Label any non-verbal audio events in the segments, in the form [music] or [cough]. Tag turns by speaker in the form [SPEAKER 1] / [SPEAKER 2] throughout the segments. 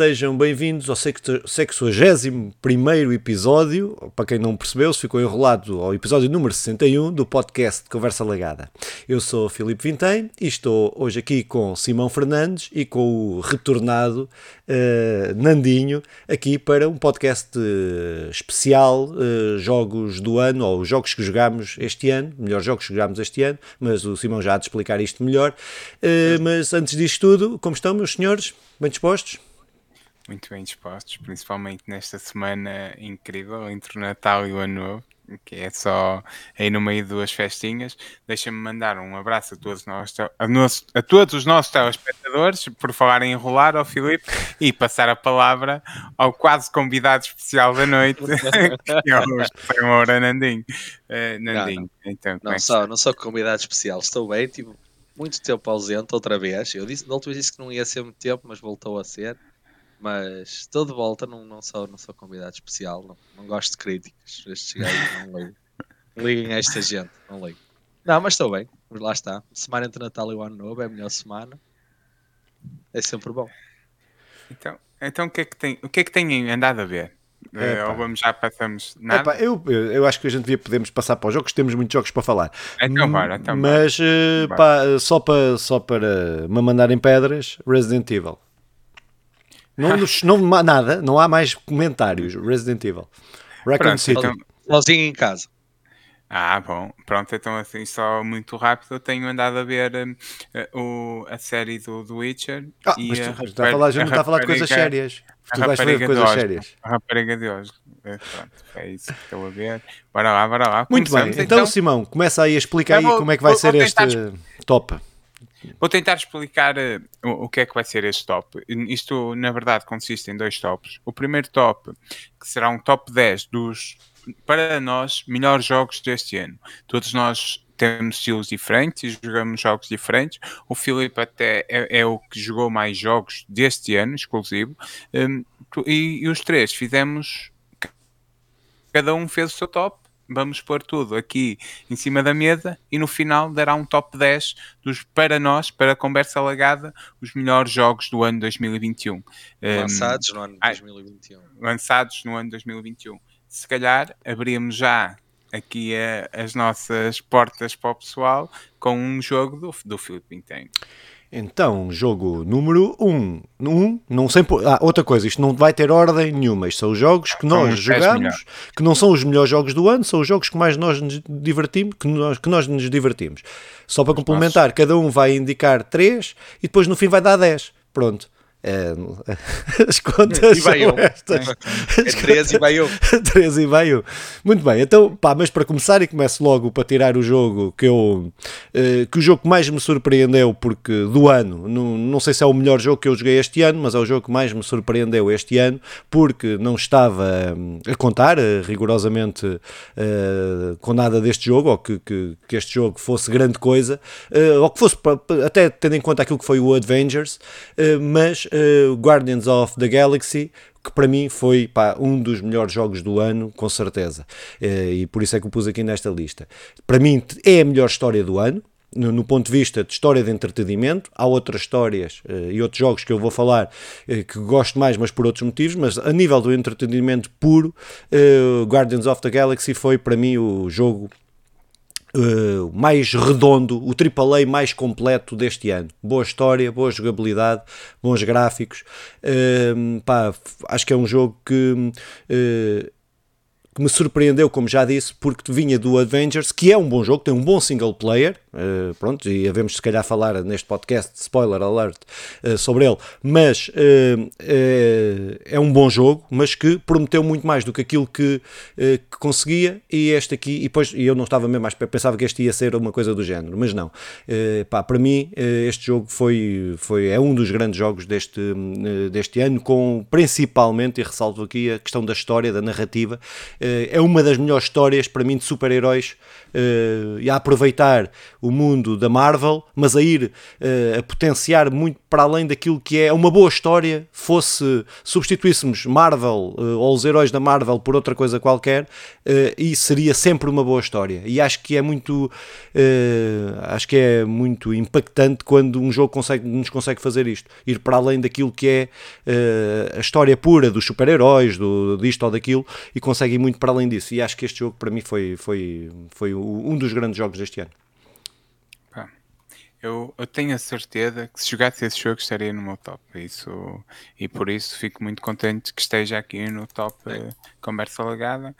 [SPEAKER 1] sejam bem-vindos ao 61 episódio. Para quem não percebeu, se ficou enrolado ao episódio número 61 do podcast Conversa Legada. Eu sou Filipe Vintém e estou hoje aqui com Simão Fernandes e com o retornado uh, Nandinho, aqui para um podcast uh, especial, uh, jogos do ano, ou jogos que jogámos este ano, melhor jogos que jogámos este ano, mas o Simão já há de explicar isto melhor. mas antes disto tudo, como estão, meus senhores? Bem dispostos?
[SPEAKER 2] Muito bem dispostos, principalmente nesta semana incrível entre o Natal e o Ano Novo, que é só aí no meio de duas festinhas. Deixa-me mandar um abraço a todos, nós, a, nosso, a todos os nossos telespectadores por falarem enrolar ao Filipe e passar a palavra ao quase convidado especial da noite, [laughs] que é o Moura Nandinho. Uh, Nandinho,
[SPEAKER 3] não, não. então. Não, é só, não sou convidado especial, estou bem, tipo muito tempo ausente outra vez. Eu disse, da última vez disse que não ia ser muito tempo, mas voltou a ser. Mas estou de volta, não, não, sou, não sou convidado especial, não, não gosto de críticas. Estes gajos não ligam. [laughs] Liguem a esta gente, não ligo. Não, mas estou bem, lá está. Semana entre Natal e o Ano Novo é a melhor semana. É sempre bom.
[SPEAKER 2] Então, então o, que é que tem, o que é que têm andado a ver? É, ou vamos já passamos nada?
[SPEAKER 1] eu, eu acho que a gente devia, podemos passar para os jogos, temos muitos jogos para falar.
[SPEAKER 2] Então vai, então
[SPEAKER 1] Mas uh, pá, só, para, só para me mandarem pedras, Resident Evil. Não, não nada, não há mais comentários. Resident Evil.
[SPEAKER 3] Raccoon City. Então... Sozinho em casa.
[SPEAKER 2] Ah, bom, pronto, então assim, só muito rápido, eu tenho andado a ver uh, o, a série do, do Witcher
[SPEAKER 1] ah, e a, tu, está a falar, já não está a falar de coisas sérias. Tu vais ver coisas hoje, sérias.
[SPEAKER 2] A rapariga de hoje. É, pronto, é isso que estou a ver. Bora lá, bora lá.
[SPEAKER 1] Muito bem, então, então, Simão, começa aí a explicar vou, aí como é que vai vou, ser vou este top.
[SPEAKER 2] Vou tentar explicar uh, o, o, que é que vai ser este top. Isto, na verdade, consiste em dois tops. O primeiro top, que será um top 10 dos para nós, melhores jogos deste ano. Todos nós temos estilos diferentes e jogamos jogos diferentes. O Filipe até é, é, o que jogou mais jogos deste ano, exclusivo. Um, e, e, os três fizemos. Cada um fez o seu top. Vamos pôr tudo aqui em cima da mesa e no final dará um top 10 dos para nós, para a conversa alagada, os melhores jogos do ano 2021.
[SPEAKER 3] Lançados um, no ano 2021.
[SPEAKER 2] Lançados no ano 2021 se calhar abríamos já aqui a, as nossas portas para o pessoal com um jogo do, do Filipe Pinteiro.
[SPEAKER 1] Então, jogo número 1. Um. Um, não sei, ah, outra coisa, isto não vai ter ordem nenhuma. Isto são os jogos que nós jogamos, que não são os melhores jogos do ano, são os jogos que mais nós nos divertimos, que nós, que nós nos divertimos. Só para complementar, cada um vai indicar 3 e depois no fim vai dar 10. Pronto. É, [laughs] as contas e são estas.
[SPEAKER 3] É 13 e vai 1.
[SPEAKER 1] 13 [laughs] e vai 1. Muito bem, então, pá, mas para começar e começo logo para tirar o jogo que eu uh, que o jogo que mais me surpreendeu porque do ano, não, não sei se é o melhor jogo que eu joguei este ano, mas é o jogo que mais me surpreendeu este ano porque não estava a contar uh, rigorosamente uh, com nada deste jogo ou que, que, que, este jogo fosse grande coisa ou que fosse até tendo em conta aquilo que foi o Avengers, mas uh, Guardians of the Galaxy, que para mim foi pá, um dos melhores jogos do ano, com certeza. Uh, e por isso é que o pus aqui nesta lista. Para mim é a melhor história do ano. No, no ponto de vista de história de entretenimento, há outras histórias uh, e outros jogos que eu vou falar que gosto mais, mas por outros motivos. Mas a nível do entretenimento puro, Guardians of the Galaxy foi para mim o jogo Uh, mais redondo, o AAA mais completo deste ano. Boa história, boa jogabilidade, bons gráficos. Uh, pá, acho que é um jogo que uh, que me surpreendeu, como já disse, porque vinha do Avengers, que é um bom jogo, tem um bom single player, uh, pronto, e havemos se calhar falar neste podcast, spoiler alert, uh, sobre ele, mas uh, é um bom jogo, mas que prometeu muito mais do que aquilo que, que conseguia, e este aqui, e depois, e eu não estava mesmo, pensava que este ia ser uma coisa do género, mas não. pá, para mim, este jogo foi, foi, é um dos grandes jogos deste, deste ano, com principalmente, e ressalto aqui a questão da história, da narrativa, eh, é uma das melhores histórias para mim de super-heróis e a aproveitar o mundo da Marvel, mas a ir uh, a potenciar muito para além daquilo que é uma boa história, fosse substituíssemos Marvel uh, ou os heróis da Marvel por outra coisa qualquer, uh, e seria sempre uma boa história. E acho que é muito acho que é muito impactante quando um jogo consegue, nos consegue fazer isto, ir para além daquilo que é a história pura dos super-heróis, do, disto ou daquilo, e consegue ir muito para além disso. E acho que este jogo para mim foi, foi, foi um dos grandes jogos deste ano.
[SPEAKER 2] Eu, eu, tenho a certeza que se jogasse esse jogo estaria no meu top. Isso, e por isso fico muito contente que esteja aqui no top uh, Conversa Legada.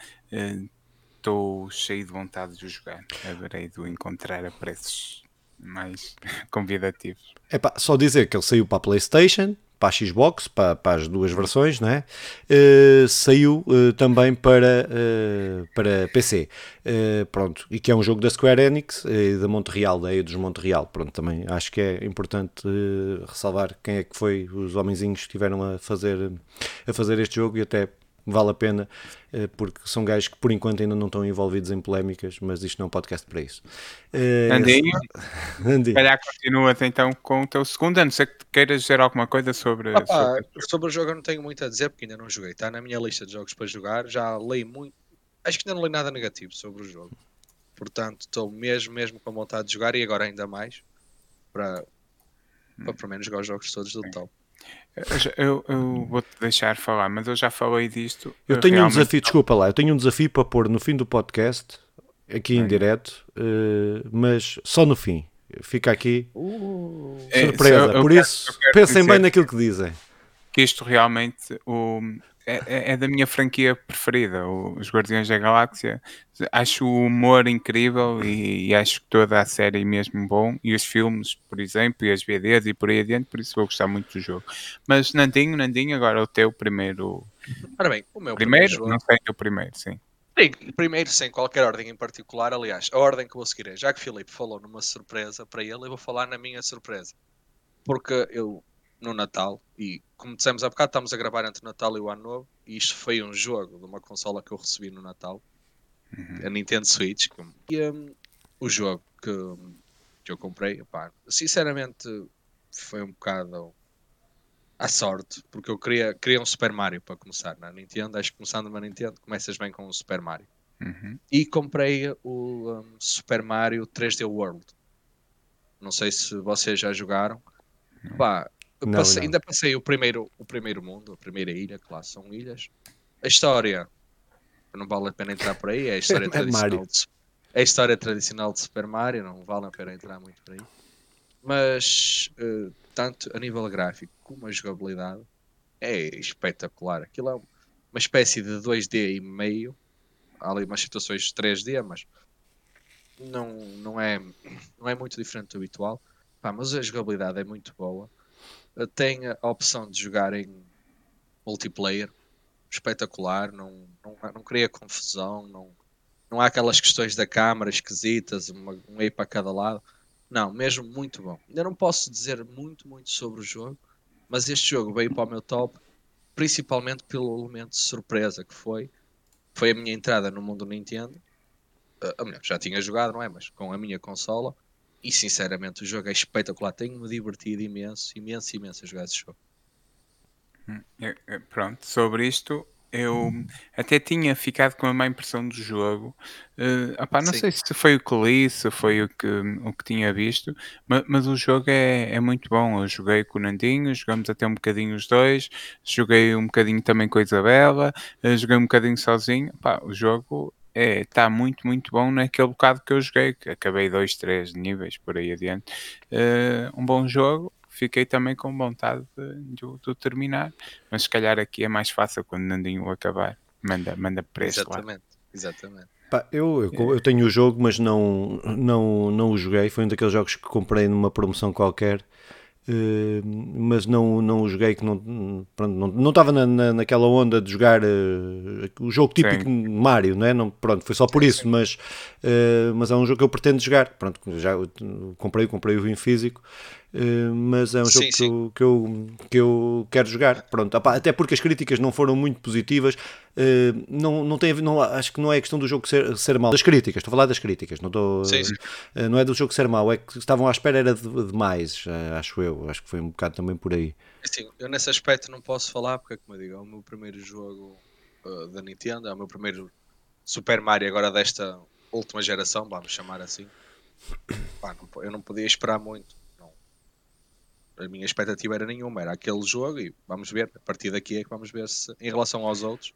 [SPEAKER 2] Estou uh, cheio de vontade de jogar. Adorei de o encontrar a preços mais [laughs] convidativos.
[SPEAKER 1] É só dizer que ele saiu para a PlayStation, para a Xbox, para, para as duas versões, né? Uh, saiu uh, também para, uh, para PC. pronto, e que é um jogo da Square Enix e da Montreal, da EA dos Montreal. Pronto, também acho que é importante ressalvar quem é que foi os homenzinhos que estiveram a fazer, a fazer este jogo e até vale a pena, eh, porque são gajos que por enquanto ainda não estão envolvidos em polémicas, mas isto não é um podcast para isso.
[SPEAKER 2] Andinho, [laughs] se calhar continuas então com o teu segundo, a não ser que queiras dizer alguma coisa sobre,
[SPEAKER 3] Opa, sobre... sobre... o jogo eu não tenho muito a dizer, porque ainda não joguei, está na minha lista de jogos para jogar, já li muito, acho que ainda não li nada negativo sobre o jogo, portanto estou mesmo, mesmo com vontade de jogar e agora ainda mais, para, para pelo menos jogar os jogos todos do top.
[SPEAKER 2] Eu, eu vou-te deixar falar, mas eu já falei disto.
[SPEAKER 1] Eu, eu tenho realmente... um desafio, desculpa lá, eu tenho um desafio para pôr no fim do podcast, aqui em direto, uh, mas só no fim. Fica aqui uh, surpresa. É, Por quero, isso, pensem bem naquilo que dizem.
[SPEAKER 2] Que isto realmente, o, é, é, é, da minha franquia preferida, os Guardiões da Galáxia. Acho o humor incrível e, e, acho que toda a série mesmo bom. E os filmes, por exemplo, e as BDs e por aí adiante, por isso vou gostar muito do jogo. Mas Nandinho, Nandinho, agora o teu primeiro.
[SPEAKER 3] Ora bem, o meu
[SPEAKER 2] primeiro. primeiro não sei o primeiro, sim.
[SPEAKER 3] Sim, primeiro, sem qualquer ordem em particular, aliás, a ordem que vou seguir é, já que Filipe falou numa surpresa para ele, eu vou falar na minha surpresa. Porque eu no Natal e como dissemos há bocado, estamos a gravar entre Natal e o Ano Novo e isto foi um jogo de uma consola que eu recebi no Natal, uhum. a Nintendo Switch. E um, o jogo que, que eu comprei, opá, sinceramente foi um bocado à sorte, porque eu queria, queria um Super Mario para começar na Nintendo. Acho que começando uma Nintendo, começas bem com o Super Mario. Uhum. E comprei o um, Super Mario 3D World. Não sei se vocês já jogaram. Pá, não, passei, não. Ainda passei o primeiro, o primeiro mundo, a primeira ilha, que lá são ilhas. A história, não vale a pena entrar por aí, é a história [laughs] é tradicional. De, é a história tradicional de Super Mario, não vale a pena entrar muito por aí. Mas, uh, tanto a nível gráfico como a jogabilidade, é espetacular. Aquilo é uma espécie de 2D e meio. Há ali umas situações de 3D, mas não, não, é, não é muito diferente do habitual. Pá, mas a jogabilidade é muito boa tem a opção de jogar em multiplayer, espetacular, não, não, não cria confusão, não, não há aquelas questões da câmara esquisitas, uma, um E para cada lado. Não, mesmo muito bom. Ainda não posso dizer muito, muito sobre o jogo, mas este jogo veio para o meu top principalmente pelo elemento de surpresa que foi. Foi a minha entrada no mundo Nintendo. Uh, melhor, já tinha jogado, não é? Mas com a minha consola. E sinceramente o jogo é espetacular. Tenho-me divertido imenso, imenso, imenso a jogar esse jogo.
[SPEAKER 2] Hum, pronto, sobre isto eu até tinha ficado com a má impressão do jogo. Uh, opá, não Sim. sei se foi o que li, se foi o que, o que tinha visto, mas, mas o jogo é, é muito bom. Eu joguei com o Nandinho, jogamos até um bocadinho os dois, joguei um bocadinho também com a Isabela, uh, joguei um bocadinho sozinho. Opá, o jogo é, está muito, muito bom naquele bocado que eu joguei, que acabei dois, três níveis por aí adiante. Uh, um bom jogo, fiquei também com vontade de, de, de, terminar, mas se calhar aqui é mais fácil quando Nandinho acabar, manda, manda para esse
[SPEAKER 3] Exatamente, exatamente.
[SPEAKER 1] Pá, eu, eu, eu, tenho o jogo, mas não, não, não o joguei. Foi um daqueles jogos que comprei numa promoção qualquer Uh, mas não, não joguei que não, pronto, não, não estava na, na, naquela onda de jogar uh, o jogo típico sim. Mario, não é? Não, pronto, foi só por isso, mas, uh, mas é um jogo que eu pretendo jogar. Pronto, já comprei, comprei o em físico mas é um sim, jogo sim. Que, eu, que, eu, que eu quero jogar. Pronto, opa, até porque as críticas não foram muito positivas. Uh, não, não tem, não, acho que não é questão do jogo ser, ser mau. Das críticas, estou a falar das críticas, não, estou, sim, uh, não é do jogo ser mau, é que estavam à espera era demais, de acho eu. Acho que foi um bocado também por aí.
[SPEAKER 3] Assim, eu nesse aspecto não posso falar porque, como eu digo, é o meu primeiro jogo da Nintendo, é o meu primeiro Super Mario agora desta última geração, vamos chamar assim. Pá, não, eu não podia esperar muito a minha expectativa era nenhuma, era aquele jogo e vamos ver, a partir daqui é que vamos ver se em relação aos outros.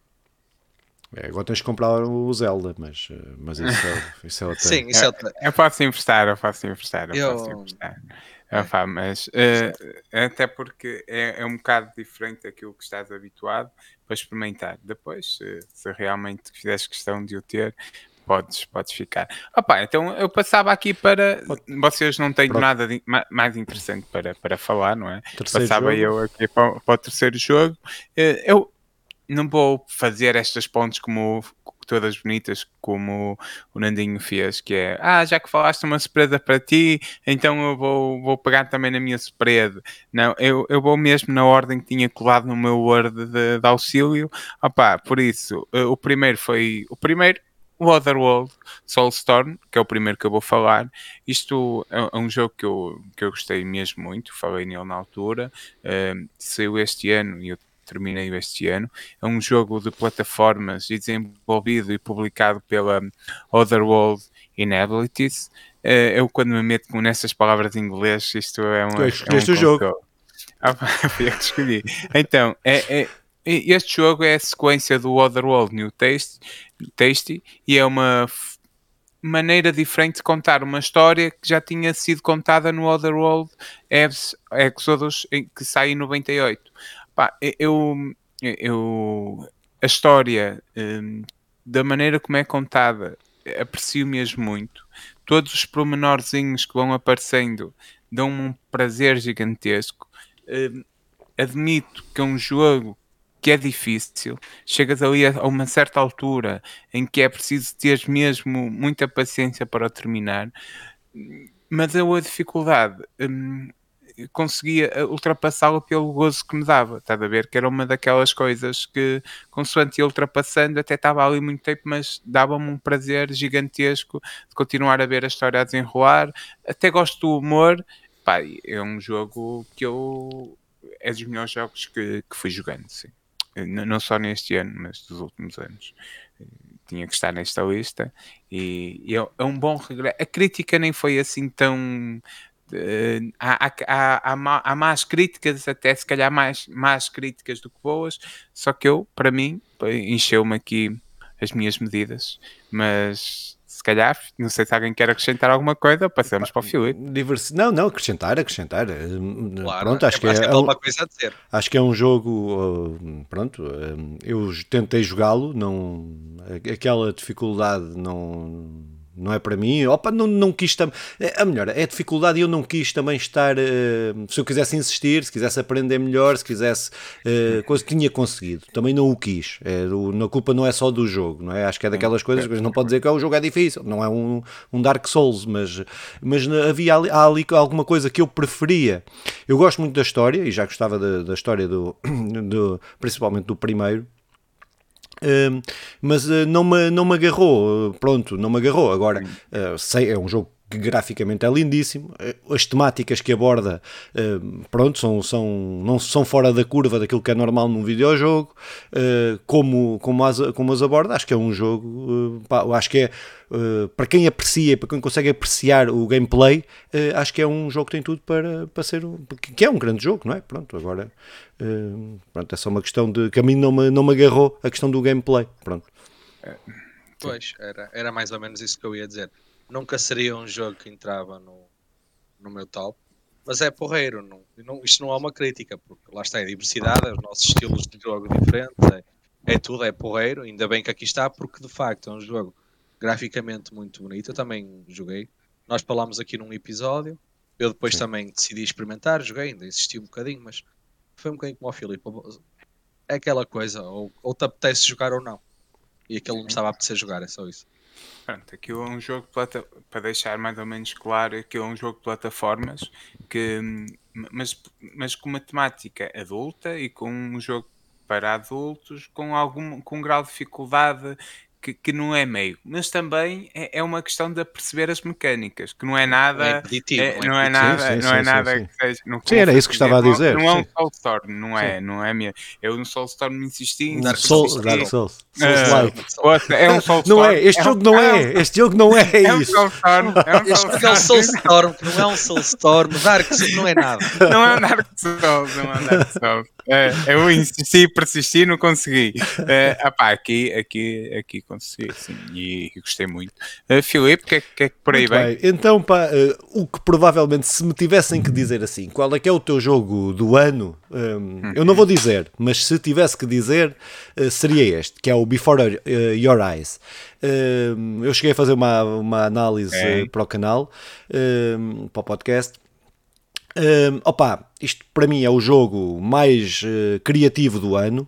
[SPEAKER 1] É, agora tens de comprar o Zelda, mas, eh, mas isso, é, [laughs] isso é outra.
[SPEAKER 3] Sim, isso é outra.
[SPEAKER 2] Eu, eu posso emprestar, eu posso emprestar, eu, eu... posso emprestar. É. mas uh, até porque é, é, um bocado diferente daquilo que estás habituado para experimentar. Depois, se, se realmente fizeres questão de o ter, Podes, podes ficar. Opa, então eu passava aqui para. Vocês não têm Pronto. nada de, mais interessante para, para falar, não é? Terceiro passava jogo. eu aqui para, para, o terceiro jogo. Eh, eu não vou fazer estas pontes como todas bonitas, como o Nandinho fez, que é ah, já que falaste uma surpresa para ti, então eu vou, vou pegar também na minha surpresa. Não, eu, eu vou mesmo na ordem que tinha colado no meu Word de, de auxílio. Opa, por isso, eh, o primeiro foi. O primeiro o Otherworld Soulstorm, que é o primeiro que eu vou falar. Isto é, é um jogo que eu, que eu gostei mesmo muito, falei nele na altura. Uh, saiu este ano e eu terminei este ano. É um jogo de plataformas e desenvolvido e publicado pela Otherworld Inabilities. Uh, eu, quando me meto nessas palavras em inglês, isto é um. Tu
[SPEAKER 1] escolheste é um o jogo.
[SPEAKER 2] Ah, [laughs] fui eu que escolhi. Então, é, é este jogo é a sequência do Otherworld New Taste, Tasty e é uma maneira diferente de contar uma história que já tinha sido contada no Otherworld Exodus, que sai em 98. Pá, eu, eu, a história, um, da maneira como é contada, aprecio mesmo muito. Todos os pormenorzinhos que vão aparecendo dão-me um prazer gigantesco. Um, admito que é um jogo que é difícil, chegas ali a uma certa altura em que é preciso ter mesmo muita paciência para terminar, mas eu a dificuldade hum, conseguia ultrapassá-la pelo gozo que me dava, estás a ver? Que era uma daquelas coisas que, consoante ia ultrapassando, até estava ali muito tempo, mas dava-me um prazer gigantesco de continuar a ver a história a desenrolar. Até gosto do humor, pá, é um jogo que eu. É dos melhores jogos que, que fui jogando, sim não só neste ano, mas dos últimos anos. Tinha que estar nesta lista e, é, é um bom regresso. A crítica nem foi assim tão. Uh, há, há, há, há, más críticas, até se calhar mais más críticas do que boas, só que eu, para mim, encheu-me aqui as minhas medidas, mas calhar, não sei se alguém quer acrescentar alguma coisa, passamos para o Filipe.
[SPEAKER 1] Diversi... Não, não, acrescentar, acrescentar. Eh,
[SPEAKER 3] claro, pronto, acho que, é, é, uma coisa a dizer.
[SPEAKER 1] Acho que é um jogo, eh, pronto, eh, eu tentei jogá-lo, não, aquela dificuldade não não é para mim, opa, não, não quis também, é, a melhor, é dificuldade e eu não quis também estar, uh, se eu quisesse insistir, se quisesse aprender melhor, se quisesse, uh, coisa que tinha conseguido, também não o quis, é, o, a culpa não é só do jogo, não é? Acho que é daquelas coisas que não pode dizer que o jogo é difícil, não é um, um Dark Souls, mas, mas havia ali, ali alguma coisa que eu preferia, eu gosto muito da história, e já gostava da, da história do, [coughs] do, principalmente do primeiro, mas uh, não, me, não me agarrou, pronto, não me agarrou. Agora, sei, é um jogo que graficamente é lindíssimo, as temáticas que aborda, pronto, são, são, não são fora da curva daquilo que é normal num videojogo, como, como, as, como as aborda, acho que é um jogo, pá, acho que é, para quem aprecia, para quem consegue apreciar o gameplay, acho que é um jogo que tem tudo para, para ser, que é um grande jogo, não é? Pronto, agora pronto, é só uma questão de que a mim não me, não me agarrou a questão do gameplay. Pronto.
[SPEAKER 3] É, pois, era, era mais ou menos isso que eu ia dizer. Nunca seria um jogo que entrava no, no meu top, mas é porreiro. Não, não, isto não é uma crítica, porque lá está a diversidade, os nossos estilos de jogo diferentes, é, é tudo, é porreiro. Ainda bem que aqui está, porque de facto é um jogo graficamente muito bonito. Eu também joguei. Nós falámos aqui num episódio. Eu depois também decidi experimentar, joguei, ainda insisti um bocadinho, mas foi um bocadinho como o Filipe. É aquela coisa, ou, ou te apetece jogar ou não. E aquele não me estava a apetecer jogar, é só isso.
[SPEAKER 2] Pronto, aquilo é um jogo plata... para deixar mais ou menos claro, aquilo é um jogo de plataformas que mas, mas com uma temática adulta e com um jogo para adultos com algum com um grau de dificuldade que, que não é meio, mas também é, é, uma questão de perceber as mecânicas, que não é nada, é
[SPEAKER 3] repetitivo,
[SPEAKER 2] é, não é nada, sim, sim, não é sim, nada que seja.
[SPEAKER 1] Não sim, era isso que estava a dizer.
[SPEAKER 2] Não, não é um Soulstorm, não é, não é minha. Eu no Soulstorm insisti em
[SPEAKER 1] Dark Souls, Dark Souls.
[SPEAKER 2] Uh, é um Soulstorm.
[SPEAKER 1] Não é, este jogo não é, este jogo não é
[SPEAKER 2] é um Soulstorm, é um
[SPEAKER 3] Soulstorm. É um Soulstorm, não é um Soulstorm, Dark Souls não é nada.
[SPEAKER 2] Não é um Dark Souls, não é um Dark Souls. É, eu insisti, persisti, não consegui. É, apá, aqui, aqui, aqui consegui, sim, e, e gostei muito. Uh, Filipe, o que, é, que é que por aí vem?
[SPEAKER 1] Então, pá, uh, o que provavelmente, se me tivessem que dizer assim, qual é que é o teu jogo do ano, um, uhum. eu não vou dizer, mas se tivesse que dizer, uh, seria este, que é o Before Your Eyes. eu cheguei a fazer uma, uma análise é. para o canal, para o podcast, um, opa, isto para mim é o jogo mais uh, criativo do ano.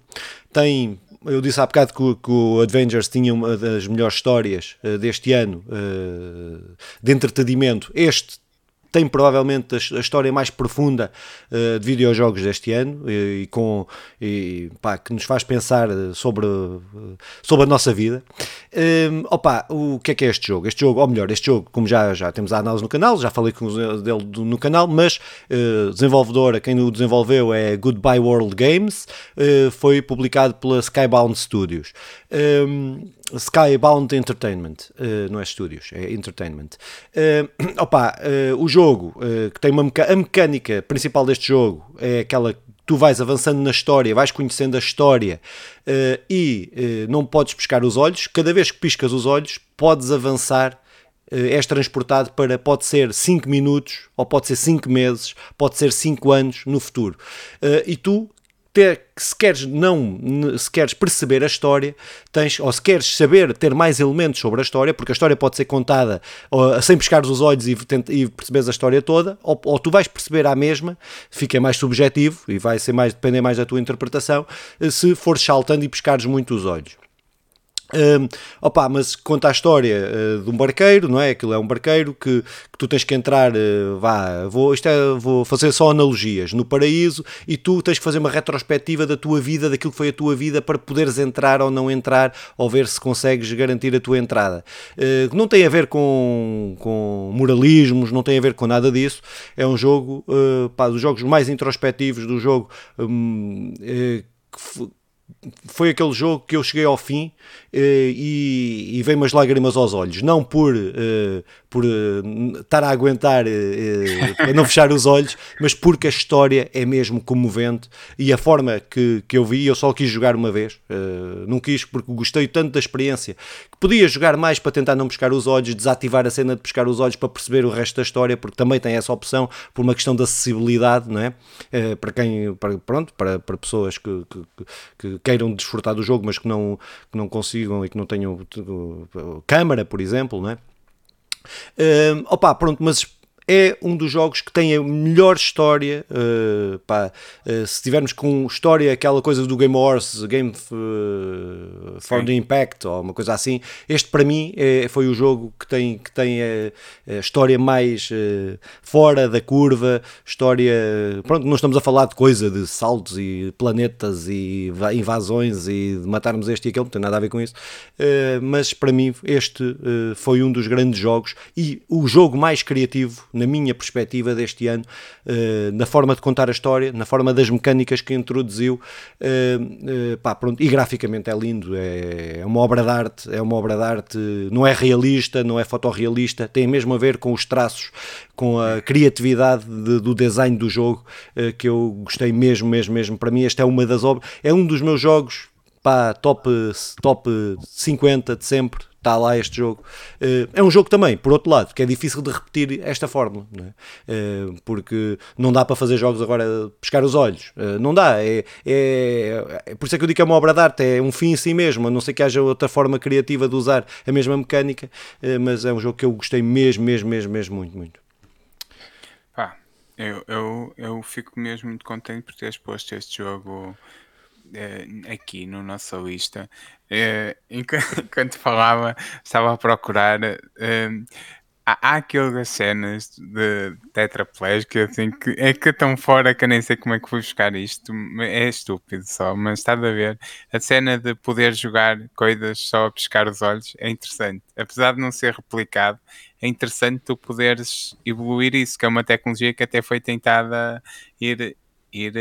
[SPEAKER 1] Tem, eu disse há bocado que, que, o Avengers tinha uma das melhores histórias uh, deste ano uh, de entretenimento. Este tem provavelmente a, história mais profunda uh, de videojogos deste ano e, e com e, pá, que nos faz pensar sobre, sobre a nossa vida. Um, opa, o que é que é este jogo? Este jogo, ou melhor, este jogo, como já, já temos a análise no canal, já falei com dele no canal, mas uh, desenvolvedora, quem o desenvolveu é Goodbye World Games, uh, foi publicado pela Skybound Studios. Um, Skybound Entertainment, uh, não é Studios, é Entertainment. Uh, opa, o jogo que tem uma meca a mecânica principal deste jogo é aquela que tu vais avançando na história, vais conhecendo a história e não podes piscar os olhos. Cada vez que piscas os olhos, podes avançar és transportado para pode ser 5 minutos, ou pode ser 5 meses, pode ser 5 anos no futuro. e tu ter, se queres não, se queres perceber a história, tens, ou se queres saber, ter mais elementos sobre a história, porque a história pode ser contada sem pescares os olhos e, e perceberes a história toda, ou, ou, tu vais perceber a mesma, fica mais subjetivo e vai ser mais, depender mais da tua interpretação, se fores saltando e pescares muito os olhos. Opa, mas conta a história uh, de um barqueiro, não é? Aquilo é um barqueiro que, que tu tens que entrar, uh, vá, vou, isto é, vou fazer só analogias, no paraíso e tu tens que fazer uma retrospectiva da tua vida, daquilo que foi a tua vida para poderes entrar ou não entrar ou ver se consegues garantir a tua entrada. Uh, não tem a ver com, com moralismos, não tem a ver com nada disso. É um jogo, pá, dos jogos mais introspectivos do jogo. Um, que foi aquele jogo que eu cheguei ao fim eh, e, e veio umas lágrimas aos olhos, não por, uh, por uh, estar a aguentar uh, não fechar os olhos, mas porque a história é mesmo comovente e a forma que, que eu vi, eu só quis jogar uma vez, não quis porque gostei tanto da experiência que podia jogar mais para tentar não pescar os olhos, desativar a cena de pescar os olhos para perceber o resto da história, porque também tem essa opção por uma questão de acessibilidade, não é? para quem, para, pronto, para, para pessoas que, que, que queiram desfrutar do jogo, mas que não, que não consigam e que não tenham câmara, por exemplo, não é? Uh, opa, pronto, mas é um dos jogos que tem a melhor história. Uh, pá, uh, se tivermos com história, aquela coisa do Game Wars, Game uh, for Sim. the Impact, ou uma coisa assim, este para mim é, foi o jogo que tem, que tem a, a história mais fora da curva. História. Pronto, não estamos a falar de coisa de saltos e planetas e invasões e de matarmos este e aquele, não tem nada a ver com isso. mas para mim, este foi um dos grandes jogos e o jogo mais criativo na minha perspectiva deste ano, uh, na forma de contar a história, na forma das mecânicas que introduziu, uh, uh, pá, pronto, e graficamente é lindo, é, é, uma obra de arte, é uma obra de arte, não é realista, não é fotorrealista, tem mesmo a ver com os traços, com a criatividade de, do design do jogo, que eu gostei mesmo, mesmo, mesmo, para mim esta é uma das obras, é um dos meus jogos, pá, top, top 50 de sempre, está lá este jogo. Uh, é um jogo também, por outro lado, que é difícil de repetir esta fórmula, é? uh, porque não dá para fazer jogos agora pescar os olhos, uh, não dá. É, é, é, por isso é que eu digo que é uma obra de arte, é um fim em si mesmo, a não sei que haja outra forma criativa de usar a mesma mecânica, mas é um jogo que eu gostei mesmo, mesmo, mesmo, mesmo muito, muito.
[SPEAKER 2] Pá, eu, eu, eu fico mesmo muito contente por teres posto este jogo uh, aqui no nossa lista, uh, [laughs] enquanto falava, estava a procurar. Uh, há, há aquelas cenas de tetraplégico assim que é que tão fora que eu nem sei como é que fui buscar isto. É estúpido só, mas está a ver. A cena de poder jogar coisas só a pescar os olhos é interessante. Apesar de não ser replicado, é interessante tu poderes evoluir isso, que é uma tecnologia que até foi tentada ir, ir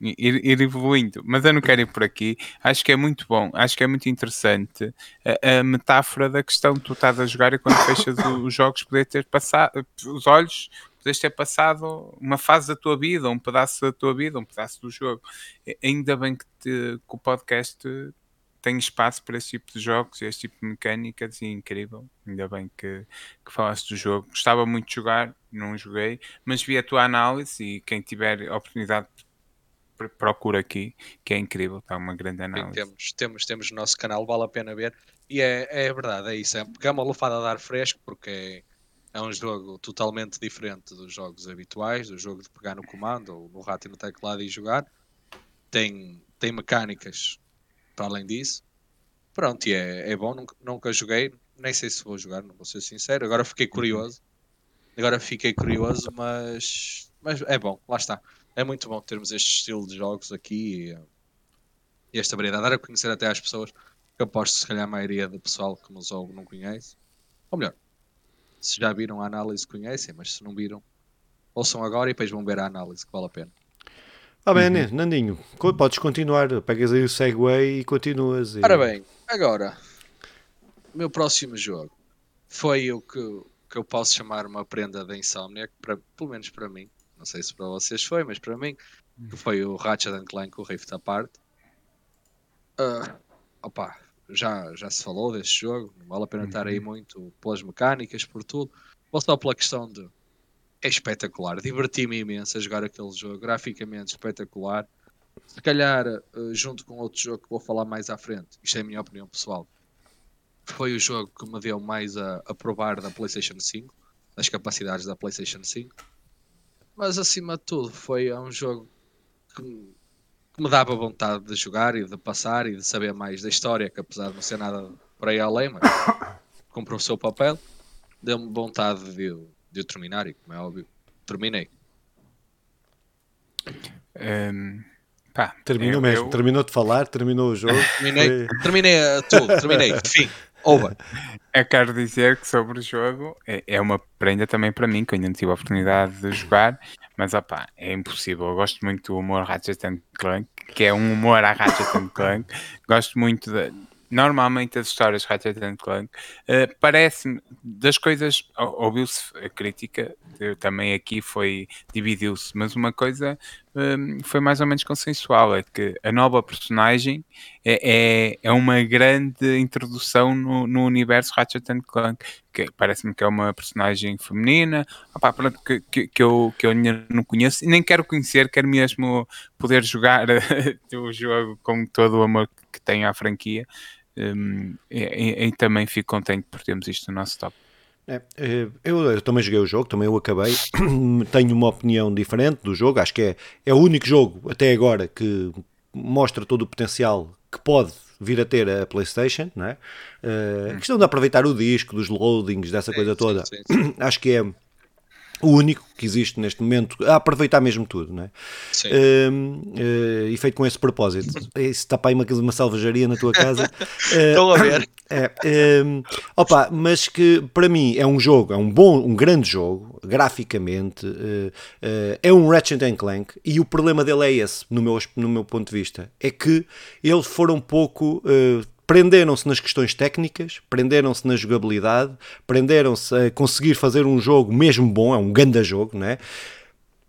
[SPEAKER 2] ir, ir, evoluindo. Mas eu não quero ir por aqui. Acho que é muito bom, acho que é muito interessante a, a metáfora da questão que tu estás a jogar e quando fechas os jogos poder ter passado os olhos. Podes ter passado uma fase da tua vida, um pedaço da tua vida, um pedaço do jogo. Ainda bem que, te, que o podcast tem espaço para esse tipo de jogos e esse tipo de mecânicas e é incrível. Ainda bem que, que falaste do jogo. Gostava muito de jogar, não joguei, mas vi a tua análise e quem tiver oportunidade procura aqui, que é incrível, está uma grande análise.
[SPEAKER 3] Sim, temos, temos, temos no nosso canal, vale a pena ver. E é, é verdade, é isso. É pegar uma lufada de ar fresco, porque é, é um jogo totalmente diferente dos jogos habituais, do jogo de pegar no comando ou no rato e no teclado e jogar. Tem, tem mecânicas para além disso. Pronto, e é, é bom, nunca, nunca joguei, nem sei se vou jogar, não vou ser sincero. Agora fiquei curioso. Agora fiquei curioso, mas, mas é bom, lá está é muito bom termos este estilo de jogos aqui e, e esta variedade. Dar a conhecer até às pessoas que aposto se calhar a maioria do pessoal que nos ouve não conhece. Ou melhor, se já viram a análise conhecem, mas se não viram, ouçam agora e depois vão ver a análise que vale a pena.
[SPEAKER 1] Ah, bem, uhum. Nandinho, podes continuar, pegas aí o segue e continuas. E...
[SPEAKER 3] Ora bem, agora, o meu próximo jogo foi o que, que eu posso chamar uma prenda da insónia, para, pelo menos para mim, não sei se para vocês foi, mas para mim, que foi o Ratchet Clank, o Rift Apart. Uh, opa, já, já se falou deste jogo, não vale a pena estar aí uhum. muito pelas mecânicas, por tudo. Vou só pela questão de. É espetacular, diverti-me imenso a jogar aquele jogo, graficamente espetacular. Se calhar, uh, junto com outro jogo que vou falar mais à frente, isto é a minha opinião pessoal, foi o jogo que me deu mais a, a provar da PlayStation 5, das capacidades da PlayStation 5 mas acima de tudo foi um jogo que, que, me dava vontade de jogar e de passar e de saber mais da história, que apesar de não ser nada por aí além, mas [coughs] cumpriu o seu papel, deu-me vontade de, de o terminar e, como é óbvio, terminei.
[SPEAKER 2] Um,
[SPEAKER 1] pá, terminou mesmo, eu... terminou de falar, terminou o jogo.
[SPEAKER 3] Terminei, foi... terminei tudo, terminei, [laughs] fim. Over.
[SPEAKER 2] Eu quero dizer que sobre o jogo é, é uma prenda também para mim, que eu ainda não tive a oportunidade de jogar, mas opá, é impossível. Eu gosto muito do humor Ratchet Clank, que é um humor a Ratchet Clank. Gosto muito de, normalmente as histórias de Ratchet Clank uh, parece-me das coisas ouviu-se a crítica também aqui foi dividiu-se mas uma coisa um, foi mais ou menos consensual é que a nova personagem é, é, é uma grande introdução no, no universo Ratchet Clank que parece-me que é uma personagem feminina opa, pronto, que, que, que, eu, que eu não conheço e nem quero conhecer, quero mesmo poder jogar [laughs] o jogo com todo o amor que tem à franquia um, e, e, também fico contente por termos isto no nosso top.
[SPEAKER 1] É, é, eu, eu, também joguei o jogo, também o acabei. [coughs] Tenho uma opinião diferente do jogo. Acho que é, é o único jogo até agora que mostra todo o potencial que pode vir a ter a PlayStation. Não é? Uh, a questão de aproveitar o disco, dos loadings, dessa coisa toda, sim, sim. [coughs] acho que é o único que existe neste momento a aproveitar mesmo tudo, não é? Sim. Uh, uh, e feito com esse propósito. [laughs] Isso está para aí uma, uma salvajaria na tua casa. [laughs]
[SPEAKER 3] Estão a ver.
[SPEAKER 1] É, um, opa, mas que para mim é um jogo, é um bom, um grande jogo, graficamente, uh, uh, é um Ratchet Clank e o problema dele é esse, no meu, no meu ponto de vista, é que eles foram um pouco uh, prenderam-se nas questões técnicas, prenderam-se na jogabilidade, prenderam-se a conseguir fazer um jogo mesmo bom, é um grande jogo, né?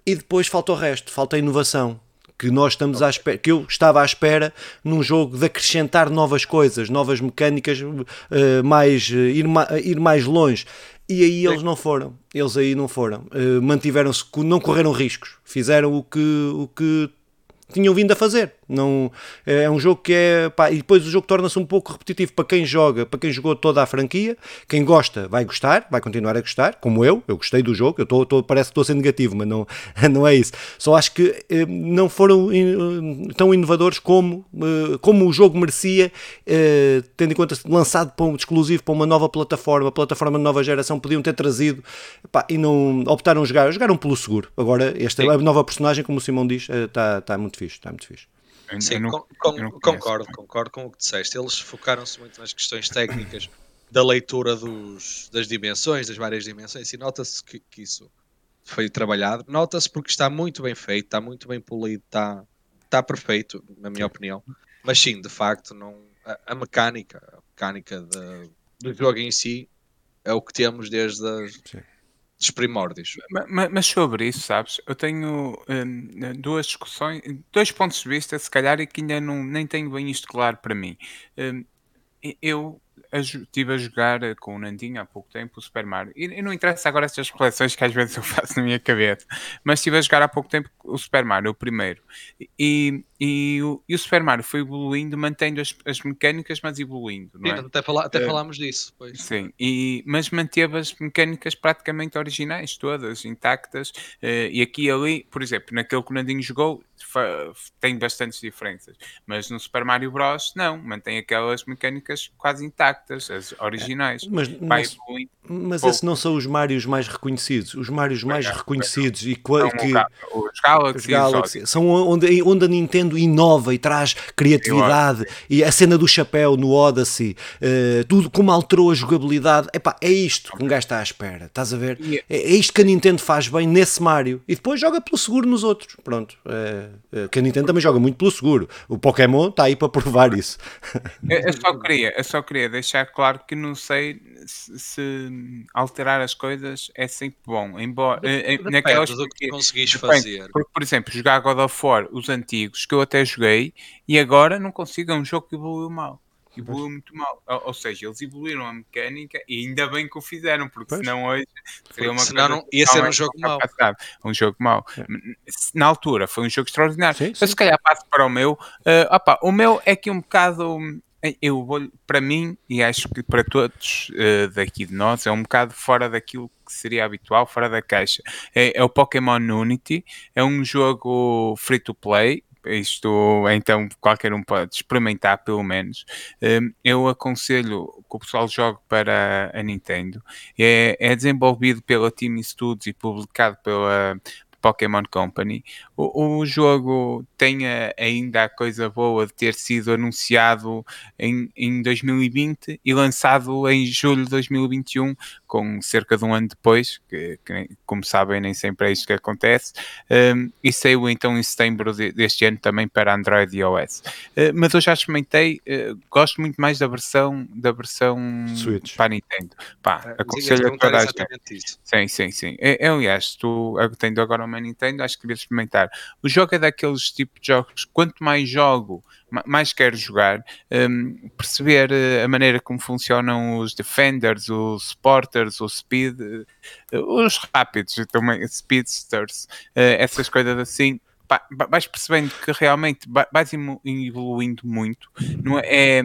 [SPEAKER 1] E depois falta o resto, falta a inovação. Que nós estamos à espera, que eu estava à espera num jogo de acrescentar novas coisas, novas mecânicas, uh, mais, uh, ir, ma ir mais longe. E aí eles não foram, eles aí não foram. Uh, Mantiveram-se, não correram riscos, fizeram o que, o que tinham vindo a fazer. Não, é, um jogo que é. Pá, e depois o jogo torna-se um pouco repetitivo para quem joga, para quem jogou toda a franquia. Quem gosta vai gostar, vai continuar a gostar, como eu. Eu gostei do jogo, eu tô, tô parece que estou a ser negativo, mas não, [laughs] não é isso. Só acho que eh, não foram eh, tão inovadores como, eh, como o jogo merecia, eh, tendo em conta lançado para um, exclusivo para uma nova plataforma, plataforma de nova geração, podiam ter trazido pá, e não optaram a jogar, jogaram pelo seguro. Agora, esta Sim. nova personagem, como o Simão diz, está eh, tá muito fixe, está muito fixe.
[SPEAKER 3] Sim, não, com, concordo, concordo com o que disseste. Eles focaram-se muito nas questões técnicas da leitura dos, das dimensões, das várias dimensões, e nota-se que, que, isso foi trabalhado. Nota-se porque está muito bem feito, está muito bem polido, está, está perfeito, na minha opinião. Mas sim, de facto, não, a, a mecânica, a mecânica de, do jogo em si é o que temos desde as, dos primórdios.
[SPEAKER 2] Mas, mas, sobre isso, sabes, eu tenho um, duas discussões, dois pontos de vista, se calhar, e que ainda não, nem tenho bem isto claro para mim. Um, eu estive a jogar eh, com o Nandinho há pouco tempo o Super Mario. E, e, não interessa agora estas reflexões que às vezes eu [laughs] faço na minha cabeça, mas estive a jogar há pouco tempo o Super Mario, o primeiro. E, e, o, e o Super Mario foi evoluindo, mantendo as, as mecânicas, mas evoluindo. Não é?
[SPEAKER 3] até, fala, até uh, falámos disso. Pois.
[SPEAKER 2] Sim, e, mas manteve as mecânicas praticamente originais, todas intactas. Uh, e aqui e ali, por exemplo, naquele que o Nandinho jogou, tem bastantes diferenças. Mas no Super Mario Bros. não, mantém aquelas mecânicas quase intactas, as originais.
[SPEAKER 1] É, mas, mas, mas esses não são os Marios mais reconhecidos. Os Marios mais é, reconhecidos e que,
[SPEAKER 2] os Galaxy, os Galaxy
[SPEAKER 1] são onde, onde a Nintendo inova e traz criatividade e a cena do chapéu no Odyssey, uh, tudo como alterou a jogabilidade. Epá, é isto que um gajo está à espera, estás a ver? É, é isto que a Nintendo faz bem nesse Mario e depois joga pelo seguro nos outros. Pronto. Uh, que a Nintendo também joga muito pelo seguro. O Pokémon está aí para provar isso.
[SPEAKER 2] Eu, eu, só queria, eu só queria deixar claro que não sei se, se alterar as coisas é sempre bom. Embora eh,
[SPEAKER 3] Depende naquelas do que conseguis fazer.
[SPEAKER 2] Porque, por exemplo, jogar God of War, os antigos, que eu até joguei, e agora não consigo, é um jogo que evoluiu mal evoluiu muito mal. Ou, ou, seja, eles evoluíram a mecânica e ainda bem que o fizeram, porque pois. senão hoje
[SPEAKER 3] seria uma senão não, ia ser um jogo mau.
[SPEAKER 2] Um jogo mau. É. Na altura foi um jogo extraordinário. Sim, se calhar passo para o meu. Uh, opa, o meu é que um bocado. Eu vou, para mim, e acho que para todos uh, daqui de nós, é um bocado fora daquilo que seria habitual, fora da caixa. É, é o Pokémon Unity, é um jogo free to play, isto então qualquer um pode experimentar pelo menos. Hum, eu aconselho que o pessoal jogue para a Nintendo. É, é desenvolvido pela Team Studios e publicado pela Pokémon Company. O, o jogo tem a, ainda a coisa boa de ter sido anunciado em, em 2020 e lançado em julho de 2021, com cerca de um ano depois, que, que como sabem, nem sempre é isto que acontece, um, e saiu então em setembro de, deste ano também para Android e iOS. Uh, mas eu já experimentei, uh, gosto muito mais da versão da versão Switch. para a Nintendo. Pá, é, aconselho a toda a gente. Sim, sim, sim. É, é, aliás, tu tendo agora uma Nintendo, acho que devias experimentar. O jogo é daqueles tipos de jogos, quanto mais jogo, mais quero jogar, um, perceber eh, a maneira como funcionam os defenders, os sporters, os speed, uh, os rápidos, também, speedsters, uh, essas coisas assim. Vais percebendo que realmente vais evoluindo muito. Não é,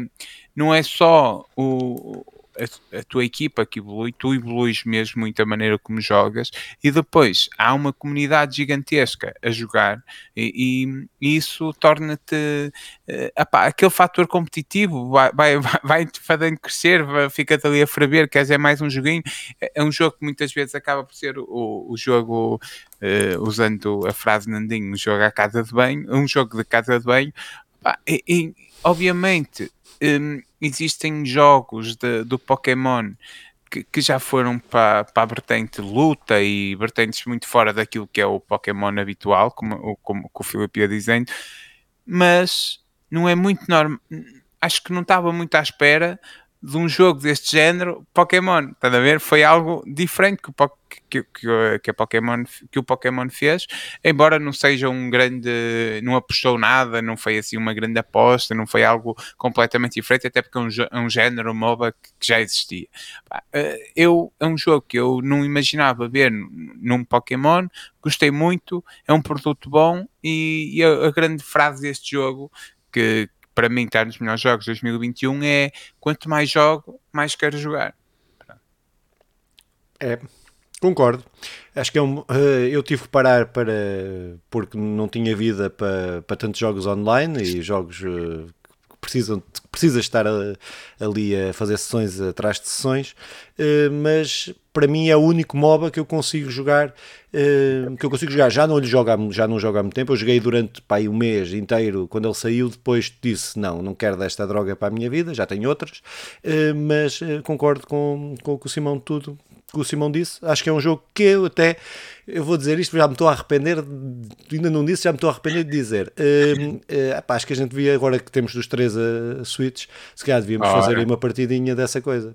[SPEAKER 2] não é só o, a, a, tua equipa que evolui, tu evoluís mesmo muito a maneira como jogas e depois há uma comunidade gigantesca a jogar e, e isso torna-te uh, aquele fator competitivo vai, vai, [laughs] vai fazendo crescer, fica-te ali a ferver, queres é mais um joguinho, é, é um jogo que muitas vezes acaba por ser o, o jogo uh, usando a frase Nandinho, um jogo à casa de banho, um jogo de casa de banho e, e obviamente um, existem jogos de, do Pokémon que, que já foram para, para a vertente luta e vertentes muito fora daquilo que é o Pokémon habitual, como, como, como o Filipe ia dizendo, mas não é muito normal. Acho que não estava muito à espera de um jogo deste género, Pokémon, estás a ver? Foi algo diferente que o, que, que, que, Pokémon, que o Pokémon fez, embora não seja um grande, não apostou nada, não foi assim uma grande aposta, não foi algo completamente diferente, até porque é um, é um género MOBA que, que já existia. Eh, eu, é um jogo que eu não imaginava ver num Pokémon, gostei muito, é um produto bom e, e a, a grande frase deste jogo que, para mim está nos melhores jogos de 2021 é quanto mais jogo, mais quero jogar.
[SPEAKER 1] É, concordo. Acho que é um, eh, eu tive que parar para porque não tinha vida para, para tantos jogos online e jogos eh, precisam precisa estar a, ali a fazer sessões atrás de sessões, uh, mas para mim é o único MOBA que eu consigo jogar, uh, que eu consigo jogar. Já não lhe jogo há, já não jogo há muito tempo, eu joguei durante pá, um mês inteiro quando ele saiu, depois disse não, não quero desta droga para a minha vida, já tenho outras, uh, mas concordo com, com o que o Simão tudo que o Simão disse. Acho que é um jogo que eu até, eu vou dizer isto, já me estou a arrepender, ainda não disse, já me estou a arrepender de dizer. Uh, uh, pá, acho que a gente devia, agora que temos dos três a, Switch, se calhar devíamos oh, fazer uma partidinha dessa coisa.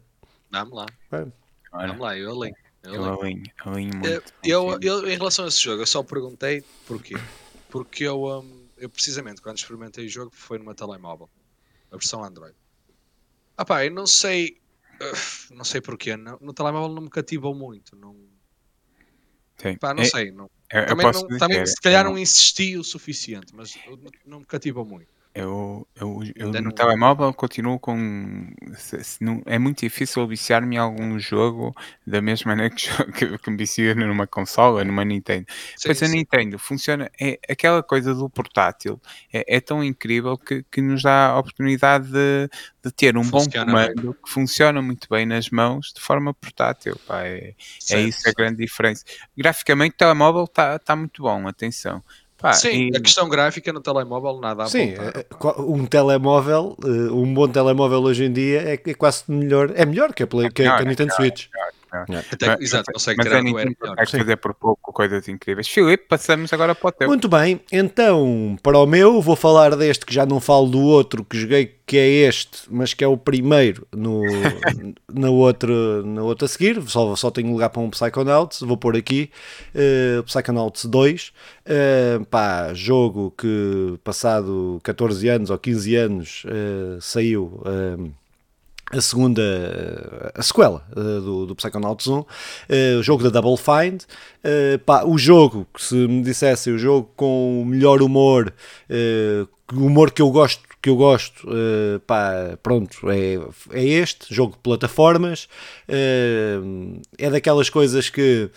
[SPEAKER 3] Vamos lá. Vamos lá, eu alinho.
[SPEAKER 2] Eu alinho, eu alinho
[SPEAKER 3] muito. Eu, eu, eu, em relação a esse jogo, eu só perguntei porquê. Porque eu, um, eu precisamente, quando experimentei o jogo, foi numa telemóvel. A versão Android. Ah pá, eu não sei não sei porquê. No, no telemóvel não me cativou muito. Não. Pá, não é, sei. Não, eu, também, não, também se calhar não insisti o suficiente, mas não me cativou muito.
[SPEAKER 2] Eu, eu, eu no telemóvel continuo com. Se, se não, é muito difícil viciar-me em algum jogo da mesma maneira que, [laughs] que, que me vicia numa consola, numa Nintendo. Sim, pois a Nintendo funciona. É, aquela coisa do portátil é, é tão incrível que, que nos dá a oportunidade de, de ter um funciona bom comando bem. que funciona muito bem nas mãos de forma portátil. Pá, é, é isso a grande diferença. Graficamente, o telemóvel está tá muito bom, atenção.
[SPEAKER 3] Pá, Sim, e... a questão gráfica no telemóvel nada a
[SPEAKER 1] Sim, é, um telemóvel, eh, um bom telemóvel hoje em dia é, é quase melhor, é melhor que a, Play, que, a Nintendo Switch.
[SPEAKER 3] Até, exato, consegue mas a Nintendo
[SPEAKER 2] consegue fazer por pouco coisas incríveis. Filipe, passamos agora para o teu.
[SPEAKER 1] Muito bem, então para o meu vou falar deste que já não falo do outro que joguei que é este, mas que é o primeiro no, [laughs] no, outro, no outro a seguir. Só, só tenho lugar para um Psychonauts, vou pôr aqui uh, Psychonauts 2. Uh, eh, pá, jogo que passado 14 anos ou 15 anos uh, saiu. Uh, a segunda, a sequela uh, do, do Psychonauts 1, uh, o jogo da Double Find, pá, o jogo, que se me dissesse o jogo com o melhor humor, o humor que eu gosto, que eu gosto, pá, pronto, é, é este, jogo de plataformas, é daquelas coisas que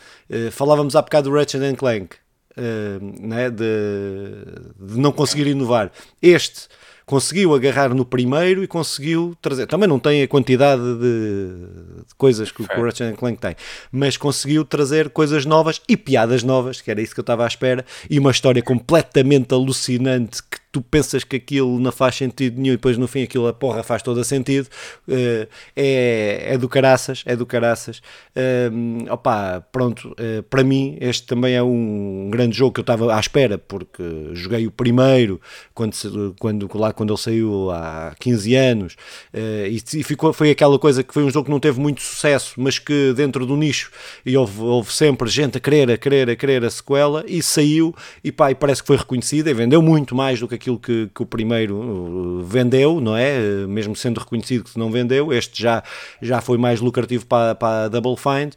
[SPEAKER 1] falávamos há bocado do Ratchet Clank, né, de, de não conseguir inovar. Este conseguiu agarrar no primeiro e conseguiu trazer. Também não tem a quantidade de, de coisas que o Ratchet Clank tem, mas conseguiu trazer coisas novas e piadas novas, que era isso que eu estava à espera, e uma história completamente alucinante tu pensas que aquilo não faz sentido nenhum e depois no fim aquilo a porra faz todo sentido uh, é, é do caraças é do caraças. Uh, opa, pronto, uh, para mim este também é um grande jogo que eu estava à espera porque joguei o primeiro quando, quando, lá quando ele saiu há 15 anos e, e, ficou, foi aquela coisa que foi um jogo que não teve muito sucesso mas que dentro do nicho e houve, houve sempre gente a querer, a querer, a querer a sequela e saiu e pá, e parece que foi reconhecida e vendeu muito mais do que aquilo que, que o primeiro vendeu, não é? Uh, mesmo sendo reconhecido que não vendeu, este já, já foi mais lucrativo para, para a Double Find.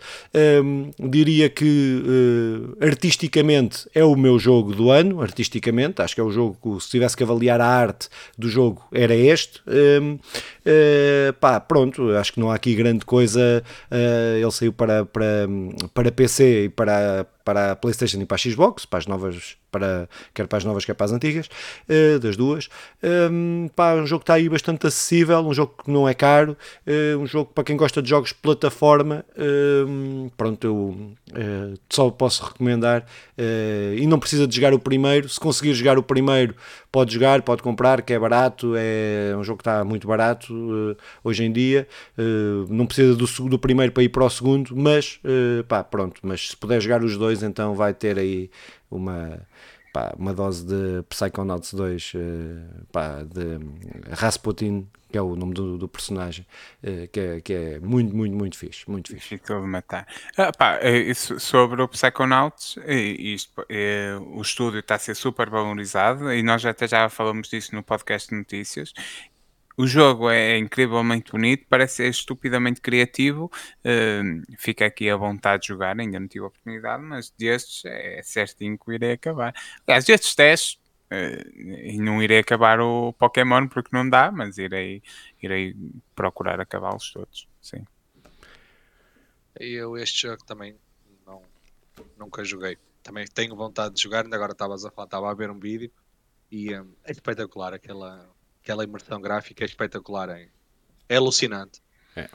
[SPEAKER 1] Um, diria que uh, artisticamente é o meu jogo do ano, artisticamente, acho que é o jogo que se tivesse que avaliar a arte do jogo era este. Um, uh, pá, pronto, acho que não há aqui grande coisa. Uh, ele saiu para, para, para PC e para, para a PlayStation e para a Xbox, para as novas para, quer para as novas, quer para as antigas, uh, das duas. Um, pá, um jogo que está aí bastante acessível, um jogo que não é caro, uh, um jogo para quem gosta de jogos plataforma. Um, pronto, eu uh, só posso recomendar. e não precisa de jogar o primeiro. Se conseguir jogar o primeiro, pode jogar, pode comprar, que é barato. É um jogo que está muito barato hoje em dia. não precisa do, do primeiro para ir para o segundo, mas pá, pronto. Mas se puder jogar os dois, então vai ter aí uma pá, uma dose de Psychonauts 2, uh, pá, de Rasputin, que é o nome do, do personagem, que, é, que é muito, muito, muito fixe. Muito fixe.
[SPEAKER 2] Matar. Ah, pá, isso, sobre o Psychonauts, isto, é, o estúdio está a ser super valorizado e nós até já falamos disso no podcast de notícias o jogo é incrivelmente bonito, parece estupidamente criativo. Uh, fica aqui à vontade de jogar, ainda não tive a oportunidade, mas destes é certinho que irei acabar. Aliás, destes testes, uh, não irei acabar o Pokémon porque não dá, mas irei, irei procurar acabá-los todos. Sim.
[SPEAKER 3] Eu este jogo também não, nunca joguei. Também tenho vontade de jogar, ainda agora estavas a falar, estava a ver um vídeo e um, é espetacular aquela aquela imersão gráfica é espetacular, é, é alucinante. É.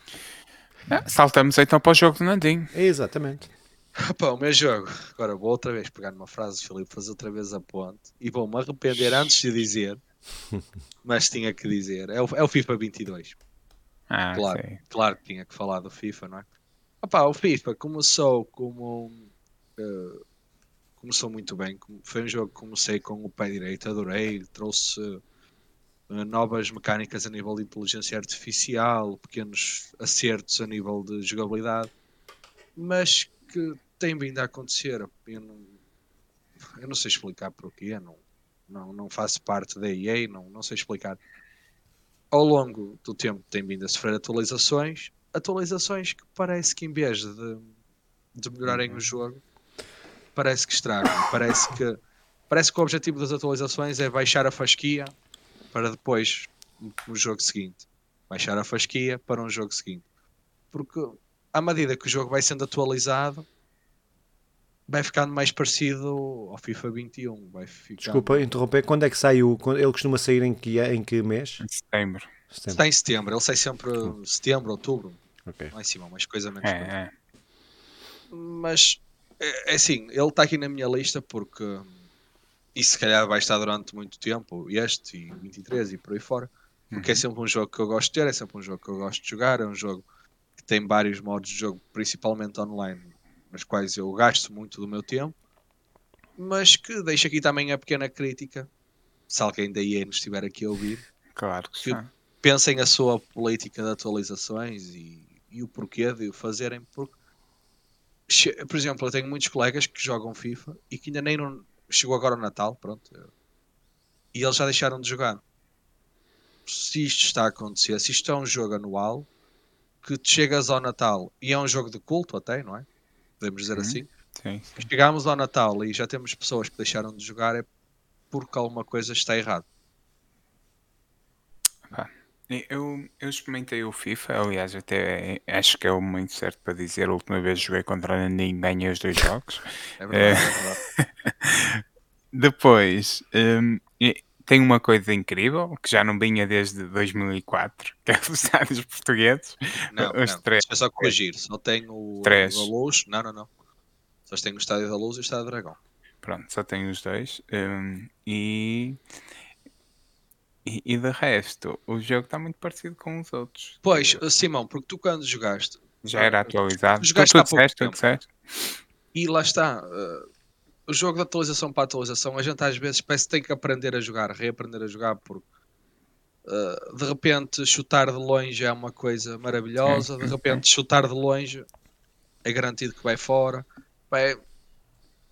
[SPEAKER 2] É, saltamos então para o jogo do Nandinho.
[SPEAKER 1] Exatamente. [laughs]
[SPEAKER 3] Pá, o meu jogo. Agora vou outra vez pegar numa frase, Filipe, fazer outra vez a ponte e vou-me arrepender antes de dizer, [laughs] mas tinha que dizer. É o, é o FIFA 22.
[SPEAKER 2] Ah,
[SPEAKER 3] claro,
[SPEAKER 2] sei.
[SPEAKER 3] claro que tinha que falar do FIFA, não é? Opa, o FIFA começou como. Uh, começou muito bem. Foi um jogo que comecei com o pé direito, adorei, trouxe novas mecânicas a nível de inteligência artificial, pequenos acertos a nível de jogabilidade, mas que tem vindo a acontecer. Eu não, eu não sei explicar porquê, não, não, não faço parte da EA, não, não sei explicar. Ao longo do tempo tem vindo a sofrer atualizações, atualizações que parece que em vez de, de melhorarem o uhum. jogo, parece que estragam, parece que parece que o objetivo das atualizações é baixar a fasquia para depois, no jogo seguinte, baixar a fasquia para um jogo seguinte. Porque à medida que o jogo vai sendo atualizado, vai ficando mais parecido ao FIFA 21. Vai ficando...
[SPEAKER 1] Desculpa interromper, quando é que sai o. Ele costuma sair em que, em que mês?
[SPEAKER 2] Em setembro.
[SPEAKER 3] setembro. Está em setembro, ele sai sempre hum. setembro, outubro. Okay. Lá em cima, mais coisa menos. É, coisa. É. Mas é, é assim, ele está aqui na minha lista porque e se calhar vai estar durante muito tempo, este e 23 e por aí fora, porque é uhum. é sempre um jogo que eu gosto de ter, é sempre um jogo que eu gosto de jogar, é um jogo que tem vários modos de jogo, principalmente online, nos quais eu gasto muito do meu tempo, mas que deixa aqui também a pequena crítica, se alguém da EA nos estiver aqui a ouvir,
[SPEAKER 2] claro que, que
[SPEAKER 3] pensem a sua política de atualizações e, e o porquê de o fazerem, porque por exemplo, eu tenho muitos colegas que jogam FIFA e que ainda nem não, chegou agora o Natal, pronto. E eles já deixaram de jogar. Se isto está a acontecer, se isto é um jogo anual, que chegas ao Natal e é um jogo de culto até, não é? Podemos dizer uhum. assim.
[SPEAKER 2] Sim,
[SPEAKER 3] sim. Chegamos ao Natal e já temos pessoas que deixaram de jogar é porque alguma coisa está errada.
[SPEAKER 2] Eu, eu experimentei o FIFA, aliás, até acho que é o momento certo para dizer. A última vez joguei contra a Nandinho, ganhei os dois jogos.
[SPEAKER 3] é verdade, é verdade. [laughs]
[SPEAKER 2] Depois, um, tem uma coisa incrível que já não vinha desde 2004, que é os estádios portugueses.
[SPEAKER 3] Não, os não. Três. é só corrigir. Só tenho o
[SPEAKER 2] três.
[SPEAKER 3] da Luz. Não, não, não. Só tenho o Estádio da Luz e o Estádio do Dragão.
[SPEAKER 2] Pronto, só tenho os dois. Um, e e, e de resto, o jogo está muito parecido com os outros.
[SPEAKER 3] Pois, Simão, porque tu quando jogaste.
[SPEAKER 2] Já era atualizado.
[SPEAKER 3] Jogaste tu,
[SPEAKER 2] tu, disseste, tu disseste.
[SPEAKER 3] E lá está. Uh, o jogo de atualização para atualização, a gente às vezes parece que tem que aprender a jogar, reaprender a jogar, porque uh, de repente chutar de longe é uma coisa maravilhosa, de repente chutar de longe é garantido que vai fora. Vai...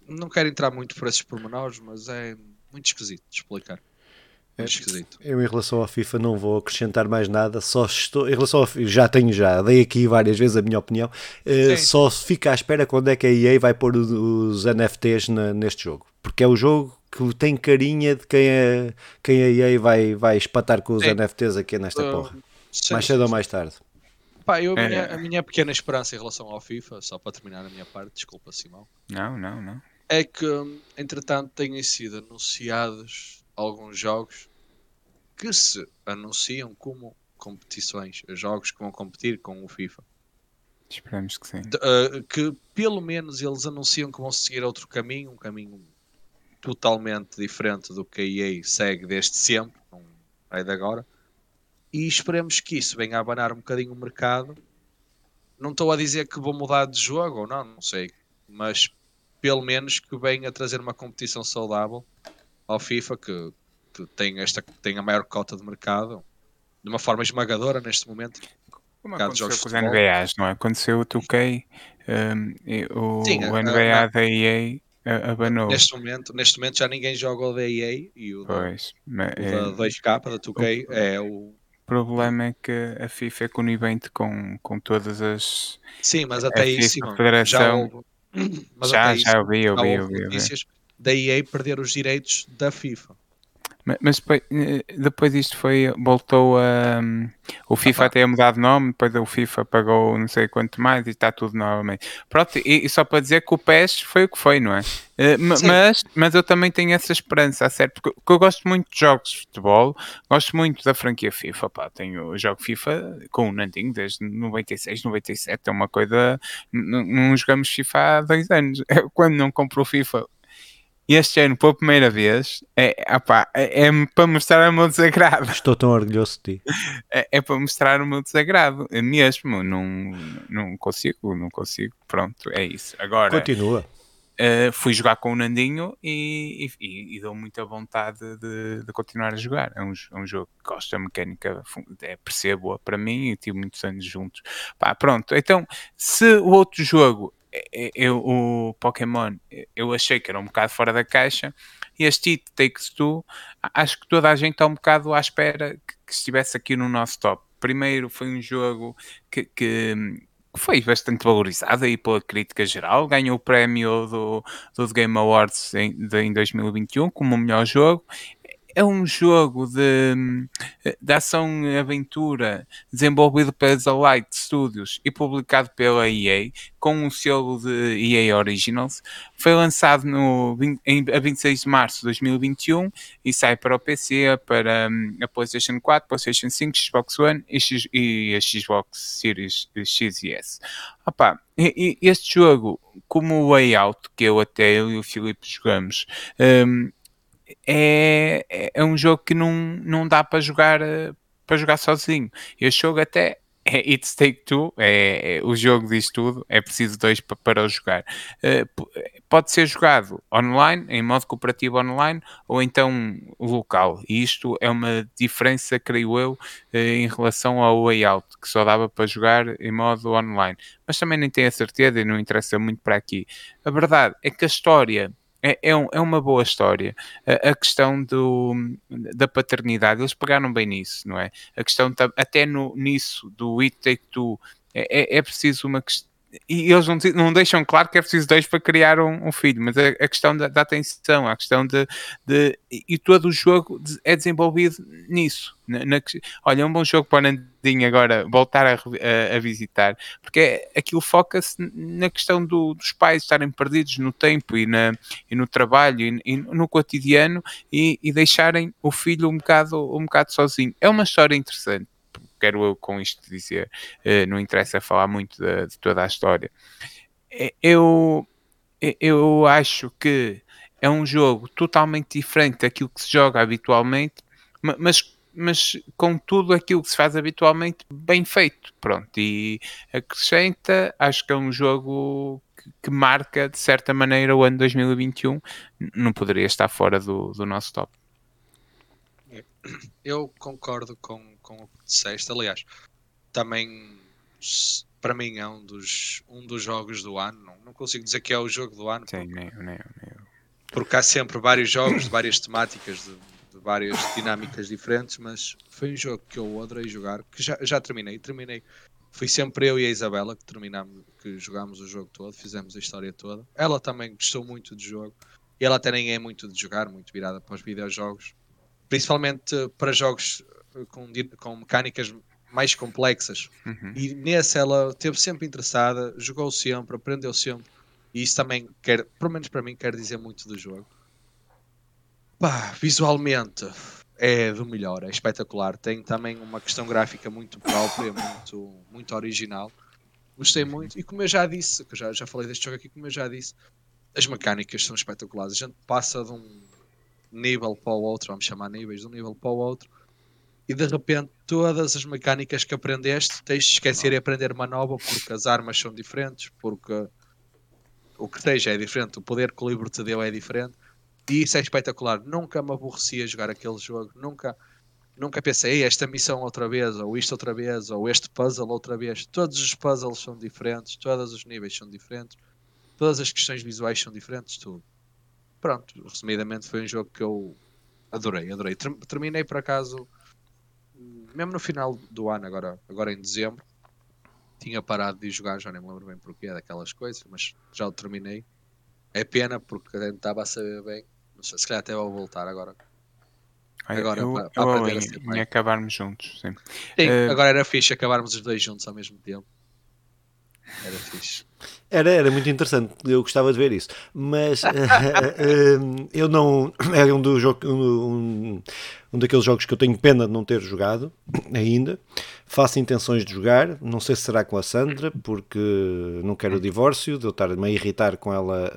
[SPEAKER 3] Não quero entrar muito por esses pormenores, mas é muito esquisito de explicar. É esquisito.
[SPEAKER 1] Eu, em relação à FIFA, não vou acrescentar mais nada. Só estou. Em relação ao já tenho já, dei aqui várias vezes a minha opinião. Uh, só fica à espera quando é que a EA vai pôr os NFTs na, neste jogo. Porque é o jogo que tem carinha de quem, é, quem a EA vai, vai espatar com os Sim. NFTs aqui nesta uh, porra. Sim, mais cedo ou mais tarde.
[SPEAKER 3] Pá, eu, a, minha, é. a minha pequena esperança em relação ao FIFA, só para terminar a minha parte, desculpa, Simão.
[SPEAKER 2] Não, não, não.
[SPEAKER 3] É que, entretanto, têm sido anunciados alguns jogos que se anunciam como competições, jogos que vão competir com o FIFA.
[SPEAKER 2] Esperamos que sim.
[SPEAKER 3] Uh, que pelo menos eles anunciam que vão seguir outro caminho, um caminho totalmente diferente do que a EA segue desde sempre, não é de agora. E esperemos que isso venha a abanar um bocadinho o mercado. Não estou a dizer que vou mudar de jogo ou não, não sei, mas pelo menos que venha a trazer uma competição saudável ao FIFA, que, que tem, esta, tem a maior cota de mercado, de uma forma esmagadora neste momento.
[SPEAKER 2] Como aconteceu com os. NBAs, não é? Aconteceu o 2K, um, o,
[SPEAKER 3] Sim,
[SPEAKER 2] o NBA
[SPEAKER 3] a-
[SPEAKER 2] da EA abanou.
[SPEAKER 3] Neste momento, neste momento já ninguém joga o da EA e o da,
[SPEAKER 2] Pois,
[SPEAKER 3] o
[SPEAKER 2] é,
[SPEAKER 3] da 2K, da 2K, é o.
[SPEAKER 2] o problema é que a FIFA é conivente com, com todas as.
[SPEAKER 3] Sim, mas até isso, Simão, já
[SPEAKER 2] Federação-
[SPEAKER 3] houve. [clears throat] Mas
[SPEAKER 2] já,
[SPEAKER 3] até isso,
[SPEAKER 2] já ouvi,
[SPEAKER 3] já
[SPEAKER 2] ouvi, ouvi, ouvi.
[SPEAKER 3] notícias da EA perder os direitos da FIFA.
[SPEAKER 2] Ma- Mas depois, eh, depois isto foi, voltou a. hum, O FIFA
[SPEAKER 3] pá.
[SPEAKER 2] até a mudar de nome, depois o FIFA pagou não sei quanto mais e está tudo novamente. Pronto, e, e só para dizer que o PES foi o que foi, não é? Eh,
[SPEAKER 3] Sim.
[SPEAKER 2] mas, mas eu também tenho essa esperança, sério, porque, eu gosto muito de jogos de futebol, gosto muito da franquia FIFA, pá, tenho, jogo FIFA com o Nandinho desde 96, 97, é uma coisa. n- Não jogamos FIFA há dois anos. [laughs] Eu, quando não compro o FIFA este ano, pela primeira vez, é, apá, é, é para mostrar o meu desagrado.
[SPEAKER 1] Estou tão orgulhoso de ti.
[SPEAKER 2] É, é para mostrar o meu desagrado. É mesmo, não, não consigo, não consigo. Pronto, é isso. Agora,
[SPEAKER 1] Continua.
[SPEAKER 2] eh, fui jogar com o Nandinho e, e, e deu muita vontade de, de continuar a jogar. É um, é um jogo que gosto da mecânica, é, percebo-a para mim e tive muitos anos juntos. Pá, pronto, então, se o outro jogo, eu, o Pokémon, eu achei que era um bocado fora da caixa, e este It Takes Two, acho que toda a gente está um bocado à espera que, que estivesse aqui no nosso top. Primeiro foi um jogo que, que, foi bastante valorizado aí pela crítica geral, ganhou o prémio do, do Game Awards em, de- em 2021 como o melhor jogo. É um jogo de, de ação e aventura desenvolvido pela Light Studios e publicado pela EA com um selo de EA Originals. Foi lançado no, em, a 26 de março de 2021 e sai para o PC, para a PlayStation 4, PlayStation 5, Xbox One e, X- e a Xbox Series X e S. Opa, este jogo, como o Way Out, que eu até eu e o Filipe jogamos, hum, é, é- é um jogo que não, não dá para jogar eh, para jogar sozinho. Este jogo até é It's Take Two, é, é- o jogo diz tudo, é preciso dois pa- para o jogar. P- pode ser jogado online, em modo cooperativo online, ou então local. E isto é uma diferença, creio eu, eh, em relação ao Way Out, que só dava para jogar em modo online. Mas também nem tenho a certeza e não interessa muito para aqui. A verdade é que a história é, é, um- é uma boa história. A, a questão do, da paternidade, eles pegaram bem nisso, não é? A questão, até no, nisso, do It Take Two, é, é, é preciso uma questão. E eles não, não deixam claro que é preciso dois para criar um, um filho, mas a, a questão da, da atenção, a questão de, de- E todo o jogo é desenvolvido nisso. Na, na olha, é um bom jogo para o Nandinho agora voltar a, a- a visitar, porque é- aquilo foca-se na questão do- dos pais estarem perdidos no tempo e, na, e no trabalho e, e no cotidiano e, e deixarem o filho um bocado, um bocado sozinho. É uma história interessante, quero eu com isto dizer, eh, não interessa falar muito da- de, toda a história. Eh, Eu, eh, eu acho que é um jogo totalmente diferente daquilo que se joga habitualmente, ma- mas, mas com tudo aquilo que se faz habitualmente bem feito. Pronto, e acrescenta, acho que é um jogo que, que marca de certa maneira o ano 2021, N- não poderia estar fora do, do nosso top.
[SPEAKER 3] Eu concordo com, com o disseste. Aliás, também para mim é um dos, um dos jogos do ano. Não, não consigo dizer que é o jogo do ano,
[SPEAKER 2] Sim, nem, nem, nem.
[SPEAKER 3] porque há sempre vários jogos de várias temáticas, de, de várias dinâmicas diferentes, mas foi um jogo que eu adorei jogar, que já, já terminei, terminei. Fui sempre eu e a Isabela que terminamos, que jogámos o jogo todo, fizemos a história toda. Ela também gostou muito do jogo. E ela até nem é muito de jogar, muito virada para os videojogos. Principalmente eh, para jogos com, com mecânicas mais complexas.
[SPEAKER 2] Uhum.
[SPEAKER 3] E nesse ela esteve sempre interessada, jogou sempre, aprendeu sempre. E isso também quer, pelo menos para mim, quer dizer muito do jogo. Pá, visualmente é do melhor, é espetacular. Tem também uma questão gráfica muito própria, muito, muito original. Gostei muito. E como eu já disse, que eu já, já falei deste jogo aqui, como eu já disse, as mecânicas são espetaculares. A gente passa de um nível para o outro, vamos chamar níveis, de um nível para o outro, e de repente todas as mecânicas que aprendeste tens de esquecer e aprender uma nova porque as armas são diferentes, porque o que seja é diferente, o poder que o livro te deu é diferente. E isso é espetacular. Nunca me aborrecia jogar aquele jogo. Nunca, nunca pensei, esta missão outra vez, ou isto outra vez, ou este puzzle outra vez. Todos os puzzles são diferentes, todos os níveis são diferentes, todas as questões visuais são diferentes, tudo. Pronto, resumidamente foi um jogo que eu adorei, adorei. Terminei por acaso, mesmo no final do ano, agora, agora em dezembro, tinha parado de jogar, já nem me lembro bem porquê daquelas coisas, mas já o terminei. É pena porque a gente estava a saber bem. Não sei, se calhar até vou voltar agora.
[SPEAKER 2] Agora, eu, para, para eu a ser acabarmos juntos, sim.
[SPEAKER 3] sim uh... agora era fixe acabarmos os dois juntos ao mesmo tempo. Era fixe.
[SPEAKER 1] Era, era muito interessante, eu gostava de ver isso. Mas uh, [laughs] uh, eu não. [clears throat] É um, do jogo, um, um daqueles jogos que eu tenho pena de não ter jogado ainda. Faço intenções de jogar, não sei se será com a Sandra, porque não quero o divórcio, de eu estar-me a irritar com ela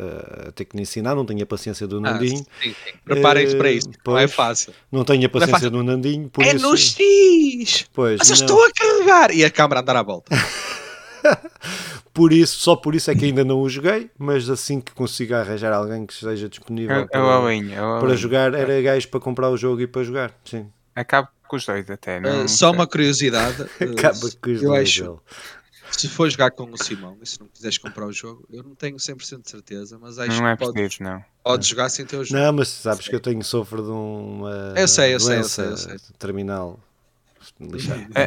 [SPEAKER 1] a ter que lhe ensinar, não tenho a paciência do ah, Nandinho. Ah, sim,
[SPEAKER 3] sim. Preparem-se uh, para isso, pois, não é fácil.
[SPEAKER 1] Não tenho a é paciência é do Nandinho. Por
[SPEAKER 3] é
[SPEAKER 1] isso...
[SPEAKER 3] no X! Pois, Mas eu estou a carregar! E a câmera andar à volta. [laughs]
[SPEAKER 1] por isso, só por isso é que ainda não o joguei, mas assim que consiga arranjar alguém que esteja disponível
[SPEAKER 2] é, para,
[SPEAKER 1] é para jogar, era gajo para comprar o jogo e para jogar, sim.
[SPEAKER 2] Acabo com os dois até, não,
[SPEAKER 3] uh, Só uma curiosidade. [laughs]
[SPEAKER 1] Acaba com os
[SPEAKER 3] eu
[SPEAKER 1] dois.
[SPEAKER 3] Acho, se for jogar com o Simão e se não quiseres comprar o jogo, eu não tenho 100% de certeza, mas acho
[SPEAKER 2] não é
[SPEAKER 3] que podes,
[SPEAKER 2] preciso, não.
[SPEAKER 3] podes jogar sem ter o jogo.
[SPEAKER 1] Não, mas sabes que eu tenho sofro de uma
[SPEAKER 3] eu sei, eu sei, eu sei, eu sei.
[SPEAKER 1] terminal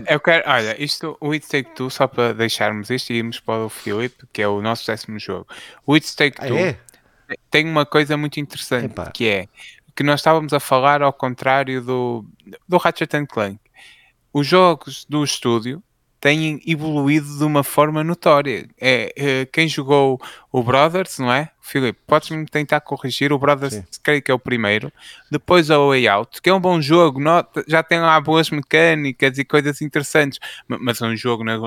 [SPEAKER 2] eu quero, olha, isto, o It Take Two, só para deixarmos isto e irmos para o Filipe, que é o nosso décimo jogo. O It Take ah, Two é? tem uma coisa muito interessante Epa. que é que nós estávamos a falar ao contrário do, do Ratchet Clank. Os jogos do estúdio têm evoluído de uma forma notória. É, é quem jogou o Brothers, não é? Filipe, podes-me tentar corrigir. O Brothers, Sim. creio que é o primeiro. Depois o Way Out, que é um bom jogo, já tem lá boas mecânicas e coisas interessantes, mas é um jogo na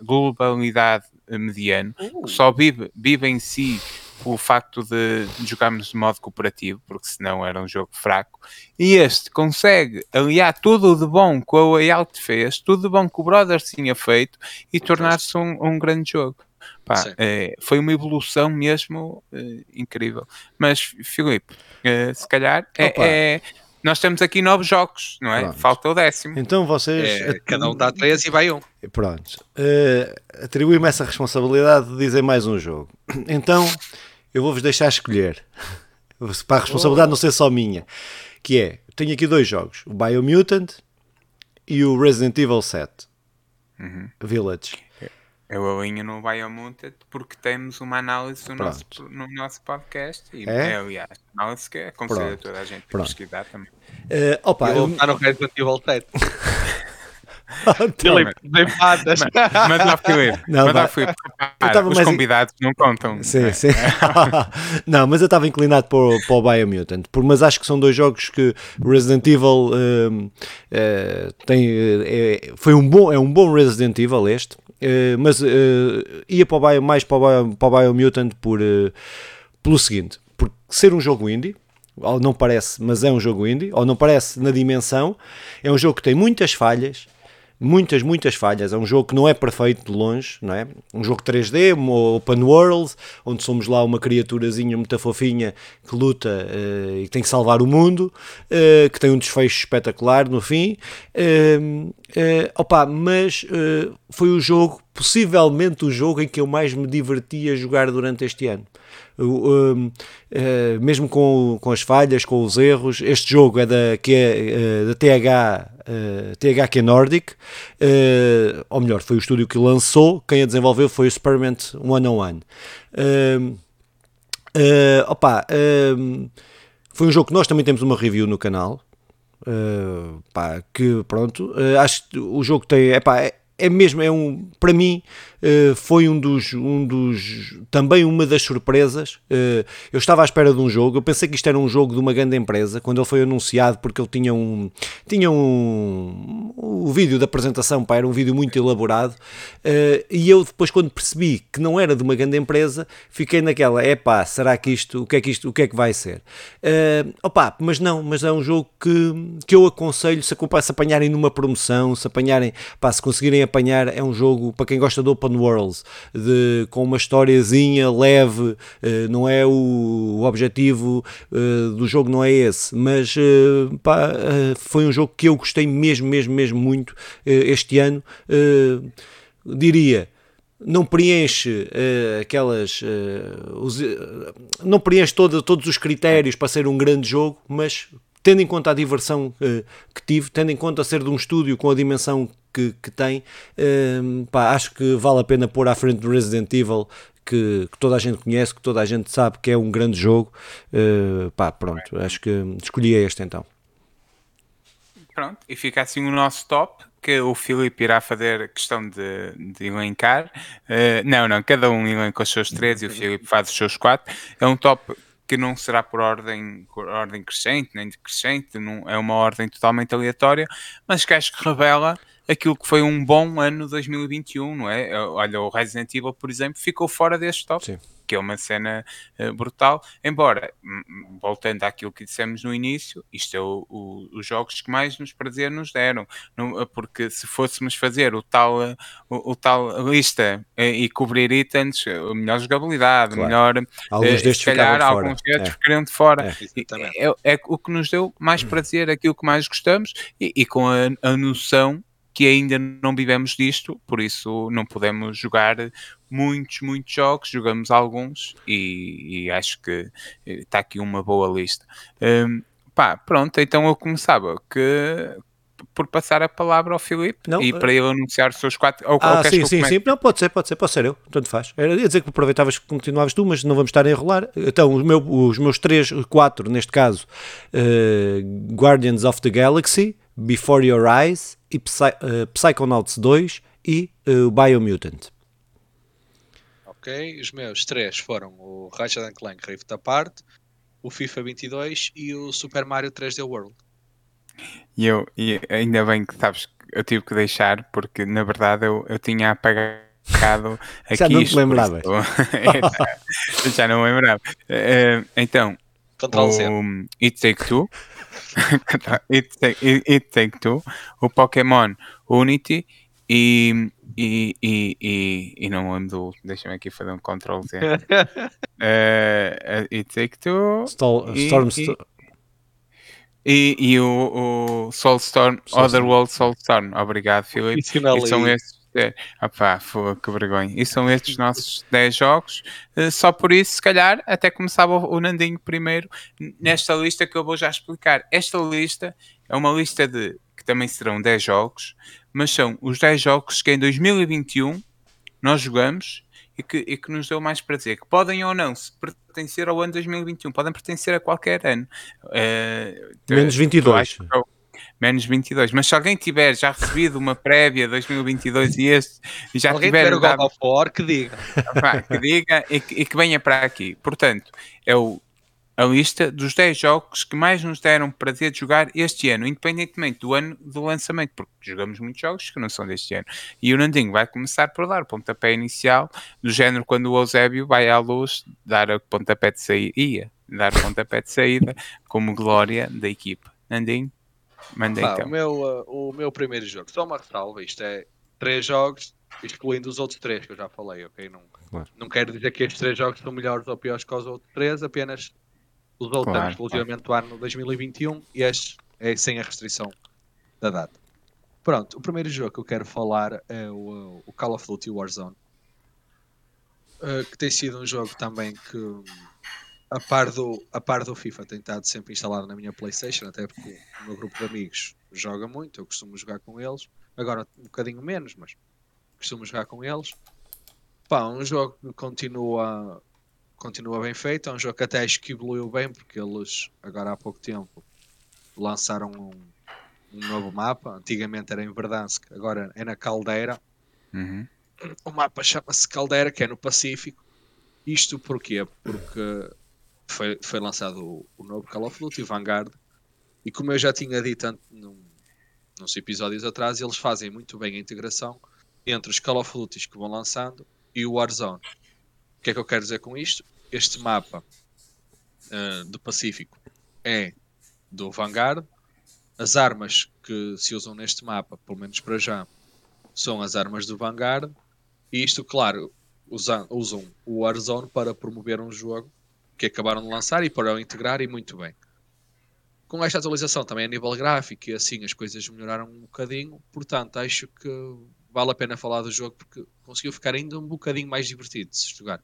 [SPEAKER 2] globalidade mediano, uh. que só vive, vive em si o facto de jogarmos de modo cooperativo, porque senão era um jogo fraco. E este consegue aliar tudo de bom que o Layout fez, tudo de bom que o Brothers tinha feito e tornar-se um, um, grande jogo. Pá, é, foi uma evolução mesmo é, incrível. Mas, Filipe, é, se calhar é, é, nós temos aqui novos jogos, não é? Pronto. Falta o décimo.
[SPEAKER 1] Então vocês.
[SPEAKER 3] É, cada um dá três e vai um.
[SPEAKER 1] Pronto. Uh, Atribuí-me essa responsabilidade de dizer mais um jogo. Então, eu vou-vos deixar escolher. [laughs] Para a responsabilidade oh. não ser só minha. Que é, tenho aqui dois jogos, o Biomutant e o Resident Evil 7.
[SPEAKER 2] Uhum.
[SPEAKER 1] Village.
[SPEAKER 2] Eu alinho no Biomutant porque temos uma análise no nosso, no nosso podcast e é, é aliás, análise que aconselho a toda a gente a pesquisar também.
[SPEAKER 1] Uh, opa,
[SPEAKER 3] eu vou estar no Resident Evil 7. [laughs]
[SPEAKER 2] Filipe, bem patas. Mas lá fui não, mas lá fui Os convidados não contam.
[SPEAKER 1] Sim, é. sim. [laughs] não, mas eu estava inclinado para o, para o Biomutant. Por, mas acho que são dois jogos que Resident Evil uh, uh, tem, uh, foi um bom, é um bom Resident Evil este. mas ia para o Bio, mais para o, Bio, para o Biomutant por, pelo seguinte, por ser um jogo indie, ou não parece, mas é um jogo indie, ou não parece na dimensão, é um jogo que tem muitas falhas, muitas, muitas falhas. É um jogo que não é perfeito de longe, não é? Um jogo 3D, um open world, onde somos lá uma criaturazinha muito fofinha que luta uh, e tem que salvar o mundo, uh, que tem um desfecho espetacular no fim. Uh, opa, mas foi o jogo, possivelmente o jogo em que eu mais me diverti a jogar durante este ano. Uh, uh, mesmo com, com as falhas, com os erros, este jogo é da, que é, uh, da TH, THQ Nordic, ou melhor, foi o estúdio que lançou, quem a desenvolveu foi o Experiment 101. Uh, opa, foi um jogo que nós também temos uma review no canal. pá, que pronto, acho que o jogo tem, epá, é, é mesmo, é um, para mim, uh, foi um dos, um dos, também uma das surpresas. Uh, eu estava à espera de um jogo, eu pensei que isto era um jogo de uma grande empresa, quando ele foi anunciado, porque ele tinha um, tinha um, o vídeo da apresentação, pá, era um vídeo muito elaborado, uh, e eu depois quando percebi que não era de uma grande empresa, fiquei naquela, é pá, será que isto, o que é que isto, o que é que vai ser? Opa, mas não, mas é um jogo que, que eu aconselho, se, se apanharem numa promoção, se apanharem, pá, se conseguirem apanhar, é um jogo para quem gosta de open worlds, de, com uma historiazinha leve, uh, não é o, o objetivo uh, do jogo, não é esse, mas pá, foi um jogo que eu gostei mesmo, mesmo, mesmo muito este ano. diria não preenche uh, aquelas. Uh, os, uh, não preenche todo, todos os critérios para ser um grande jogo, mas tendo em conta a diversão que tive, tendo em conta ser de um estúdio com a dimensão que, que tem, pá, acho que vale a pena pôr à frente do Resident Evil. Que, que, toda a gente conhece, que toda a gente sabe que é um grande jogo, pá, pronto, acho que escolhi este então.
[SPEAKER 2] Pronto, e fica assim o nosso top que o Filipe irá fazer questão de, de elencar. Uh, não, não, cada um elenca os seus três e o Filipe faz os seus quatro. É um top que não será por ordem, por ordem crescente, nem decrescente, não, é uma ordem totalmente aleatória, mas que acho que revela aquilo que foi um bom ano 2021, não é? Olha, o Resident Evil, por exemplo, ficou fora deste top. Sim que é uma cena uh, brutal. Embora, voltando àquilo que dissemos no início, isto é o, o, os jogos que mais nos prazer nos deram, não, eh, porque se fôssemos fazer o tal, eh, o, o tal lista uh, e cobrir itens, melhor jogabilidade, claro. melhor.
[SPEAKER 1] Alguns destes se calhar,
[SPEAKER 2] alguns destes é. ficariam de fora. É. É, é, o que nos deu mais prazer, aquilo que mais gostamos e, e com a, a noção que ainda não vivemos disto, por isso não podemos jogar muitos, muitos jogos, jogamos alguns e, e acho que está eh, aqui uma boa lista. Um, pá, pronto, então eu começava que por passar a palavra ao Filipe não, e para ele anunciar os seus quatro. Ou,
[SPEAKER 1] ah, ou sim, sim, sim. Não, pode ser, pode ser, pode ser eu, tanto faz. Era dizer que aproveitavas que continuavas tu, mas não vamos estar a enrolar. Então, os, meu, os meus três, quatro, neste caso, uh, Guardians of the Galaxy, Before Your Eyes, e Psy, uh, Psychonauts 2 e uh, Biomutant.
[SPEAKER 3] Ok, os meus três foram o Ratchet Clank Rift Apart, o FIFA 22 e o Super Mario 3D World.
[SPEAKER 2] E eu, e ainda bem que sabes, eu tive que deixar, porque na verdade eu, eu tinha apagado [laughs] aqui.
[SPEAKER 1] Já não te lembravas? [laughs]
[SPEAKER 2] já não me lembrava. Uh, então,
[SPEAKER 3] Control
[SPEAKER 2] o It Take Two [laughs] It, Take, It Take Two, o Pokémon Unity e, e, e, e, e não lembro do. Deixa-me aqui fazer um Ctrl Z. uh, It Take Two.
[SPEAKER 1] Stol, e, Storm. E,
[SPEAKER 2] e, e o, o Soulstorm, Otherworld Soulstorm. Obrigado, Filipe. E são esses é, opá, que vergonha. E são estes nossos 10 jogos. Uh, só por isso, se calhar, até começava o, o Nandinho primeiro nesta lista que eu vou já explicar. Esta lista é uma lista de também serão 10 jogos, mas são os 10 jogos que em 2021 nós jogamos e que, e que nos deu mais prazer. Que podem ou não se pertencer ao ano 2021, podem pertencer a qualquer ano. Uh,
[SPEAKER 1] Menos 22
[SPEAKER 2] menos 22. Mas se alguém tiver já recebido uma prévia 2022 e este, e já
[SPEAKER 3] alguém
[SPEAKER 2] tiver.
[SPEAKER 3] tiver o God of War, que diga.
[SPEAKER 2] que diga e que, e que venha para aqui. Portanto, é o, a lista dos 10 jogos que mais nos deram prazer de jogar este ano, independentemente do ano do lançamento, porque jogamos muitos jogos que não são deste ano. E o Nandinho vai começar por dar o pontapé inicial, do género quando o Eusébio vai à luz dar o pontapé de saída, ia dar o pontapé de saída como glória da equipa. Nandinho? Manda então.
[SPEAKER 3] O meu, uh, o meu primeiro jogo, só uma ressalva, isto é três jogos, excluindo os outros três que eu já falei, ok? Não, claro. não quero dizer que estes três jogos são melhores ou piores que os outros três, apenas os outros claro, exclusivamente claro. do ano 2021 e este é sem a restrição da data. Pronto, o primeiro jogo que eu quero falar é o, o Call of Duty Warzone, uh, que tem sido um jogo também que a par do, a par do FIFA tem estado sempre instalado na minha Playstation, até porque o meu grupo de amigos joga muito, eu costumo jogar com eles, agora um bocadinho menos, mas costumo jogar com eles. Pá, um jogo que continua, continua bem feito, é um jogo que até acho que evoluiu bem, porque eles agora há pouco tempo lançaram um, um novo mapa, antigamente era em Verdansk, agora é na Caldeira.
[SPEAKER 2] Uhum.
[SPEAKER 3] O mapa chama-se Caldeira, que é no Pacífico. Isto porquê? Porque foi, foi lançado o, o, novo Call of Duty Vanguard e como eu já tinha dito num, nos episódios atrás, eles fazem muito bem a integração entre os Call of Duty que vão lançando e o Warzone. O que é que eu quero dizer com isto? Este mapa uh, do Pacífico é do Vanguard. As armas que se usam neste mapa, pelo menos para já, são as armas do Vanguard. E isto, claro, usam, usam o Warzone para promover um jogo que acabaram de lançar e para o integrar e muito bem. Com esta atualização também a nível gráfico e assim as coisas melhoraram um bocadinho, portanto acho que vale a pena falar do jogo porque conseguiu ficar ainda um bocadinho mais divertido de se jogar.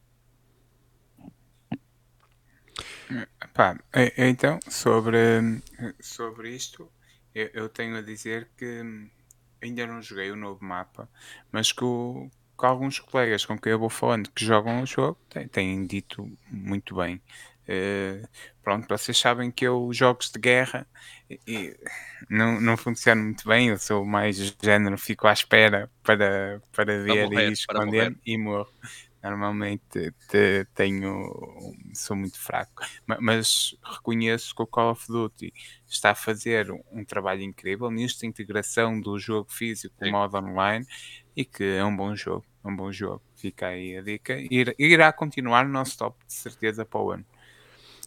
[SPEAKER 2] Pá, então, sobre, sobre isto, eu, eu, tenho a dizer que ainda não joguei o novo mapa, mas que, o, que alguns colegas com quem eu vou falando que jogam o jogo têm, têm dito muito bem. Uh, pronto, vocês sabem que eu jogos de guerra e, não, não funciona muito bem, eu sou mais género, fico à espera para, para ver morrer, e esconder e morro. Normalmente te, tenho sou muito fraco, mas reconheço que o Call of Duty está a fazer um trabalho incrível nisto, integração do jogo físico com o modo online e que é um bom jogo, é um bom jogo. Fica aí a dica. Irá continuar no nosso top de certeza para o ano.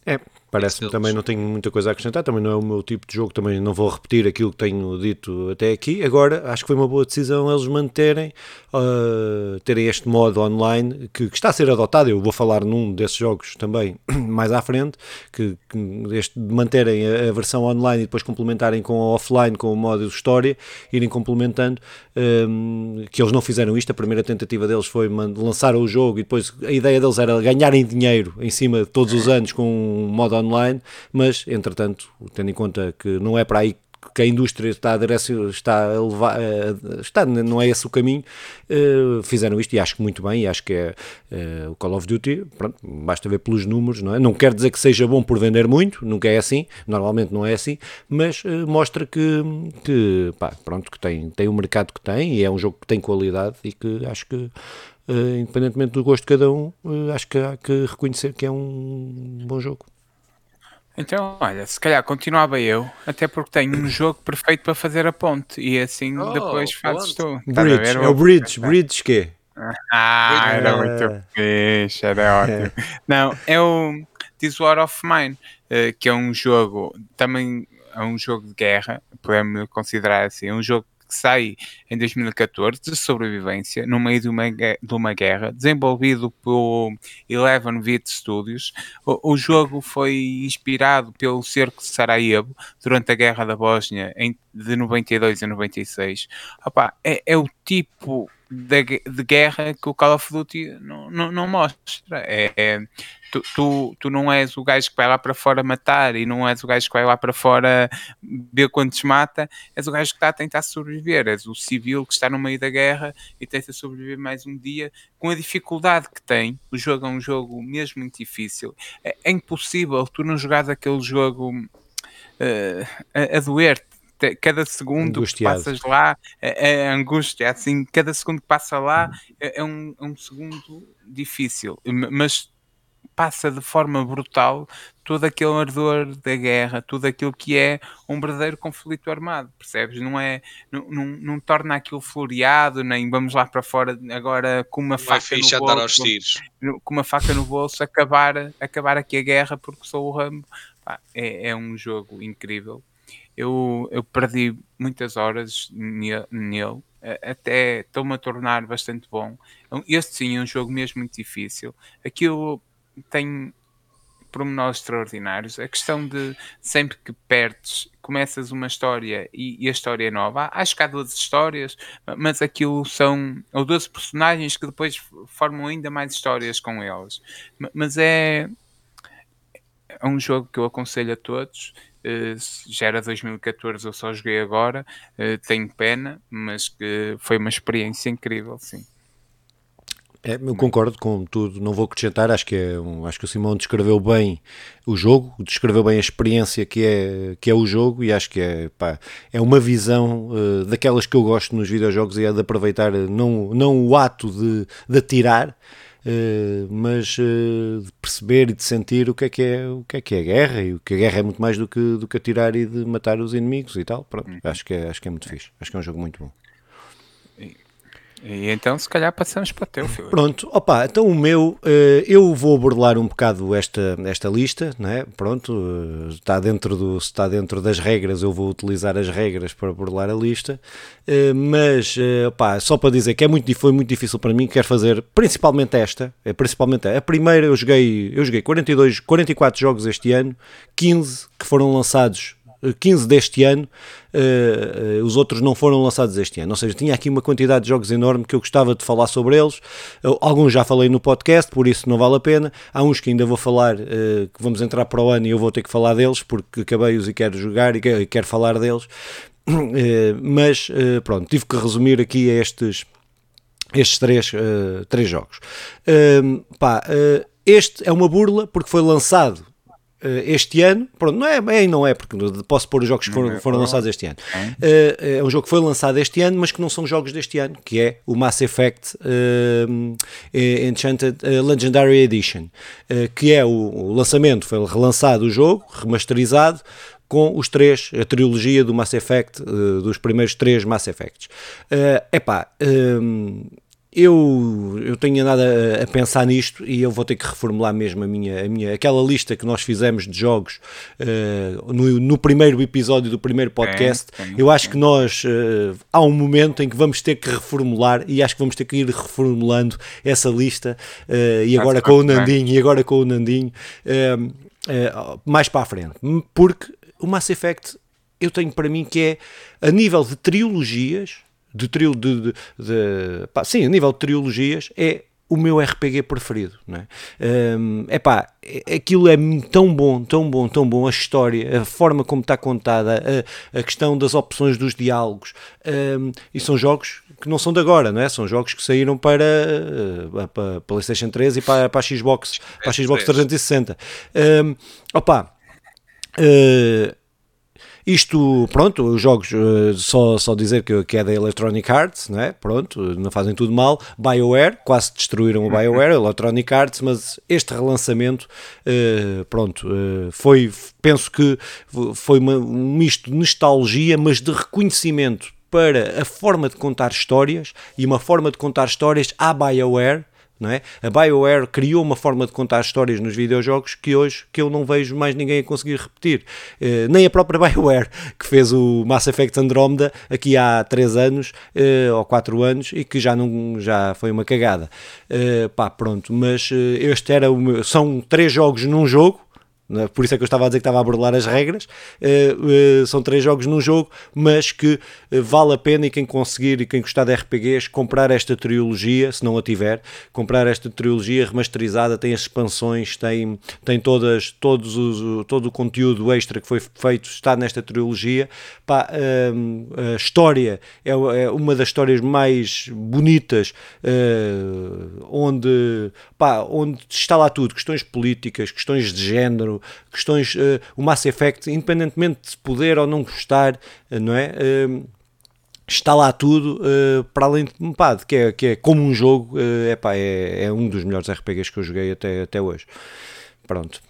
[SPEAKER 1] É, parece-me também não tenho muita coisa a acrescentar, também não é o meu tipo de jogo, também não vou repetir aquilo que tenho dito até aqui. Agora, acho que foi uma boa decisão eles manterem, uh, terem este modo online que, que, está a ser adotado. Eu vou falar num desses jogos também [clears throat] mais à frente, que, que este, manterem a, a, versão online e depois complementarem com a offline, com o modo história, irem complementando. Um, que eles não fizeram isto, a primeira tentativa deles foi lançar o jogo e depois a ideia deles era ganharem dinheiro em cima de todos os anos com um modo online, mas entretanto, tendo em conta que não é para aí que a indústria está a, está a levar, eh, está, não é esse o caminho, uh, fizeram isto e acho que muito bem, e acho que é uh, o Call of Duty, pronto, basta ver pelos números, não é? Não quer dizer que seja bom por vender muito, nunca é assim, normalmente não é assim, mas mostra que, que, pá, pronto, que tem, tem o mercado que tem e é um jogo que tem qualidade e que acho que independentemente do gosto de cada um, acho que há que reconhecer que é um bom jogo.
[SPEAKER 2] Então, olha, se calhar continuava eu, até porque tenho um jogo perfeito para fazer a ponte e assim oh, depois fazes tu.
[SPEAKER 1] Bridge, é o Bridge, Bridge quê?
[SPEAKER 2] Ah, era muito fixe, era ótimo. [laughs] Não, é o This War of Mine, uh, que é um jogo, também é um jogo de guerra, podemos considerar assim, é um jogo que sai em 2014 de sobrevivência no meio de uma, de uma guerra, desenvolvido pelo Eleven Bit Studios. O, o, jogo foi inspirado pelo cerco de Sarajevo durante a Guerra da Bósnia em, de 92 a 96. Opa, é, é o tipo de, de, guerra que o Call of Duty não, não, não mostra. É, é tu, tu, tu, não és o gajo que vai lá para fora matar e não és o gajo que vai lá para fora ver quantos mata, és o gajo que está a tentar sobreviver, és o civil que está no meio da guerra e tenta sobreviver mais um dia com a dificuldade que tem. O jogo é um jogo mesmo muito difícil. É, é impossível tu não jogares aquele jogo uh, a, a doer-te cada segundo que passas lá é, é, angústia, assim, cada segundo que passa lá é, é, um, é um segundo difícil, mas passa de forma brutal todo aquele ardor da guerra, tudo aquilo que é um verdadeiro conflito armado, percebes? Não é, não, não, não torna aquilo floreado, nem vamos lá para fora agora com uma não faca no bolso, com uma faca no bolso acabar, acabar aqui a guerra porque sou o Rambo. Pá, é, é um jogo incrível. Eu, eu perdi muitas horas nele, até estou-me a tornar bastante bom. Então, este sim é um jogo mesmo muito difícil. Aquilo tem pormenores extraordinários. A questão de sempre que perdes, começas uma história e, e, a história é nova. Acho que há 12 histórias, mas aquilo são ou 12 personagens que depois formam ainda mais histórias com eles. Mas é, é um jogo que eu aconselho a todos. Já era 2014, eu só joguei agora. Uh, tenho pena, mas que foi uma experiência incrível, sim.
[SPEAKER 1] É, eu concordo com tudo, não vou acrescentar, acho que, é acho que o Simão descreveu bem o jogo, descreveu bem a experiência que é, que é o jogo e acho que é, pá, é uma visão uh, daquelas que eu gosto nos videojogos e é de aproveitar eh, não, não o ato de, de atirar, mas uh, de perceber e de sentir o que, é que é, o que é que é a guerra e o que a guerra é muito mais do que, do que atirar e de matar os inimigos e tal, pronto, uhum. acho, que é, acho que é muito fixe, acho que é um jogo muito bom.
[SPEAKER 2] E então, se calhar, passamos para o teu, filho.
[SPEAKER 1] Pronto, opa, então o meu, eh, eu vou burlar um bocado esta, esta lista, né? Pronto, eh, está dentro, do, está dentro das regras, eu vou utilizar as regras para burlar a lista, eh, mas, opa, só para dizer que é muito, foi muito difícil para mim, quero fazer principalmente esta, é principalmente a primeira, eu joguei, eu joguei 42, 44 jogos este ano, 15 que foram lançados 15 deste ano, uh, uh, os outros não foram lançados este ano. Ou seja, tinha aqui uma quantidade de jogos enorme que eu gostava de falar sobre eles. Uh, alguns já falei no podcast, por isso não vale a pena. Há uns que ainda vou falar, que vamos entrar para o ano e eu vou ter que falar deles, porque acabei-os e quero jogar e quero, quero falar deles. [clears throat] mas pronto, tive que resumir aqui estes, estes três, três jogos. pá, este é uma burla porque foi lançado Uh, este ano, pronto, não é, é não é, porque posso pôr os jogos que foram, é foram lançados este ano. Uh, é um jogo que foi lançado este ano, mas que não são jogos deste ano, que é o Mass Effect uh, Enchanted Legendary Edition, que é o, o, lançamento, foi relançado o jogo, remasterizado, com os três, a trilogia do Mass Effect, dos primeiros três Mass Effects. É uh, epá, eu, eu tenho andado a, a, pensar nisto e eu vou ter que reformular mesmo a minha, a minha aquela lista que nós fizemos de jogos uh, no, no, primeiro episódio do primeiro podcast. É, eu acho que nós uh, há um momento em que vamos ter que reformular e acho que vamos ter que ir reformulando essa lista uh, e agora com o Nandinho e agora com o Nandinho mais para a frente, porque o Mass Effect eu tenho para mim que é a nível de trilogias de trio de, de, de pá, sim, a nível de trilogias é o meu RPG preferido, não é? Um, epá, aquilo é tão bom, tão bom, tão bom, a história, a forma como está contada, a, a questão das opções dos diálogos, um, e são jogos que não são de agora, não é? São jogos que saíram para, uh, para a PlayStation 3 e para, para a Xbox, para a Xbox 360. Um, opa, uh, isto, pronto, os jogos, uh, só, só dizer que, que é da Electronic Arts, não é? Pronto, não fazem tudo mal. BioWare, quase destruíram o BioWare, Electronic Arts, mas este relançamento, uh, pronto, uh, foi, penso que foi uma, um misto de nostalgia, mas de reconhecimento para a forma de contar histórias e uma forma de contar histórias à BioWare não é? A BioWare criou uma forma de contar histórias nos videojogos que hoje que eu não vejo mais ninguém a conseguir repetir. Uh, nem a própria [laughs] BioWare, que fez o Mass Effect Andromeda aqui há 3 anos uh, ou 4 anos e que já, não, já foi uma cagada. Uh, pá, pronto, mas este era o meu, são três jogos num jogo é? por isso é que eu estava a dizer que estava a burlar as regras. Uh, uh, são três jogos num jogo, mas que uh, vale a pena e quem conseguir e quem gostar de RPGs, comprar esta trilogia, se não a tiver, comprar esta trilogia remasterizada, tem as expansões, tem, tem todas, todos os, todo o conteúdo extra que foi feito, está nesta trilogia. Pá, ehm, a história é, é, uma das histórias mais bonitas, onde, pá, onde está lá tudo, questões políticas, questões de género, questões, uh, o Mass Effect, independentemente de poder ou não gostar, uh, não é? Uh, está lá tudo, para além de, pá, que, é, que é como um jogo, epá, é, é um dos melhores RPGs que eu joguei até, até hoje. Pronto.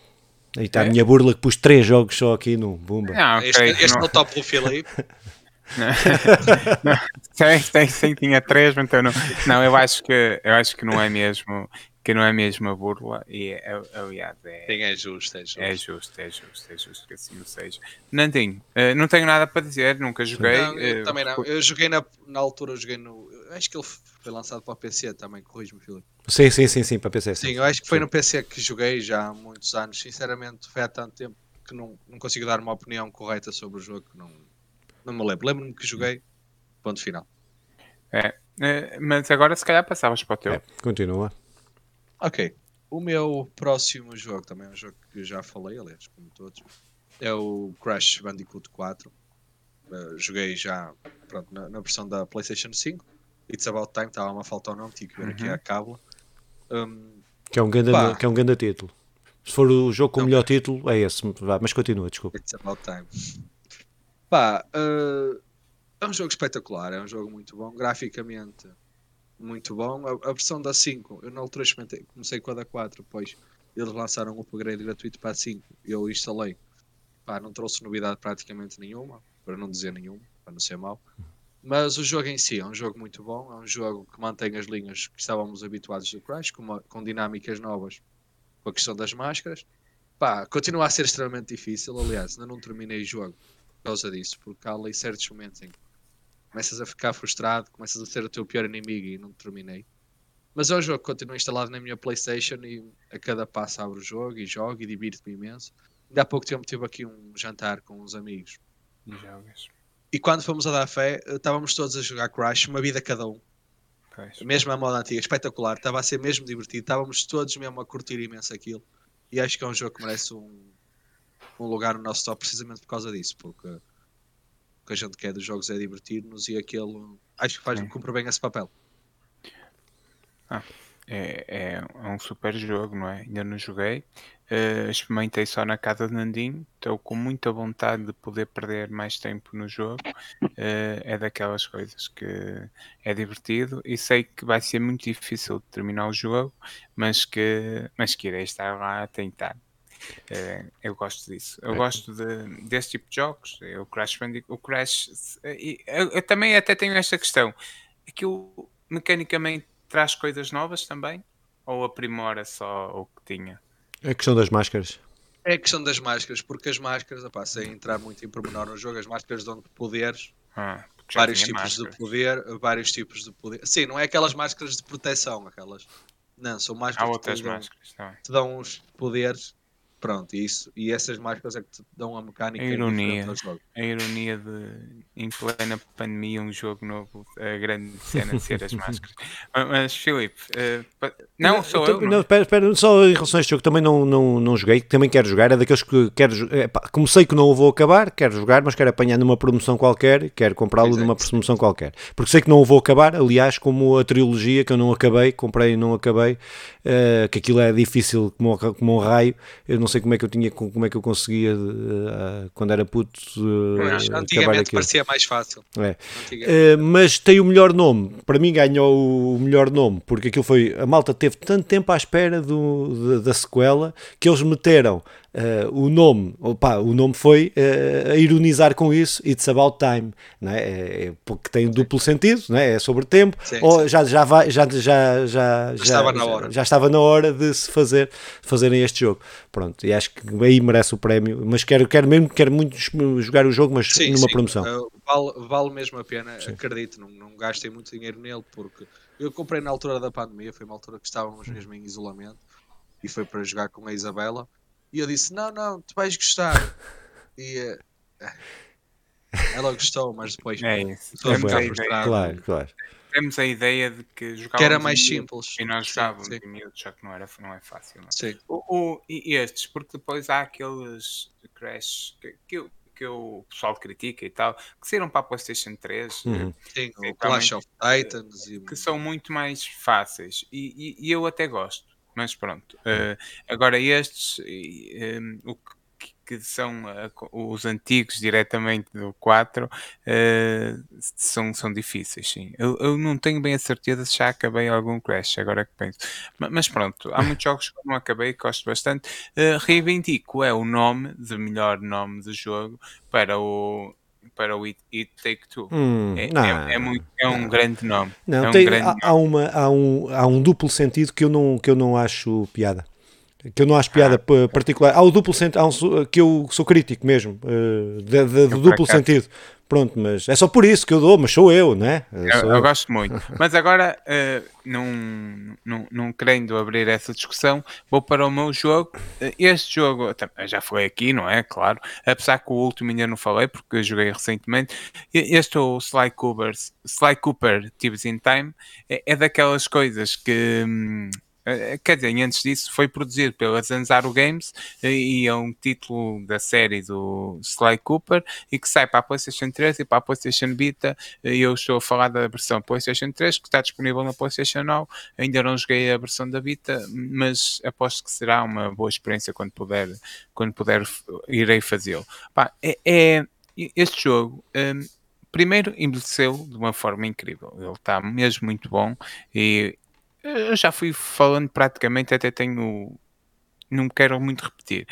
[SPEAKER 1] Aí está é? a minha burla que pus três jogos só aqui no Bumba.
[SPEAKER 3] Não, okay, este, este não. é o top do Filipe.
[SPEAKER 2] não, tem, tem, sim, tinha três, então não. Não, eu acho que eu acho que não é mesmo que não é mesmo a burla, e é, aliás é,
[SPEAKER 3] Sim, é justo, é justo.
[SPEAKER 2] É justo, é justo, é justo que assim seja. Nandinho, uh, não tenho nada para dizer, nunca joguei.
[SPEAKER 3] Não, eu uh, também não. Eu joguei na, na altura, joguei no. Acho que ele foi lançado para o PC também, corrijo-me, Filipe.
[SPEAKER 1] Sim, sim, sim, sim, para PC.
[SPEAKER 3] Sim, sim eu acho que foi sim. no PC que joguei já há muitos anos. Sinceramente, foi há tanto tempo que não, não consigo dar uma opinião correta sobre o jogo. Não, não me lembro. Lembro-me que joguei, ponto final.
[SPEAKER 2] É, eh, mas agora se calhar passavas para o teu. É,
[SPEAKER 1] continua.
[SPEAKER 3] Ok. O meu próximo jogo, também é um jogo que eu já falei, aliás, como todos, é o Crash Bandicoot 4. Uh, joguei já pronto, na, na, versão da PlayStation 5. It's About Time, estava uma falta ou não, tinha que ver uhum. aqui a cábula. Um,
[SPEAKER 1] que, é um ganda, que é um grande título. Se for o jogo com o melhor título, é esse. Mas continua, desculpa.
[SPEAKER 3] It's About Time. Pá, uh, é um jogo espetacular, é um jogo muito bom. Graficamente, muito bom. A, a, versão da 5, eu na altura comecei com a da 4, depois eles lançaram um upgrade gratuito para a 5 e eu instalei. Pá, não trouxe novidade praticamente nenhuma, para não dizer nenhuma, para não ser mau. Mas o jogo em si é um jogo muito bom, é um jogo que mantém as linhas que estávamos habituados do Crash, com, uma, com dinâmicas novas, com a questão das máscaras. Pá, continua a ser extremamente difícil, aliás, ainda não terminei o jogo por causa disso, porque há ali certos momentos em que começas a ficar frustrado, começas a ser o teu pior inimigo e não terminei. Mas é um jogo que continua instalado na minha Playstation e a cada passo abro o jogo e jogo e divirto-me imenso. Ainda há pouco tempo tive aqui um jantar com uns amigos.
[SPEAKER 2] E jogas.
[SPEAKER 3] E quando fomos a dar fé, estávamos todos a jogar Crash, uma vida cada um.
[SPEAKER 2] Pois.
[SPEAKER 3] Mesmo a moda antiga, espetacular. Estava a ser mesmo divertido. Estávamos todos mesmo a curtir imenso aquilo. E acho que é um jogo que merece um, um lugar no nosso top precisamente por causa disso. Porque o que a gente quer dos jogos é divertir-nos e aquele acho que faz,
[SPEAKER 2] Sim.
[SPEAKER 3] cumpre bem esse papel.
[SPEAKER 2] É, é, é um super jogo, não é? Ainda não joguei. Eh, experimentei só na casa de Nandinho. Estou com muita vontade de poder perder mais tempo no jogo. Eh, é daquelas coisas que é divertido e sei que vai ser muito difícil terminar o jogo, mas que, mas que irei estar lá a tentar. Eh, eu gosto disso. Eu
[SPEAKER 1] É.
[SPEAKER 2] gosto de, desse tipo de jogos. É O Crash Bandicoot, o Crash. e Eu, eu também até tenho esta questão. Aquilo mecanicamente traz coisas novas também? Ou aprimora só o que tinha?
[SPEAKER 1] A questão das máscaras.
[SPEAKER 3] É a questão das máscaras, porque as máscaras, opá, sem entrar muito em pormenor no jogo, as máscaras dão poderes,
[SPEAKER 2] Ah,
[SPEAKER 3] vários tipos
[SPEAKER 2] máscaras.
[SPEAKER 3] de poder, vários tipos de poder. Sim, não é aquelas máscaras de proteção, aquelas. Não, são
[SPEAKER 2] Há
[SPEAKER 3] máscaras que
[SPEAKER 2] outras
[SPEAKER 3] te dão,
[SPEAKER 2] máscaras também.
[SPEAKER 3] te dão uns poderes. Pronto, isso. E essas máscaras é que te dão a mecânica
[SPEAKER 2] A ironia. A ironia de, em plena pandemia, um jogo novo, a grande cena de ser as máscaras. [laughs] Mas, Filipe, pa- não, sou eu.
[SPEAKER 1] Não,
[SPEAKER 2] não?
[SPEAKER 1] espera, espera, só em relação a este jogo, também não, não, não joguei, também quero jogar, é daqueles que quero é, pá, como sei que não o vou acabar, quero jogar, mas quero apanhar numa promoção qualquer, quero comprá-lo numa promoção qualquer, porque sei que não o vou acabar, aliás, como a trilogia que eu não acabei, comprei e não acabei, eh, que aquilo é difícil como, um- como um raio, eu não sei como é que eu tinha, como é que eu conseguia, eh, quando era puto, acabar
[SPEAKER 3] Antigamente parecia mais fácil.
[SPEAKER 1] É. Uh, mas tem o melhor nome. Para mim ganhou o melhor nome, porque aquilo foi. A malta teve tanto tempo à espera do, da, da sequela que eles meteram uh, o nome. Opa, o nome foi uh, a ironizar com isso. It's about time, não é? Porque tem duplo sentido, não é? Sobre tempo.
[SPEAKER 3] Sim,
[SPEAKER 1] ou
[SPEAKER 3] sim.
[SPEAKER 1] já, já, vai, já, já, já, já,
[SPEAKER 3] estava na
[SPEAKER 1] já-
[SPEAKER 3] hora.
[SPEAKER 1] já estava na hora de se fazer fazerem este jogo. Pronto, e acho que aí merece o prémio. Mas quero, quero mesmo, quero muito jogar o jogo, mas
[SPEAKER 3] Sim,
[SPEAKER 1] numa promoção.
[SPEAKER 3] uh, vale, vale mesmo a pena, acredito, não, não gastei muito dinheiro nele, porque eu comprei na altura da pandemia, foi uma altura que estávamos mesmo em isolamento, e foi para jogar com a Isabela, e eu disse, não, não, tu vais gostar. E uh, ela gostou, mas depois
[SPEAKER 2] É isso.
[SPEAKER 3] estou a ficar
[SPEAKER 2] a, ideia,
[SPEAKER 3] frustrado.
[SPEAKER 1] Claro, claro.
[SPEAKER 2] temos a ideia de que jogávamos
[SPEAKER 3] Que era mais simples.
[SPEAKER 2] E nós
[SPEAKER 3] Sim,
[SPEAKER 2] jogávamos
[SPEAKER 3] sim.
[SPEAKER 2] em miúdo, já que não, era, não é fácil. Não é?
[SPEAKER 3] Sim,
[SPEAKER 2] O, o- e estes, porque depois há aqueles Crash que, que, o- que o pessoal critica e tal, que saíram para a PlayStation 3,
[SPEAKER 1] Uhum.
[SPEAKER 3] sim, o
[SPEAKER 2] Sim,
[SPEAKER 3] Clash of Titans e
[SPEAKER 2] que são muito mais fáceis e, e- e eu até gosto, mas pronto. eh, agora estes, e, em, o que, que são eh, os antigos diretamente do 4, eh, são, são difíceis, sim. Eu, eu não tenho bem a certeza se já acabei algum Crash, agora que penso. Ma- Mas, pronto, há muitos jogos que eu não acabei, que gosto bastante. Reivindico é o nome, de melhor nome do jogo, para o para o It, It Take Two.
[SPEAKER 1] Hum,
[SPEAKER 2] É,
[SPEAKER 1] não,
[SPEAKER 2] é- é muito- é um grande nome.
[SPEAKER 1] Não,
[SPEAKER 2] é um
[SPEAKER 1] tem-
[SPEAKER 2] grande
[SPEAKER 1] há, há uma, há, um, há um duplo sentido que eu não, que eu não acho piada. Que eu não acho piada
[SPEAKER 2] Ah.
[SPEAKER 1] pa- particular. Há o duplo sentido, um que eu sou crítico mesmo, eh, de- de- do
[SPEAKER 2] por
[SPEAKER 1] duplo sentido. Pronto, mas é só por isso que eu dou, mas sou eu, né?
[SPEAKER 2] Eu,
[SPEAKER 1] Sou
[SPEAKER 2] eu gosto muito. [laughs] Mas agora, eh, não, não, não querendo abrir essa discussão, vou para o meu jogo. Eh, Este jogo, já falei aqui, não é? Claro. Apesar que o último ainda não falei, porque eu joguei recentemente. Este, o Sly Cooper, Sly Cooper in Time, é, é daquelas coisas que. hum, Quer dizer, antes disso foi produzido pela Zanzaro Games eh, e é um título da série do Sly Cooper e que sai para a PlayStation 3 e para a PlayStation Vita eu estou a falar da versão PlayStation 3 que está disponível na PlayStation Now. Ainda não joguei a versão da Vita, mas aposto que será uma boa experiência quando puder, quando puder irei fazê-lo. É, é- este jogo. hum, Primeiro envelheceu de uma forma incrível. Ele está mesmo muito bom e eu já fui falando praticamente, até tenho não quero muito repetir.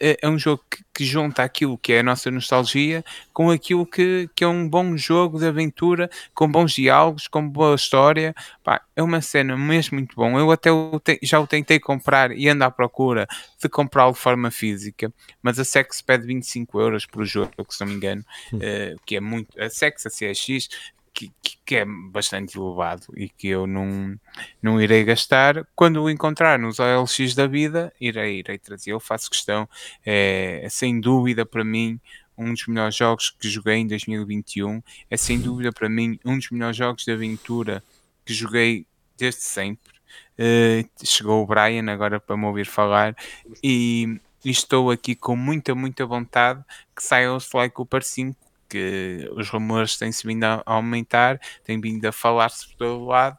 [SPEAKER 2] É, é um jogo que, que, junta aquilo que é a nossa nostalgia com aquilo que, que é um bom jogo de aventura, com bons diálogos, com boa história. Pá, é uma cena mesmo muito bom. Eu até o te, já o tentei comprar e ando à procura de comprá-lo de forma física, mas a Sex pede 25 euros por jogo, se não me engano, uh, que é muito. A Sex, a CX, que, que, é bastante elevado e que eu não, não irei gastar. Quando o encontrar nos OLX da vida, irei, irei trazer. Eu faço questão, é, sem dúvida para mim, um dos melhores jogos que joguei em 2021. É sem dúvida para mim um dos melhores jogos de aventura que joguei desde sempre. Uh, chegou o Brian agora para me ouvir falar e, e estou aqui com muita, muita vontade que saia o Sly Cooper 5 que os rumores têm-se vindo a aumentar, têm vindo a falar-se por todo lado.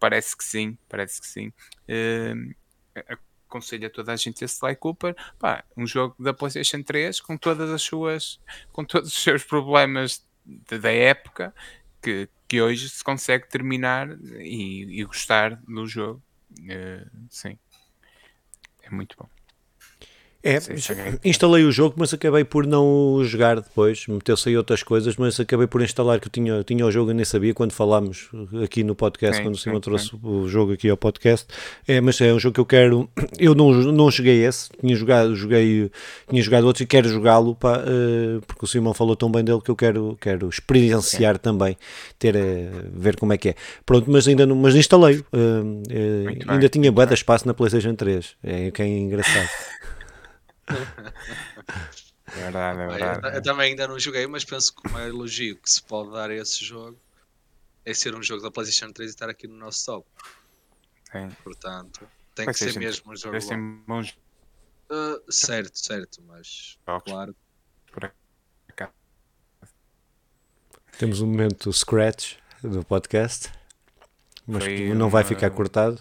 [SPEAKER 2] Parece que sim, parece que sim. Uh, aconselho a toda a gente esse Sly Cooper, pá, um jogo da PlayStation 3 com todas as suas, com todos os seus problemas de, da época, que, que hoje se consegue terminar e, e gostar do jogo. Uh, sim, é muito bom.
[SPEAKER 1] É, instalei o jogo, mas acabei por não jogar depois. Meteu-se aí outras coisas, mas acabei por instalar que eu tinha, tinha o jogo e nem sabia quando falámos aqui no podcast, sim, quando o Simão trouxe sim. o jogo aqui ao podcast. É, mas é um jogo que eu quero. Eu não, não joguei esse, tinha jogado, joguei, tinha jogado outro e quero jogá-lo uh, porque o Simão falou tão bem dele que eu quero, quero experienciar também, ter uh, ver como é que é. Pronto, mas ainda não, mas instalei. Uh, ainda tinha bué de espaço na PlayStation 3. É, que é engraçado. [laughs] [laughs]
[SPEAKER 2] verdade, é verdade.
[SPEAKER 3] Eu, eu, também ainda não joguei, mas penso que o maior elogio que se pode dar a esse jogo é ser um jogo da PlayStation 3 e estar aqui no nosso top. Sim. Portanto, tem que ser mesmo um jogo bom. Uh, certo, certo, mas claro.
[SPEAKER 1] Temos um momento scratch do podcast, mas Foi não vai ficar cortado.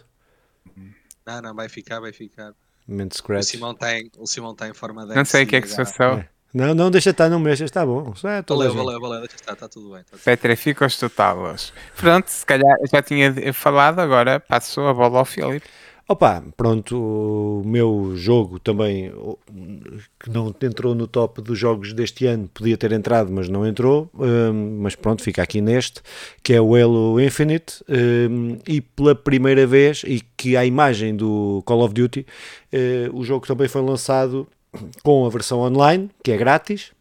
[SPEAKER 3] Não, não, vai ficar, vai ficar.
[SPEAKER 1] Momento scratch. O
[SPEAKER 3] Simão tem, o Simão tem forma de.
[SPEAKER 2] Não sei o que é que se passou. É.
[SPEAKER 1] Não, não, deixa estar, não mexas, está bom.
[SPEAKER 3] É, valeu, valeu, valeu, deixa estar, está tudo bem. Tá
[SPEAKER 2] Petrificos totalos. Pronto, se calhar já tinha falado, agora passo a bola ao Filipe.
[SPEAKER 1] Opa, pronto, o meu jogo também, que não entrou no top dos jogos deste ano, podia ter entrado, mas não entrou, um, mas pronto, fica aqui neste, que é o Halo Infinite, um, e pela primeira vez, e que a imagem do Call of Duty, uh, o jogo também foi lançado com a versão online, que é grátis,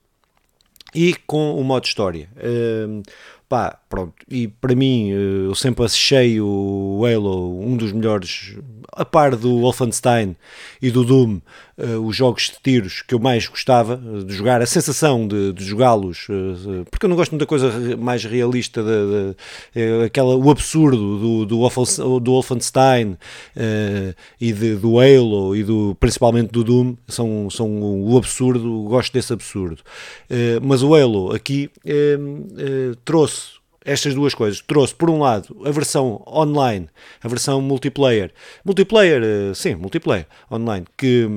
[SPEAKER 1] e com o modo história. Um, pá, pronto, e para mim eh, eu sempre achei o Halo um dos melhores, a par do Wolfenstein e do Doom, uh, os jogos de tiros que eu mais gostava de jogar, a sensação de, de jogá-los, porque eu não gosto muito da coisa mais realista, de, de, aquela, o absurdo do, do, do Wolfenstein e de, do Halo e do, principalmente do Doom, são, são o absurdo, gosto desse absurdo. mas o Halo aqui trouxe estas duas coisas. Trouxe, por um lado, a versão online, a versão multiplayer. Multiplayer, eh, sim, multiplayer online, que,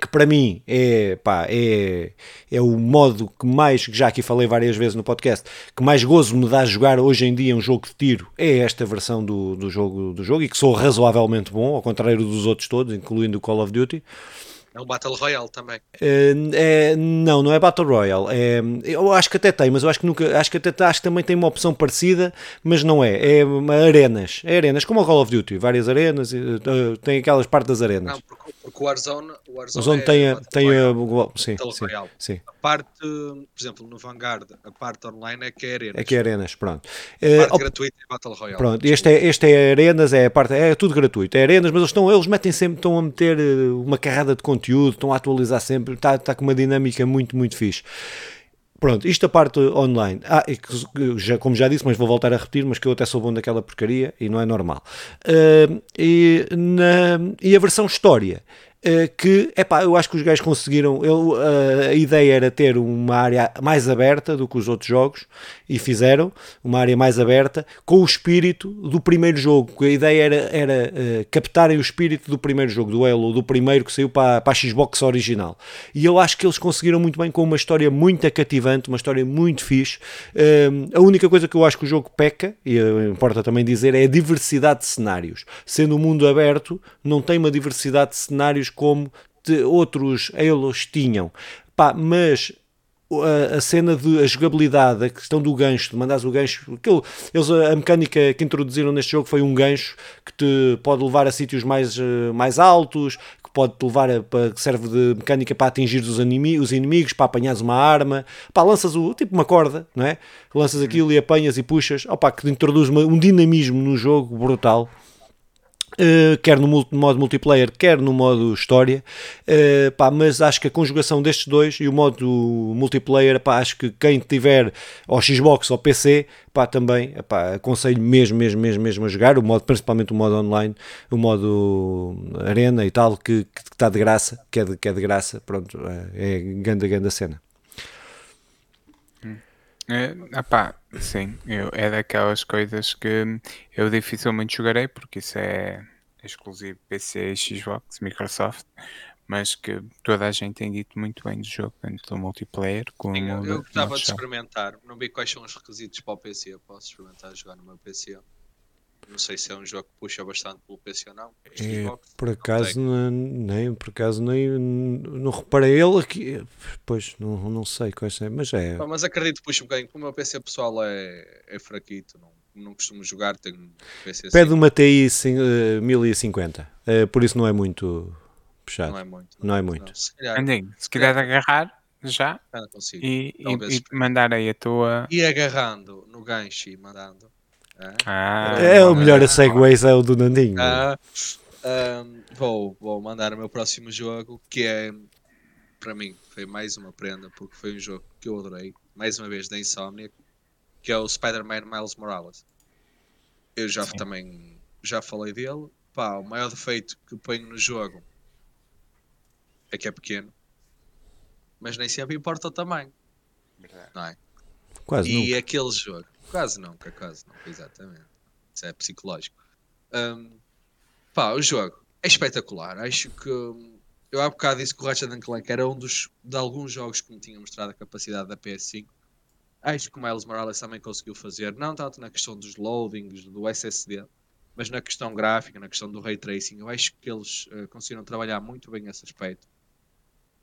[SPEAKER 1] que para mim é, pá, é, é o modo que mais, que já aqui falei várias vezes no podcast, que mais gozo me dá jogar hoje em dia um jogo de tiro, é esta versão do, do, jogo, do jogo, e que sou razoavelmente bom, ao contrário dos outros todos, incluindo o Call of Duty.
[SPEAKER 3] É um Battle Royale também.
[SPEAKER 1] É, é, não, não é Battle Royale. É, eu acho que até tem, mas eu acho que nunca. Acho que até acho que também tem uma opção parecida, mas não é. É arenas. É arenas, como o Call of Duty. Várias arenas. Uh, tem aquelas partes das arenas. Não,
[SPEAKER 3] porque, porque o Warzone, o Warzone,
[SPEAKER 1] Warzone
[SPEAKER 3] é
[SPEAKER 1] tem, a, tem a, sim, sim, sim,
[SPEAKER 3] A parte, por exemplo, no Vanguard, a parte online é que é arenas.
[SPEAKER 1] É que é arenas, pronto.
[SPEAKER 3] A parte uh, gratuita é Battle Royale.
[SPEAKER 1] Pronto, este é, este é arenas, é a parte, é tudo gratuito. É arenas, mas eles, estão, eles metem sempre, estão a meter uma carrada de conteúdo, estão a atualizar atualizar sempre, está, está com uma dinâmica muito, muito fixe. Pronto, isto a parte online. Ah, já, como já disse, mas vou voltar a repetir, mas que eu até sou bom daquela porcaria e não é normal. Uh, e, na, e a versão história que, epá, eu acho que os gajos conseguiram, eu, eh, a ideia era ter uma área mais aberta do que os outros jogos, e fizeram uma área mais aberta, com o espírito do primeiro jogo, a ideia era, era uh, captarem o espírito do primeiro jogo, do Halo, do primeiro que saiu para, para a Xbox original, e eu acho que eles conseguiram muito bem, com uma história muito cativante, uma história muito fixe, a única coisa que eu acho que o jogo peca, e importa também dizer, é a diversidade de cenários, sendo um mundo aberto, não tem uma diversidade de cenários como outros Halos tinham. Pá, mas a, cena de a jogabilidade, a questão do gancho, de mandares o gancho, aquilo, eles, a mecânica que introduziram neste jogo foi um gancho que te pode levar a sítios mais, eh, mais altos, que pode te levar a, que serve de mecânica para atingir os, os inimigos, para apanhares uma arma, pá, lanças o tipo uma corda, não é? Lanças aquilo e apanhas e puxas, opá, que introduz uma, um dinamismo no jogo brutal. Uh, quer no modo multiplayer, quer no modo história, uh, pá, mas acho que a conjugação destes dois e o modo multiplayer, pá, acho que quem tiver ao Xbox ou PC, pá, também pá, aconselho mesmo, mesmo, mesmo, mesmo a jogar, o modo, principalmente o modo online, o modo arena e tal, que, que está de graça, que é de, que é de graça, pronto, é, é grande, grande cena.
[SPEAKER 2] É, opá, sim, eu, é daquelas coisas que eu dificilmente jogarei porque isso é exclusivo PC e Xbox, Microsoft, mas que toda a gente tem dito muito bem do jogo, tanto do multiplayer como
[SPEAKER 3] sim, eu,
[SPEAKER 2] eu
[SPEAKER 3] gostava de experimentar, não vi quais são os requisitos para o PC, eu posso experimentar jogar no meu PC. Não sei se é um jogo que puxa bastante pelo PC ou não.
[SPEAKER 1] É, por acaso não, nem por acaso nem não reparei ele aqui. Pois não, não sei quais é, mas é.
[SPEAKER 3] mas acredito que puxa um bocadinho. Como o meu PC pessoal é, é fraquito, não, não costumo jogar, tenho um PC
[SPEAKER 1] Pede assim. uma TI uh, 1050, uh, por isso não é muito puxado.
[SPEAKER 3] Não é muito.
[SPEAKER 1] Não, não é muito. Não,
[SPEAKER 2] se calhar, Andinho, se quiser agarrar já e, e, e mandar aí a tua.
[SPEAKER 3] E agarrando no gancho e mandando.
[SPEAKER 1] Ah, é o melhor a segways é o do Nandinho.
[SPEAKER 3] Ah, um, vou, vou mandar o meu próximo jogo, que é, para mim, foi mais uma prenda, porque foi um jogo que eu adorei, mais uma vez da Insomnia, que é o Spider-Man Miles Morales. Eu já Sim. também já falei dele. Pá, o maior defeito que ponho no jogo é que é pequeno, mas nem sempre importa o tamanho. Não é?
[SPEAKER 1] Quase
[SPEAKER 3] e
[SPEAKER 1] nunca.
[SPEAKER 3] aquele jogo Quase nunca, quase nunca, exatamente. Isso é psicológico. Um, pá, o jogo é espetacular. Acho que eu há bocado disse que o Ratchet Clank era um dos de alguns jogos que me tinha mostrado a capacidade da PS5. Acho que o Miles Morales também conseguiu fazer, não tanto na questão dos loadings, do SSD, mas na questão gráfica, na questão do ray tracing. Eu acho que eles uh, conseguiram trabalhar muito bem esse aspecto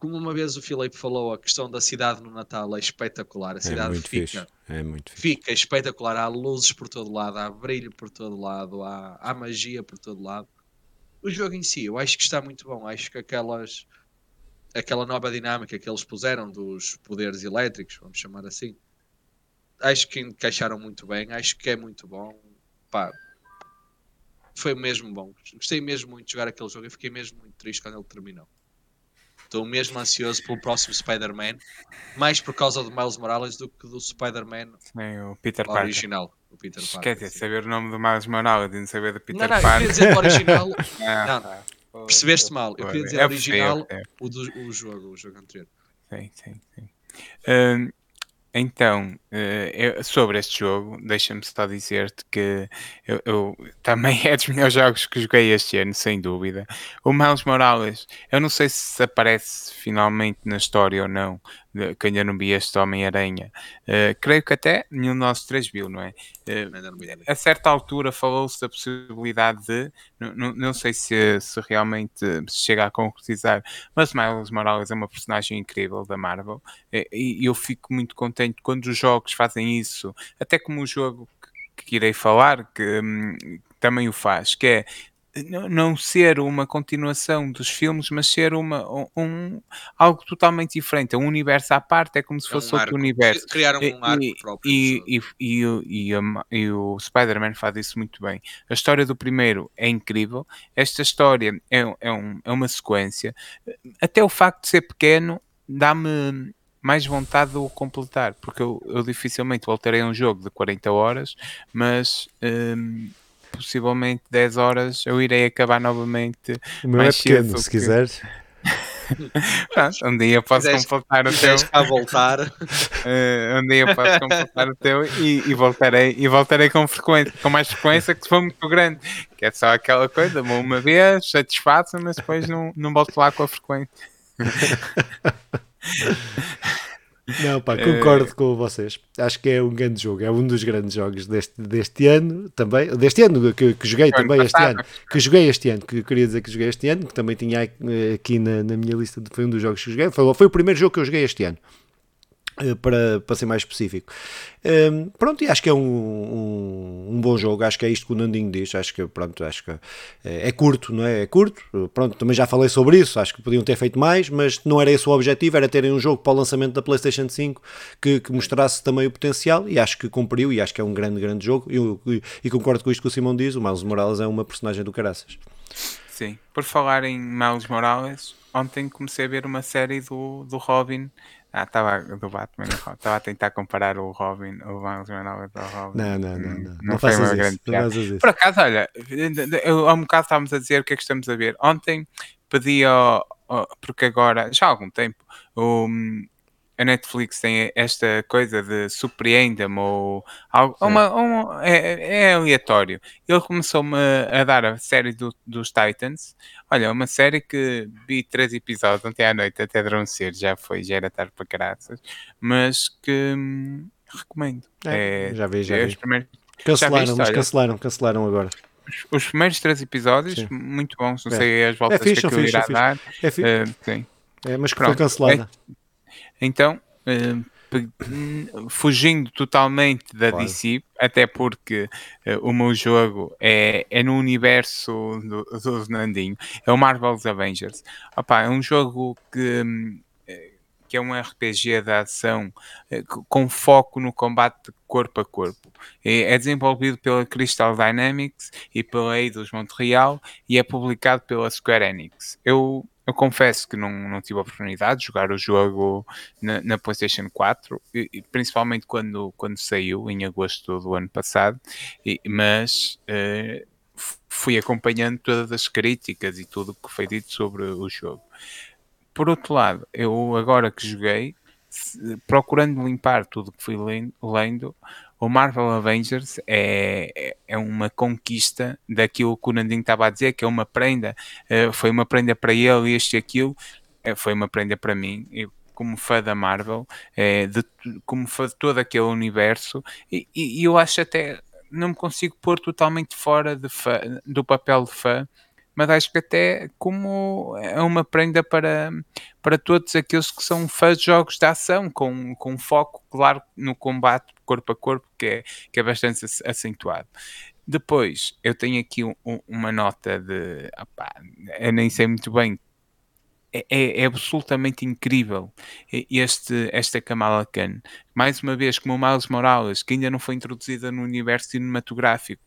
[SPEAKER 3] como uma vez o Filipe falou, a questão da cidade no Natal é espetacular. A é cidade é fica,
[SPEAKER 1] é muito
[SPEAKER 3] fica espetacular. Há luzes por todo lado, há brilho por todo lado, há, há magia por todo lado. O jogo em si, eu acho que está muito bom. Acho que aquelas aquela nova dinâmica que eles puseram dos poderes elétricos, vamos chamar assim, acho que encaixaram muito bem. Acho que é muito bom. Pá, foi mesmo bom. Gostei mesmo muito de jogar aquele jogo e fiquei mesmo muito triste quando ele terminou. Estou mesmo ansioso pelo próximo Spider-Man, mais por causa do Miles Morales do que do Spider-Man original. O
[SPEAKER 2] Peter Parker. Quer dizer, saber o nome do Miles Morales e não saber do Peter
[SPEAKER 3] não, não,
[SPEAKER 2] Parker.
[SPEAKER 3] Eu queria dizer o original. [laughs] não, não. Percebeste mal. Eu queria dizer original, é. o, do, o jogo, o jogo anterior.
[SPEAKER 2] Sim, sim, sim. Um, então, uh, sobre este jogo, deixa-me só dizer-te que eu, eu, também [laughs] é dos melhores jogos que joguei este ano, sem dúvida. O Miles Morales, eu não sei se aparece finalmente na história ou não, que ainda não vi este Homem-Aranha. Uh, creio que até nenhum de nós três viu, não é? Uh, a certa altura falou-se da possibilidade de, não, não sei se, se realmente se chega a concretizar, mas Miles Morales é uma personagem incrível da Marvel e, e eu fico muito contente quando os jogos fazem isso, até como o jogo que, que irei falar, que também o faz, que é não ser uma continuação dos filmes, mas ser uma, um, algo totalmente diferente, um universo à parte, é como se fosse é um outro universo.
[SPEAKER 3] Criaram um arco e, próprio.
[SPEAKER 2] E, e, e, e o Spider-Man faz isso muito bem. A história do primeiro é incrível, esta história é, é, um, é uma sequência. Até o facto de ser pequeno dá-me mais vontade de o completar, porque eu, eu dificilmente voltarei a um jogo de 40 horas, mas hum, possivelmente 10 horas eu irei acabar novamente.
[SPEAKER 1] O meu é pequeno, se que... quiseres. [laughs]
[SPEAKER 2] Pronto, um dia posso Quiseres, completar o teu.
[SPEAKER 3] a voltar.
[SPEAKER 2] Uh, [laughs] um dia posso completar o teu e, e, voltarei, e voltarei com frequência, com mais frequência que se for muito grande. Que é só aquela coisa, uma vez, satisfaço, mas depois não, não volto lá com a frequência. [laughs]
[SPEAKER 1] Não, pá, concordo uh... com vocês. Acho que é um grande jogo, é um dos grandes jogos deste, deste ano também, deste ano que, que joguei também este ano, que joguei este ano, que queria dizer que joguei este ano, que também tinha aqui na, na minha lista, foi um dos jogos que joguei, foi, foi o primeiro jogo que eu joguei este ano. Eh, para, para ser mais específico. Um, ehm, pronto, e acho que é um, um, um, bom jogo, acho que é isto que o Nandinho diz, acho que pronto, acho que é, é, curto, não é? É curto, pronto, também já falei sobre isso, acho que podiam ter feito mais, mas não era esse o objetivo, era terem um jogo para o lançamento da Playstation 5 que, que mostrasse também o potencial e acho que cumpriu e acho que é um grande, grande jogo. E, e, concordo com isto que o Simão diz, o Miles Morales é uma personagem do caraças.
[SPEAKER 2] Sim, por falar em Miles Morales, ontem comecei a ver uma série do, do Robin ah, estava do Batman, estava a tentar comparar o Robin, o Miles Morales ao Robin.
[SPEAKER 1] Não, não, não, não. Não, não foi uma grande piada.
[SPEAKER 2] Por acaso, olha, eu, há um bocado estávamos a dizer o que é que estamos a ver. Ontem pedi ao, porque agora, já há algum tempo, o, a Netflix tem esta coisa de surpreenda-me ou algo, uma, uma, é, é, aleatório. Ele começou-me a, dar a série do, dos Titans. Olha, uma série que vi três episódios ontem à noite até adormecer, já foi, já era tarde para caraças, mas que hum, recomendo.
[SPEAKER 1] É, é, já vi, já é vi. Primeiros, cancelaram, já viste, mas cancelaram, cancelaram agora.
[SPEAKER 2] Os, os primeiros três episódios, sim. muito bons, não é. sei as voltas é fixe, que aquilo irá dar.
[SPEAKER 1] É, fixe. Uh, sim. é, mas que Pronto. foi cancelada. É,
[SPEAKER 2] então, uh, fugindo totalmente da claro. DC, até porque uh, o meu jogo é, é no universo do, do Nandinho, é o Marvel's Avengers. Opa, é um jogo que, eh, que é um RPG de ação com foco no combate corpo a corpo. É, é desenvolvido pela Crystal Dynamics e pela Eidos Montreal e é publicado pela Square Enix. Eu eu confesso que não, não tive a oportunidade de jogar o jogo na, na PlayStation 4, e, principalmente quando, quando saiu, em agosto do ano passado, e, mas uh, fui acompanhando todas as críticas e tudo o que foi dito sobre o jogo. Por outro lado, eu agora que joguei, procurando limpar tudo que fui lendo, o Marvel Avengers é, é uma conquista daquilo que o Nandinho estava a dizer, que é uma prenda, uh, foi uma prenda para ele, este e aquilo, uh, foi uma prenda para mim. Eu, como fã da Marvel, uh, de, como fã de todo aquele universo, e, e, eu acho até não me consigo pôr totalmente fora fã, do papel de fã, mas acho que até como é uma prenda para, para todos aqueles que são fãs de jogos de ação, com, com foco, claro, no combate corpo a corpo, que é, que é bastante acentuado. Depois, eu tenho aqui um, uma nota de. Opá, eu nem sei muito bem é, é, é, absolutamente incrível este, esta Kamala Khan. Mais uma vez, como o Miles Morales, que ainda não foi introduzida no universo cinematográfico,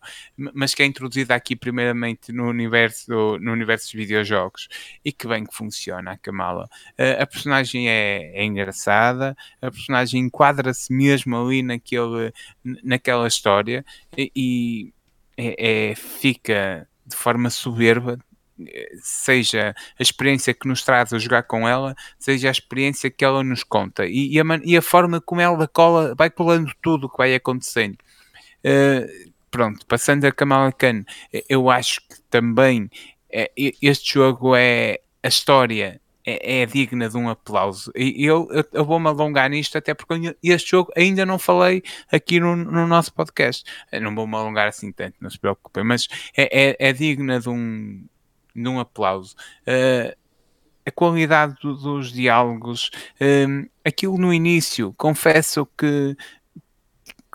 [SPEAKER 2] mas que é introduzida aqui primeiramente no universo, no universo dos videojogos e que bem que funciona a Kamala. A, personagem é, é, engraçada, a personagem enquadra-se mesmo ali naquele, naquela história e, e é, é fica de forma soberba seja a experiência que nos traz a jogar com ela, seja a experiência que ela nos conta e, e, a, e a, forma como ela cola, vai colando tudo o que vai acontecendo. Uh, pronto, passando a Kamala Khan, eu acho que também é, este jogo é a história é, é, digna de um aplauso. E eu, eu, eu vou-me alongar nisto, até porque este jogo ainda não falei aqui no, no nosso podcast. Eu não vou-me alongar assim tanto, não se preocupem, mas é, é, é digna de um, num aplauso. Uh, a qualidade do, dos diálogos, uh, aquilo no início, confesso que,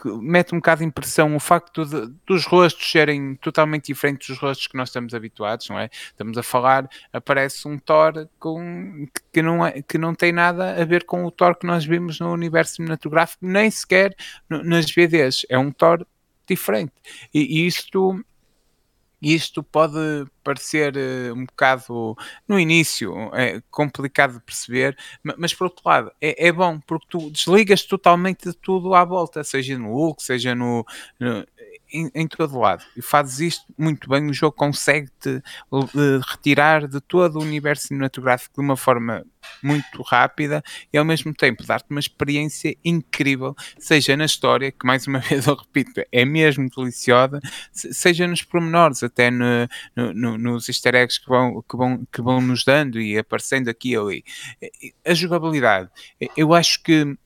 [SPEAKER 2] que mete um bocado de impressão o facto de, dos rostos serem totalmente diferentes dos rostos que nós estamos habituados, não é? Estamos a falar, aparece um Thor com, que, não é, que não tem nada a ver com o Thor que nós vimos no universo cinematográfico, nem sequer no, nas VDs. É um Thor diferente. E, e isto isto pode parecer uh, um bocado, no início, é complicado de perceber, mas por outro lado, é, é bom porque tu desligas totalmente de tudo à volta, seja no Hulk, seja no, no em, em, todo lado. E fazes isto muito bem, o jogo consegue-te retirar de todo o universo cinematográfico de uma forma muito rápida e ao mesmo tempo dar-te uma experiência incrível, seja na história, que mais uma [laughs] vez eu repito, é mesmo deliciosa, seja nos pormenores, até no, no, nos easter eggs que vão, que, vão, que vão nos dando e aparecendo aqui e ali. A jogabilidade, eu acho que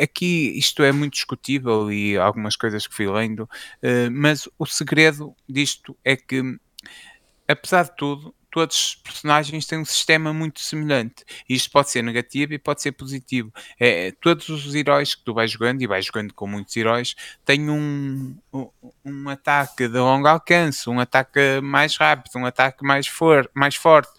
[SPEAKER 2] aqui isto é muito discutível e algumas coisas que fui lendo, uh, mas o segredo disto é que, apesar de tudo, todos os personagens têm um sistema muito semelhante. Isto pode ser negativo e pode ser positivo. É, todos os heróis que tu vais jogando, e vais jogando com muitos heróis, têm um, um, ataque de longo alcance, um ataque mais rápido, um ataque mais, for, mais forte,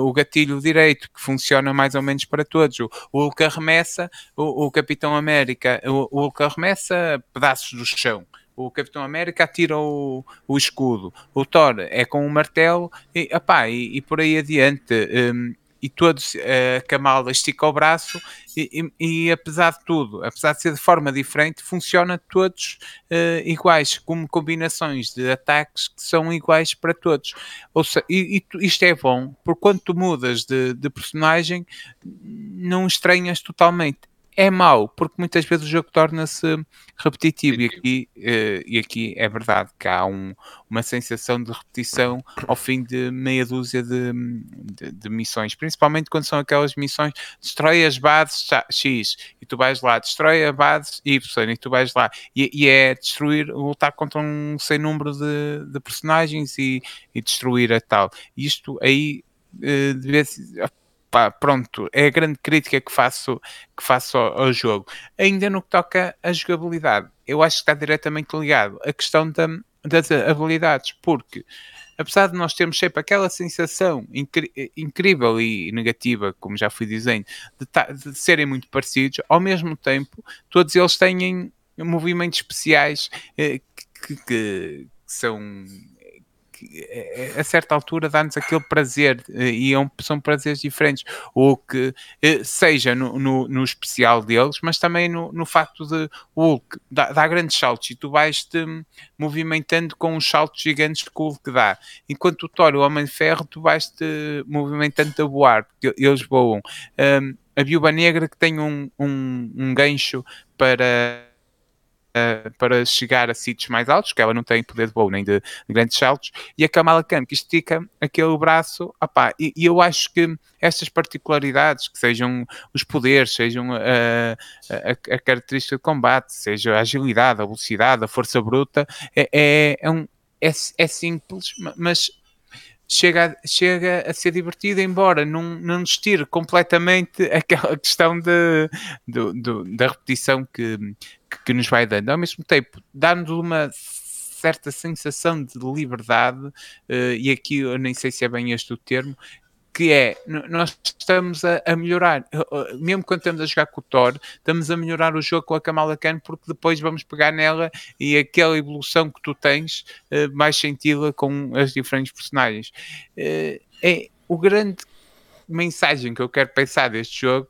[SPEAKER 2] o gatilho direito, que funciona mais ou menos para todos. O, o Hulk arremessa, o, o Capitão América, o, o Hulk arremessa pedaços do chão o Capitão América atira o, o escudo, o Thor é com o martelo e, epá, e, e por aí adiante. Um, e todos, a Kamala estica o braço e, e, e, apesar de tudo, apesar de ser de forma diferente, funciona todos uh, iguais, como combinações de ataques que são iguais para todos. Ou seja, e, e isto é bom, porque quando tu mudas de, de personagem, não estranhas totalmente é mau, porque muitas vezes o jogo torna-se repetitivo. E aqui, uh, e aqui é verdade que há um, uma sensação de repetição ao fim de meia dúzia de, de, de, missões, principalmente quando são aquelas missões destrói as bases X e tu vais lá, destrói a base Y e tu vais lá, e, e é destruir, lutar contra um sem número de, de personagens e, e destruir a tal. Isto aí uh, deve pá, pronto, é a grande crítica que faço, que faço ao, ao, jogo. Ainda no que toca à jogabilidade, eu acho que está diretamente ligado à questão da, das habilidades, porque apesar de nós termos sempre aquela sensação incrível e negativa, como já fui dizendo, de, de, serem muito parecidos, ao mesmo tempo, todos eles têm movimentos especiais eh, que, que, que, são a certa altura dá-nos aquele prazer eh, e é são prazeres diferentes, ou que eh, seja no, no, no especial deles, mas também no, no facto de o Hulk dá, dá, grandes saltos e tu vais-te movimentando com os saltos gigantes que o Hulk dá, enquanto o Thor, o Homem de Ferro, tu vais-te movimentando a voar, porque eles voam. Um, a Viúva Negra que tem um, um, um gancho para uh, para chegar a sítios mais altos, que ela não tem poder de voo nem de, de grandes saltos, e a Kamala Khan que estica aquele braço, opá, e, e, eu acho que estas particularidades, que sejam os poderes, sejam a, a, a característica de combate, seja a agilidade, a velocidade, a força bruta, é, é, é um, é, é simples, mas chega, a, chega a ser divertido, embora não, não nos tire completamente [laughs] aquela questão de, de, de da repetição que, que, que, nos vai dando. Ao mesmo tempo, dá-nos uma certa sensação de liberdade, uh, e aqui eu nem sei se é bem este o termo, que é, nós estamos a, a, melhorar, mesmo quando estamos a jogar com o Thor, estamos a melhorar o jogo com a Kamala Khan, porque depois vamos pegar nela e aquela evolução que tu tens, uh, mais senti-la com as diferentes personagens. Uh, é o grande mensagem que eu quero pensar deste jogo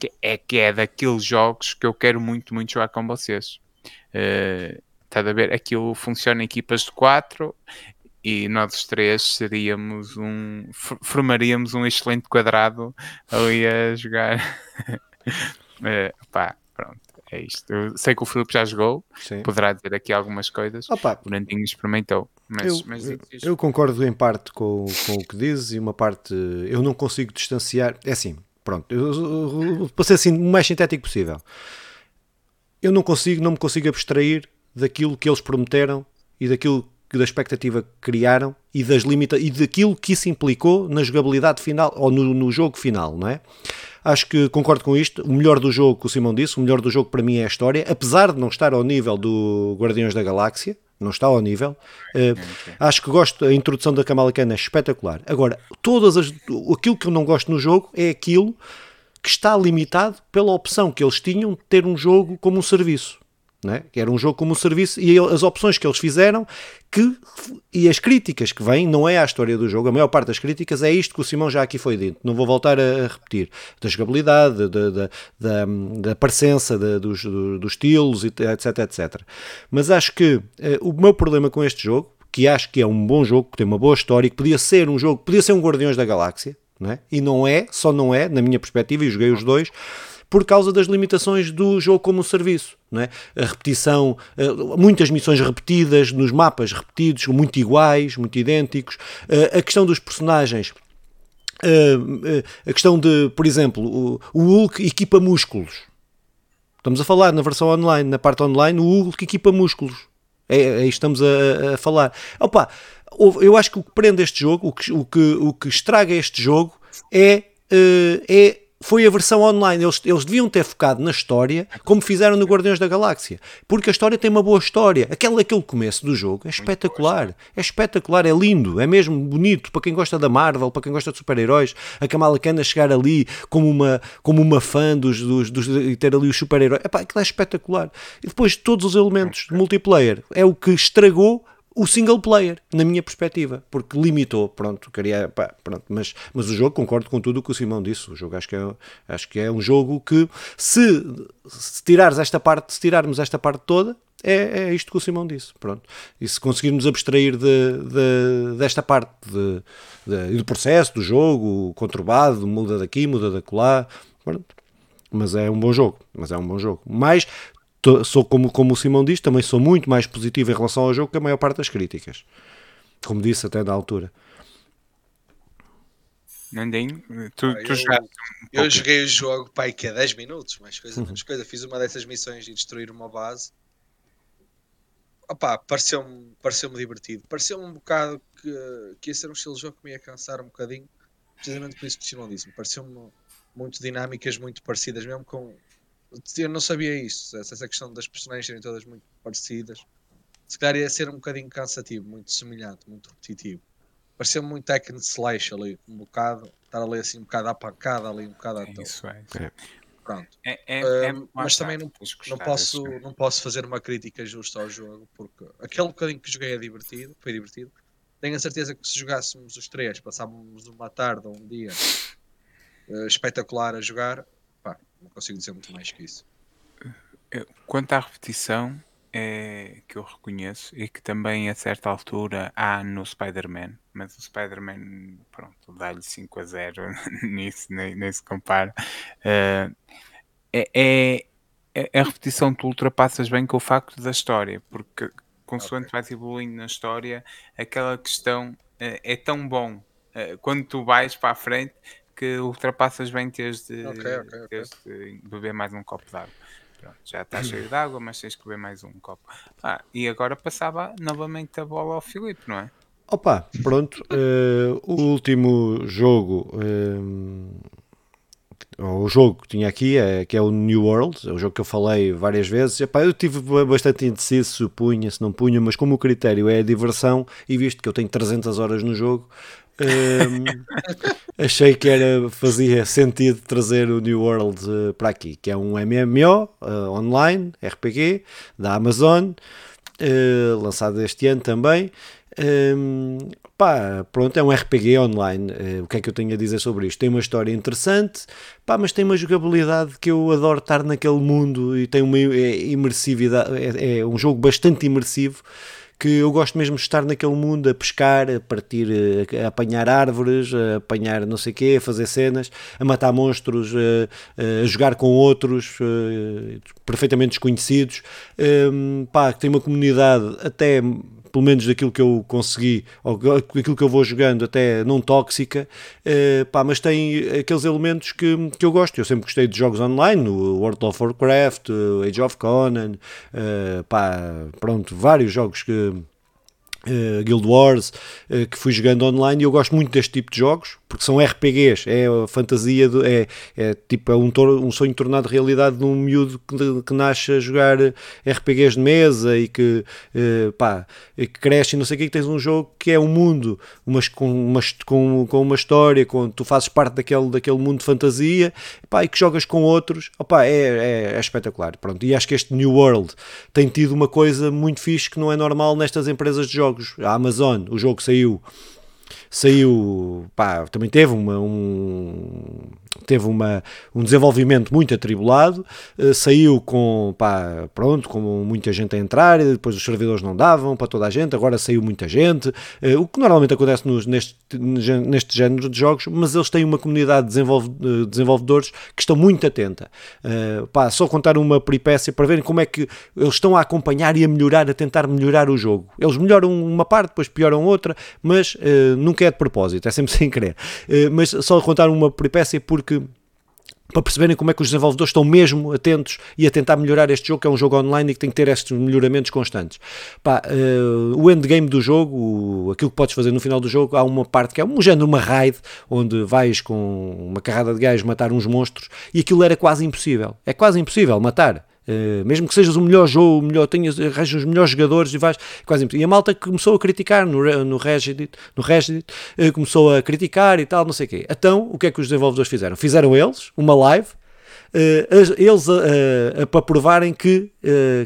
[SPEAKER 2] que é que é daqueles jogos que eu quero muito, muito jogar com vocês. Uh, Estás a ver? Aquilo funciona em equipas de quatro e nós os três seríamos um. formaríamos um excelente quadrado ali a jogar. é, [laughs] pá, pronto, é isto. Eu sei que o Filipe já jogou, Sim. poderá dizer aqui algumas coisas. Opa, o Nandinho experimentou. Mas,
[SPEAKER 1] eu,
[SPEAKER 2] mas
[SPEAKER 1] eu, eu, concordo em parte com, com o que dizes e uma parte eu não consigo distanciar. É assim, pronto, eu, para ser assim o mais sintético possível. Eu não consigo, não me consigo abstrair daquilo que eles prometeram e daquilo da expectativa que criaram e das limita e daquilo que isso implicou na jogabilidade final ou no, no, jogo final, não é? Acho que concordo com isto. O melhor do jogo, que o Simão disse, o melhor do jogo para mim é a história, apesar de não estar ao nível do Guardiões da Galáxia, não está ao nível. Uh, acho que gosto, a introdução da Kamala Khan é espetacular. Agora, todas as, aquilo que eu não gosto no jogo é aquilo que está limitado pela opção que eles tinham de ter um jogo como um serviço né? que era um jogo como um serviço, e as opções que eles fizeram, que, e as críticas que vêm, não é à história do jogo, a maior parte das críticas é isto que o Simão já aqui foi dito, não vou voltar a, repetir, da jogabilidade, da, da, da, da presença dos, dos estilos, etc, etc. Mas acho que eh, o meu problema com este jogo, que acho que é um bom jogo, que tem uma boa história, que podia ser um jogo, podia ser um Guardiões da Galáxia, não é? e não é, só não é, na minha perspectiva, e joguei os dois, por causa das limitações do jogo como serviço. Não é? A repetição, eh, muitas missões repetidas, nos mapas repetidos, muito iguais, muito idênticos. Eh, a questão dos personagens. Eh, a questão de, por exemplo, o Hulk equipa músculos Estamos a falar na versão online, na parte online, o Hulk equipa músculos. É, é estamos a, a falar. Opa, eu acho que o que prende este jogo, o que, o que, o que estraga este jogo é, é foi a versão online. Eles, eles deviam ter focado na história, como fizeram no Guardiões da Galáxia. Porque a história tem uma boa história. Aquele, aquele começo do jogo é espetacular. É espetacular, é lindo, é mesmo bonito. Para quem gosta da Marvel, para quem gosta de super-heróis, a Kamala Khan chegar ali como uma, como uma fã dos, dos, dos e ter ali os super-heróis. Aquilo é espetacular. E depois todos os elementos de multiplayer é o que estragou o single player, na minha perspectiva, porque limitou, pronto, queria, pá, pronto, mas, mas o jogo, concordo com tudo o que o Simão disse, o jogo acho que é, acho que é um jogo que, se, se tirares esta parte, se tirarmos esta parte toda, é, é isto que o Simão disse, pronto, e se conseguirmos abstrair de, de, desta parte de, de, do processo, do jogo, conturbado, muda daqui, muda da lá, pronto, mas é um bom jogo, mas é um bom jogo, mas sou como, como o Simão diz, também sou muito mais positivo em relação ao jogo que a maior parte das críticas. Como disse até na altura.
[SPEAKER 2] Nandinho, tu, ah, tu
[SPEAKER 3] eu, um eu joguei o jogo, pai, que é 10 minutos, mais coisa, uhum. menos coisa. Fiz uma dessas missões de destruir uma base. Opá, pareceu-me pareceu divertido. Pareceu-me um bocado que, que ia ser um estilo de jogo que me ia cansar um bocadinho, precisamente por isso que o Simão disse. Pareceu-me muito dinâmicas, muito parecidas, mesmo com eu não sabia isso, essa questão das personagens serem todas muito parecidas. Se calhar ia ser um bocadinho cansativo, muito semelhante, muito repetitivo. Pareceu-me muito and slash ali, um bocado, estar ali assim um bocado à pancada, ali um bocado à
[SPEAKER 2] toa. Isso é.
[SPEAKER 3] Pronto.
[SPEAKER 2] É, é, é
[SPEAKER 3] mas também não, não, posso, não posso fazer uma crítica justa ao jogo, porque aquele bocadinho que joguei é divertido, foi divertido. Tenho a certeza que se jogássemos os três, passávamos uma tarde ou um dia uh, espetacular a jogar, não consigo dizer muito mais que isso.
[SPEAKER 2] Quanto à repetição, é que eu reconheço e que também a certa altura há no Spider-Man, mas o Spider-Man, pronto, dá-lhe 5 a 0 [laughs] nisso, nem, nem se compara. Uh, é, é, é, a repetição tu ultrapassas bem com o facto da história, porque consoante okay. vais evoluindo na história, aquela questão uh, é tão bom quando tu vais para a frente que ultrapassas bem teres de, okay, okay, teres de beber mais um copo de água. Pronto, já está cheio de água, mas tens que beber mais um copo. Ah, e agora passava novamente a bola ao Filipe, não é?
[SPEAKER 1] Opa, pronto. Uh, o último jogo. Uh, o jogo que tinha aqui, é, que é o New World, é o jogo que eu falei várias vezes. Epá, eu tive bastante indeciso se punha, se não punha, mas como o critério é a diversão, e visto que eu tenho 300 horas no jogo, um, [laughs] achei que era, fazia sentido trazer o New World uh, para aqui, que é um MMO uh, eh, online, RPG, da Amazon, uh, lançado este ano também. Um, pá, pronto, é um RPG online. o que é que eu tenho a dizer sobre isto? Tem uma história interessante, pá, mas tem uma jogabilidade que eu adoro estar naquele mundo e tem uma imersividade. É, é um jogo bastante imersivo que eu gosto mesmo de estar naquele mundo a pescar, a partir, a, apanhar árvores, a apanhar não sei o quê, a fazer cenas, a matar monstros, a, a jogar com outros perfeitamente desconhecidos. Um, pá, tem uma comunidade até pelo menos daquilo que eu consegui, ou aquilo que eu vou jogando, até não tóxica, uh, pá, mas tem aqueles elementos que, que eu gosto. Eu sempre gostei de jogos online, o World of Warcraft, Age of Conan, uh, pá, pronto, vários jogos que. Uh, Guild Wars, uh, que fui jogando online e eu gosto muito deste tipo de jogos, porque são RPGs, é a fantasia, de, é, é tipo é um, um sonho tornado realidade de um miúdo que, que nasce a jogar RPGs de mesa e que, uh, pá, que cresce e não sei o que, que tens um jogo que é um mundo umas, com, umas, com, com uma história, com, tu fazes parte daquele, daquele mundo de fantasia pá, e que jogas com outros, opá, é, é, é espetacular. Pronto. E acho que este New World tem tido uma coisa muito fixe que não é normal nestas empresas de jogos. A Amazon, o jogo saiu saiu, pá, também teve uma, um, teve uma, um desenvolvimento muito atribulado, uh, saiu com, pá, pronto, com muita gente a entrar, depois os servidores não davam para toda a gente, agora saiu muita gente, uh, o que normalmente acontece nos, neste, neste género de jogos, mas eles têm uma comunidade de desenvolve, desenvolvedores que estão muito atenta. Uh, pá, só contar uma peripécia para verem como é que eles estão a acompanhar e a melhorar, a tentar melhorar o jogo. Eles melhoram uma parte, depois pioram outra, mas nunca é de propósito, é sempre [laughs] sem querer. mas só contar uma peripécia porque para perceberem como é que os desenvolvedores estão mesmo atentos e a tentar melhorar este jogo, que é um jogo online e que tem que ter estes melhoramentos constantes. Pá, uh, o endgame do jogo, o, aquilo que podes fazer no final do jogo, há uma parte que é um género, uma raid, onde vais com uma carrada de gajos matar uns monstros, e aquilo era quase impossível. É quase impossível matar. Uh, mesmo que sejas o melhor jogo, o melhor, tenhas, arranjas os melhores jogadores e vais quase E a malta começou a criticar no, no Reddit, no Reddit uh, começou a criticar e tal, não sei o quê. Então, o que é que os desenvolvedores fizeram? Fizeram eles uma live uh, eles uh, uh, para provarem que,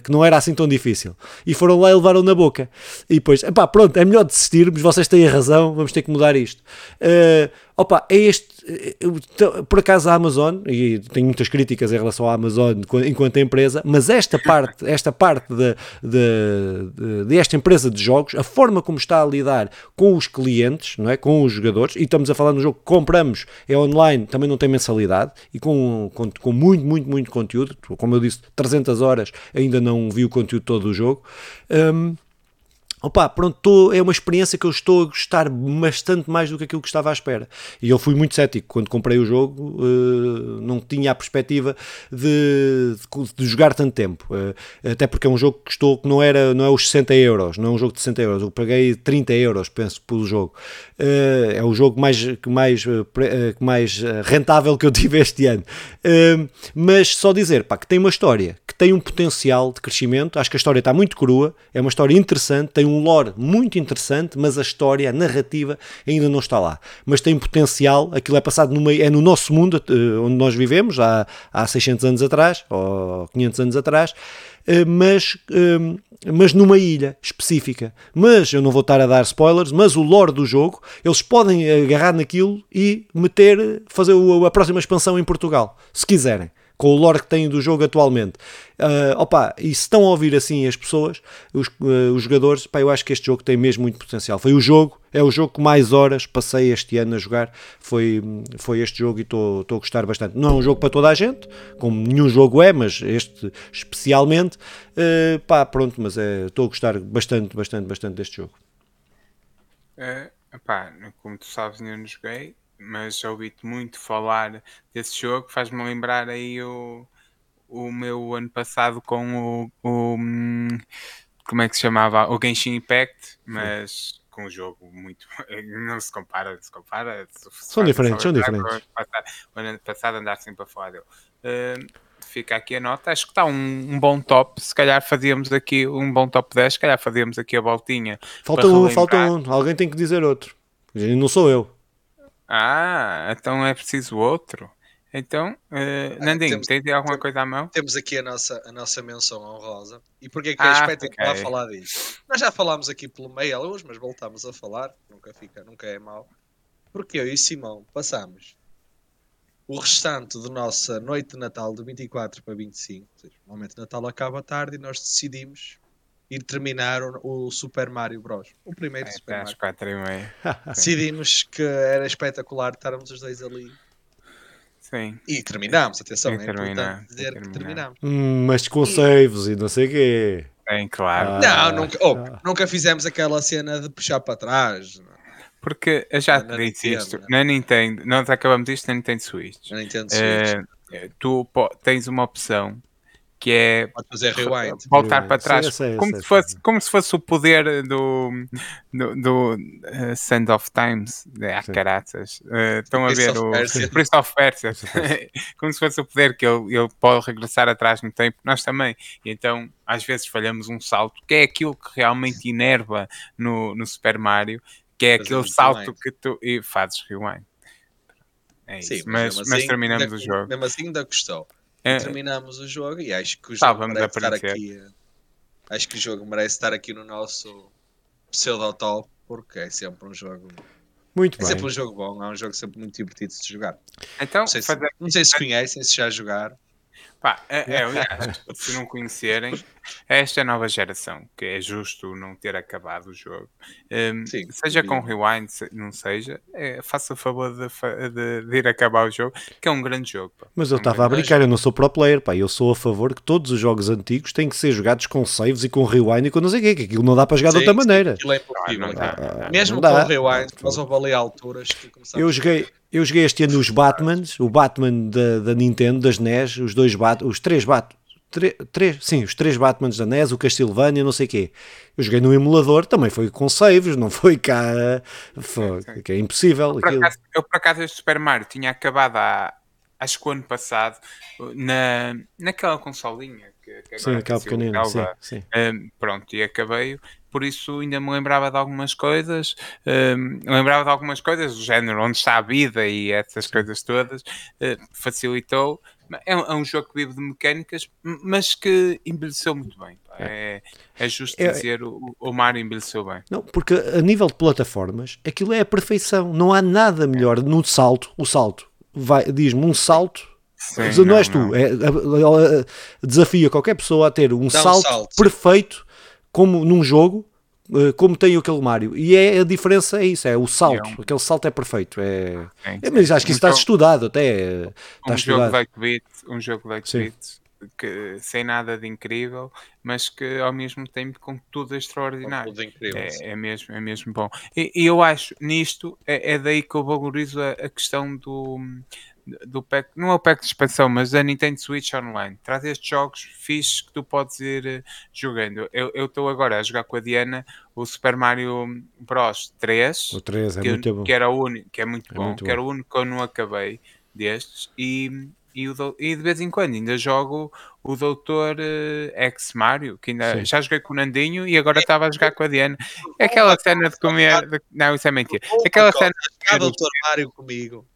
[SPEAKER 1] que não era assim tão difícil. E foram lá e levaram na boca. E depois, pá, pronto, é melhor desistirmos, vocês têm a razão, vamos ter que mudar isto. opa, é este. Por acaso a Amazon, e tenho muitas críticas em relação à Amazon enquanto empresa, mas esta parte, esta parte de, de, de, desta empresa de jogos, a forma como está a lidar com os clientes, não é? com os jogadores, e estamos a falar no jogo que compramos, é online, também não tem mensalidade, e com, com, com muito, muito, muito conteúdo. Como eu disse, 300 horas, ainda não vi o conteúdo todo do jogo. Um, Opa, pronto, tô, é uma experiência que eu estou a gostar bastante mais do que aquilo que estava à espera. E eu fui muito cético quando comprei o jogo, uh, não tinha a perspectiva de, de, de jogar tanto tempo. Uh, até porque é um jogo que estou que não era não é os 60 euros, não é um jogo de 60 euros. Eu paguei 30 euros, penso, pelo jogo. Uh, é o jogo mais, que mais, que mais rentável que eu tive este ano. mas só dizer pá, que tem uma história, que tem um potencial de crescimento. Acho que a história está muito crua, é uma história interessante, tem um lore muito interessante, mas a história, a narrativa ainda não está lá. Mas tem potencial, aquilo é passado no meio, é no nosso mundo, eh, onde nós vivemos, há, há 600 anos atrás, ou 500 anos atrás, eh, mas, eh, mas numa ilha específica. Mas eu não vou estar a dar spoilers, mas o lore do jogo, eles podem agarrar naquilo e meter, fazer a próxima expansão em Portugal, se quiserem com o lore que têm do jogo atualmente. Uh, opa, e se estão a ouvir assim as pessoas, os, uh, os jogadores, pá, eu acho que este jogo tem mesmo muito potencial. Foi o jogo, é o jogo que mais horas passei este ano a jogar, foi, foi este jogo e estou a gostar bastante. Não é um jogo para toda a gente, como nenhum jogo é, mas este especialmente, uh, pá, pronto, mas estou é, a gostar bastante, bastante, bastante deste jogo.
[SPEAKER 2] É, pá, como tu sabes, eu não joguei, mas ouvi-te muito falar desse jogo, faz-me lembrar aí o, o meu ano passado com o, o como é que se chamava? O Genshin Impact, mas com um jogo muito [laughs] não se compara, se compara.
[SPEAKER 1] São diferentes, são diferentes.
[SPEAKER 2] O ano passado andar sempre a falar dele. Uh, fica aqui a nota. Acho que está um, um, bom top. Se calhar fazíamos aqui um bom top 10. Se calhar fazíamos aqui a voltinha.
[SPEAKER 1] Falta um, falta um. Alguém tem que dizer outro. Não sou eu.
[SPEAKER 2] Ah, então é preciso outro. Então, uh, Nandinho, temos, tem alguma coisa à mão?
[SPEAKER 3] Temos aqui a nossa, a nossa menção honrosa. E porquê que é ah, espetacular okay. falar disso? Nós já falámos aqui pelo meio alguns, mas voltamos a falar, nunca fica, nunca é mau. Porque eu e Simão passamos o restante da nossa noite de Natal de 24 para 25, ou seja, normalmente Natal acaba tarde e nós decidimos ir terminar o, o Super Mario Bros. O primeiro é, Super Mario.
[SPEAKER 2] quatro e meia. [laughs]
[SPEAKER 3] Decidimos que era espetacular estarmos os dois ali.
[SPEAKER 2] Sim.
[SPEAKER 3] E terminámos, atenção, é importante dizer que terminámos.
[SPEAKER 1] Hum, mas com e... saves e não sei o quê.
[SPEAKER 2] Bem, claro.
[SPEAKER 3] Ah, não, nunca, oh, nunca fizemos aquela cena de puxar para trás.
[SPEAKER 2] Porque eu já te disse isto, na Nintendo, nós acabamos isto na Nintendo Switch.
[SPEAKER 3] Na Nintendo Switch.
[SPEAKER 2] Uh, tu tens uma opção que é
[SPEAKER 3] Pode fazer rewind.
[SPEAKER 2] voltar rewind. para trás, sei, sei, como, sei, se fosse, como se fosse o poder do, do, do uh, Sand of Times, de ah, caraças. Uh, estão a ver o [laughs] Prince of Persia, [laughs] como se fosse o poder que ele, ele pode regressar atrás no tempo, nós também. E então, às vezes, falhamos um salto, que é aquilo que realmente inerva no, no Super Mario, que é aquele salto rewind. que tu e fazes rewind. É isso, Sim, mas, mas, mas assim, terminamos
[SPEAKER 3] o
[SPEAKER 2] jogo.
[SPEAKER 3] Mesmo assim, ainda custou. É. terminamos o jogo e acho que o jogo merece estar aqui. Acho que o jogo merece estar aqui no nosso pseudo top porque é sempre um jogo.
[SPEAKER 1] Muito
[SPEAKER 3] é
[SPEAKER 1] bem.
[SPEAKER 3] sempre um jogo bom, é um jogo sempre muito divertido de se jogar.
[SPEAKER 2] Então,
[SPEAKER 3] não sei se, fazer... não sei se conhecem, se já jogaram.
[SPEAKER 2] Pá, é, é, [laughs] se não conhecerem, esta é a nova geração, que é justo não ter acabado o jogo. Um,
[SPEAKER 3] Sim,
[SPEAKER 2] seja
[SPEAKER 3] sim.
[SPEAKER 2] com rewind, não seja, é, faça o favor de, de- de ir acabar o jogo, que é um grande jogo. pá.
[SPEAKER 1] Mas eu
[SPEAKER 2] É um
[SPEAKER 1] estava a
[SPEAKER 2] grande-
[SPEAKER 1] brincar, eu não sou pro player, pá. Eu sou a favor que todos os jogos antigos têm que ser jogados com saves e com rewind e com não sei o quê, que aquilo não dá para jogar de
[SPEAKER 3] Sim,
[SPEAKER 1] outra
[SPEAKER 3] sim,
[SPEAKER 1] maneira.
[SPEAKER 3] Aquilo é impossível.
[SPEAKER 2] Ah, não dá.
[SPEAKER 3] Mesmo
[SPEAKER 1] não
[SPEAKER 3] com rewind, houve ali alturas
[SPEAKER 1] Eu joguei, eu joguei este ano os Batmans, o Batman da, da Nintendo, das NES, os dois Bat, os três Bat, tre- três, sim, os três Batmans da NES, o Castlevania, não sei o quê. Eu joguei no emulador, também foi com saves, não foi cá, foi,
[SPEAKER 2] Sim, sim.
[SPEAKER 1] que é impossível
[SPEAKER 2] Por
[SPEAKER 1] aquilo.
[SPEAKER 2] acaso, eu, por acaso, este Super Mario tinha acabado há, acho que o ano passado, na, naquela consolinha que, que
[SPEAKER 1] Sim, aquela pequenina, sim, sim.
[SPEAKER 2] Um, pronto, e acabei. Por isso ainda me lembrava de algumas coisas. um, lembrava de algumas coisas, do género onde está a vida e essas coisas todas. uh, facilitou. É um, é um jogo que vive de mecânicas, mas que envelheceu muito bem. pá. É, é justo
[SPEAKER 1] É-
[SPEAKER 2] dizer, o, o Mario envelheceu bem.
[SPEAKER 1] Não, porque a nível de plataformas, aquilo é a perfeição. Não há nada melhor no salto. O salto, vai, diz-me um salto.
[SPEAKER 2] Sim,
[SPEAKER 1] não,
[SPEAKER 2] não,
[SPEAKER 1] és
[SPEAKER 2] não.
[SPEAKER 1] tu, é, a- a- a- desafia qualquer pessoa a ter um
[SPEAKER 3] um
[SPEAKER 1] salto,
[SPEAKER 3] salto, sim.
[SPEAKER 1] perfeito, como num jogo, como tem aquele Mario. E é a diferença é isso, é o salto.
[SPEAKER 2] É um-
[SPEAKER 1] Aquele salto é perfeito. É,
[SPEAKER 2] Sim,
[SPEAKER 1] é, mas acho que
[SPEAKER 2] Um
[SPEAKER 1] isso está
[SPEAKER 2] jogo-
[SPEAKER 1] estudado até. eh, Está
[SPEAKER 2] um jogo
[SPEAKER 1] estudado.
[SPEAKER 2] 8 bits, um jogo 8
[SPEAKER 1] Sim.
[SPEAKER 2] bits que, sem nada de incrível, mas que ao mesmo tempo com tudo extraordinário.
[SPEAKER 3] tudo incrível. sim.
[SPEAKER 2] É, é mesmo, é mesmo bom. E, e eu acho nisto é, é daí que eu valorizo a, a questão do, do pack, não é o pack de expansão, mas da Nintendo Switch Online. Traz estes jogos fixes que tu podes ir eh, jogando. Eu estou agora a jogar com a Diana o Super Mario Bros 3
[SPEAKER 1] O 3 é
[SPEAKER 2] que,
[SPEAKER 1] muito bom.
[SPEAKER 2] que era o único, que é muito
[SPEAKER 1] É
[SPEAKER 2] bom,
[SPEAKER 1] muito
[SPEAKER 2] que era o único que eu não acabei destes e, e, o e de vez em quando ainda jogo o Doutor X Mario, que ainda
[SPEAKER 1] Sim.
[SPEAKER 2] já joguei com o Nandinho e agora estava a jogar com a Diana. É aquela cena de comer. de- não, isso é mentira. Aquela cena
[SPEAKER 3] Cá, Dr. Mário comigo.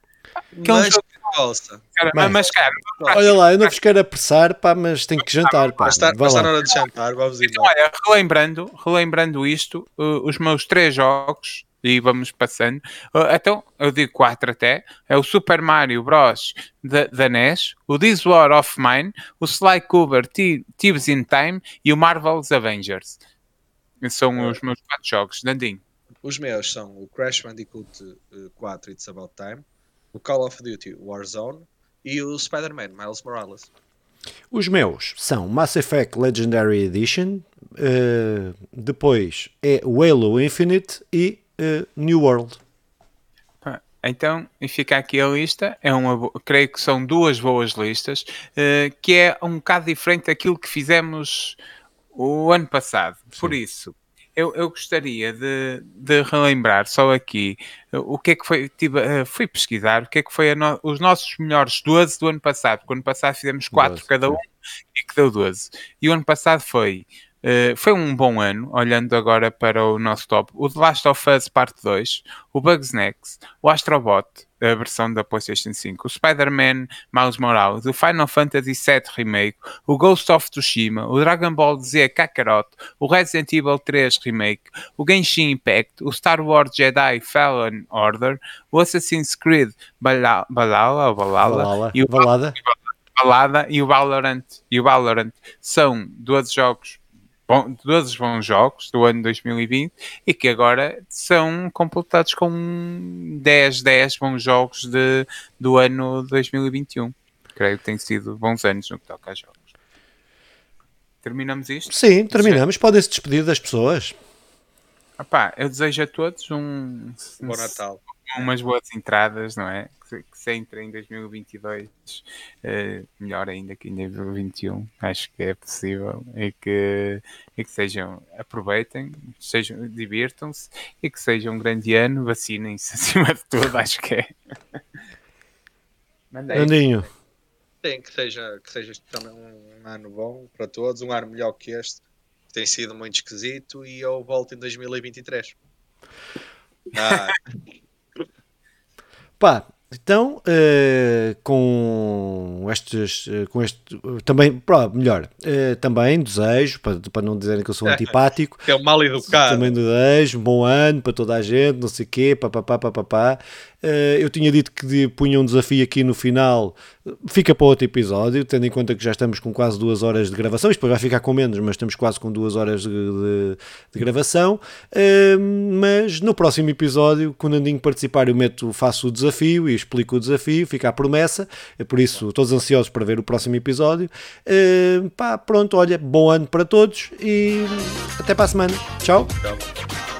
[SPEAKER 2] Que é um
[SPEAKER 3] Mas
[SPEAKER 2] jogo-
[SPEAKER 3] que possa.
[SPEAKER 2] cara,
[SPEAKER 1] Bem.
[SPEAKER 2] mas cara,
[SPEAKER 1] Olha lá, eu não vos quero apressar, pá, mas tenho que jantar. Pá.
[SPEAKER 3] Mas está,
[SPEAKER 1] Vai
[SPEAKER 3] mas está
[SPEAKER 1] lá.
[SPEAKER 3] na hora de jantar, vamos
[SPEAKER 2] então, olha, relembrando, relembrando isto, eh, os meus três jogos. E vamos passando. Eh, então, eu digo quatro até. É o Super Mario Bros. da, da NES, o This War of Mine, o Sly Cooper Thi- Thieves in Time e o Marvel's Avengers. Esses São os meus quatro jogos. Nandinho.
[SPEAKER 3] Os meus são o Crash Bandicoot eh, 4 It's About Time, o Call of Duty Warzone e o Spider-Man Miles Morales.
[SPEAKER 1] Os meus são Mass Effect Legendary Edition, eh, depois é o Halo Infinite e eh, New World.
[SPEAKER 2] Então, e fica aqui a lista. É uma, creio que são duas boas listas, eh, que é um bocado diferente daquilo que fizemos o ano passado. Por isso, eu, eu gostaria de, de relembrar só aqui eh, o que é que foi. Tive, eh, fui pesquisar o que é que foi a no- os nossos melhores 12 do ano passado, porque o ano passado fizemos 4
[SPEAKER 1] 12,
[SPEAKER 2] cada um e que deu 12. E o ano passado foi. Eh, foi um bom ano, olhando agora para o nosso top. O The Last of Us Parte 2, o Bugs Next, o Astrobot, a versão da PlayStation 5, o Spider-Man Miles Morales, o Final Fantasy VII Remake, o Ghost of Tsushima, o Dragon Ball Z Kakarot, o Resident Evil 3 Remake, o Genshin Impact, o Star Wars Jedi Fallen Order, o Assassin's Creed Bala- Valhalla, ou Valhalla,
[SPEAKER 1] Valhalla,
[SPEAKER 2] e o
[SPEAKER 1] Valada.
[SPEAKER 2] Balada e o Valorant e o Valorant são 12 jogos bom, 12 bons jogos do ano 2020 e que agora são completados com 10, 10 bons jogos de, do ano 2021 creio que têm sido bons anos no que toca a jogos terminamos isto?
[SPEAKER 1] Sim, terminamos. Podem-se despedir das pessoas.
[SPEAKER 2] Eu desejo a todos um,
[SPEAKER 3] Bom Natal.
[SPEAKER 2] Umas boas entradas, não é? Que se, que se entre em 2022, eh, melhor ainda que em 2021, acho que é possível, e que, e que sejam, aproveitem, sejam, divirtam-se e que seja um grande ano, vacinem-se [laughs] acima de tudo, acho que é.
[SPEAKER 1] Andinho.
[SPEAKER 3] Tem que seja, que seja também um ano bom para todos, um ano melhor que este, que tem sido muito esquisito e eu volto em 2023. [laughs] Ah,
[SPEAKER 1] Pá, Então, uh, com estes, uh, com este, uh, também, melhor, também desejo, para, para não dizerem que eu sou [laughs] antipático,
[SPEAKER 3] que é um mal educado.
[SPEAKER 1] Também desejo, bom ano para toda a gente, não sei o quê, papapá, papapá. Eu tinha dito que punha um desafio aqui no final, fica para outro episódio, tendo em conta que já estamos com quase duas horas de gravação, isto vai ficar com menos, mas estamos quase com duas horas de, de, de gravação. mas no próximo episódio, quando o Nandinho participar, eu meto, faço o desafio e explico o desafio, fica a promessa, é por isso todos ansiosos para ver o próximo episódio. Uh, pá, pronto, olha, bom ano para todos e até para a semana. Tchau. Tchau.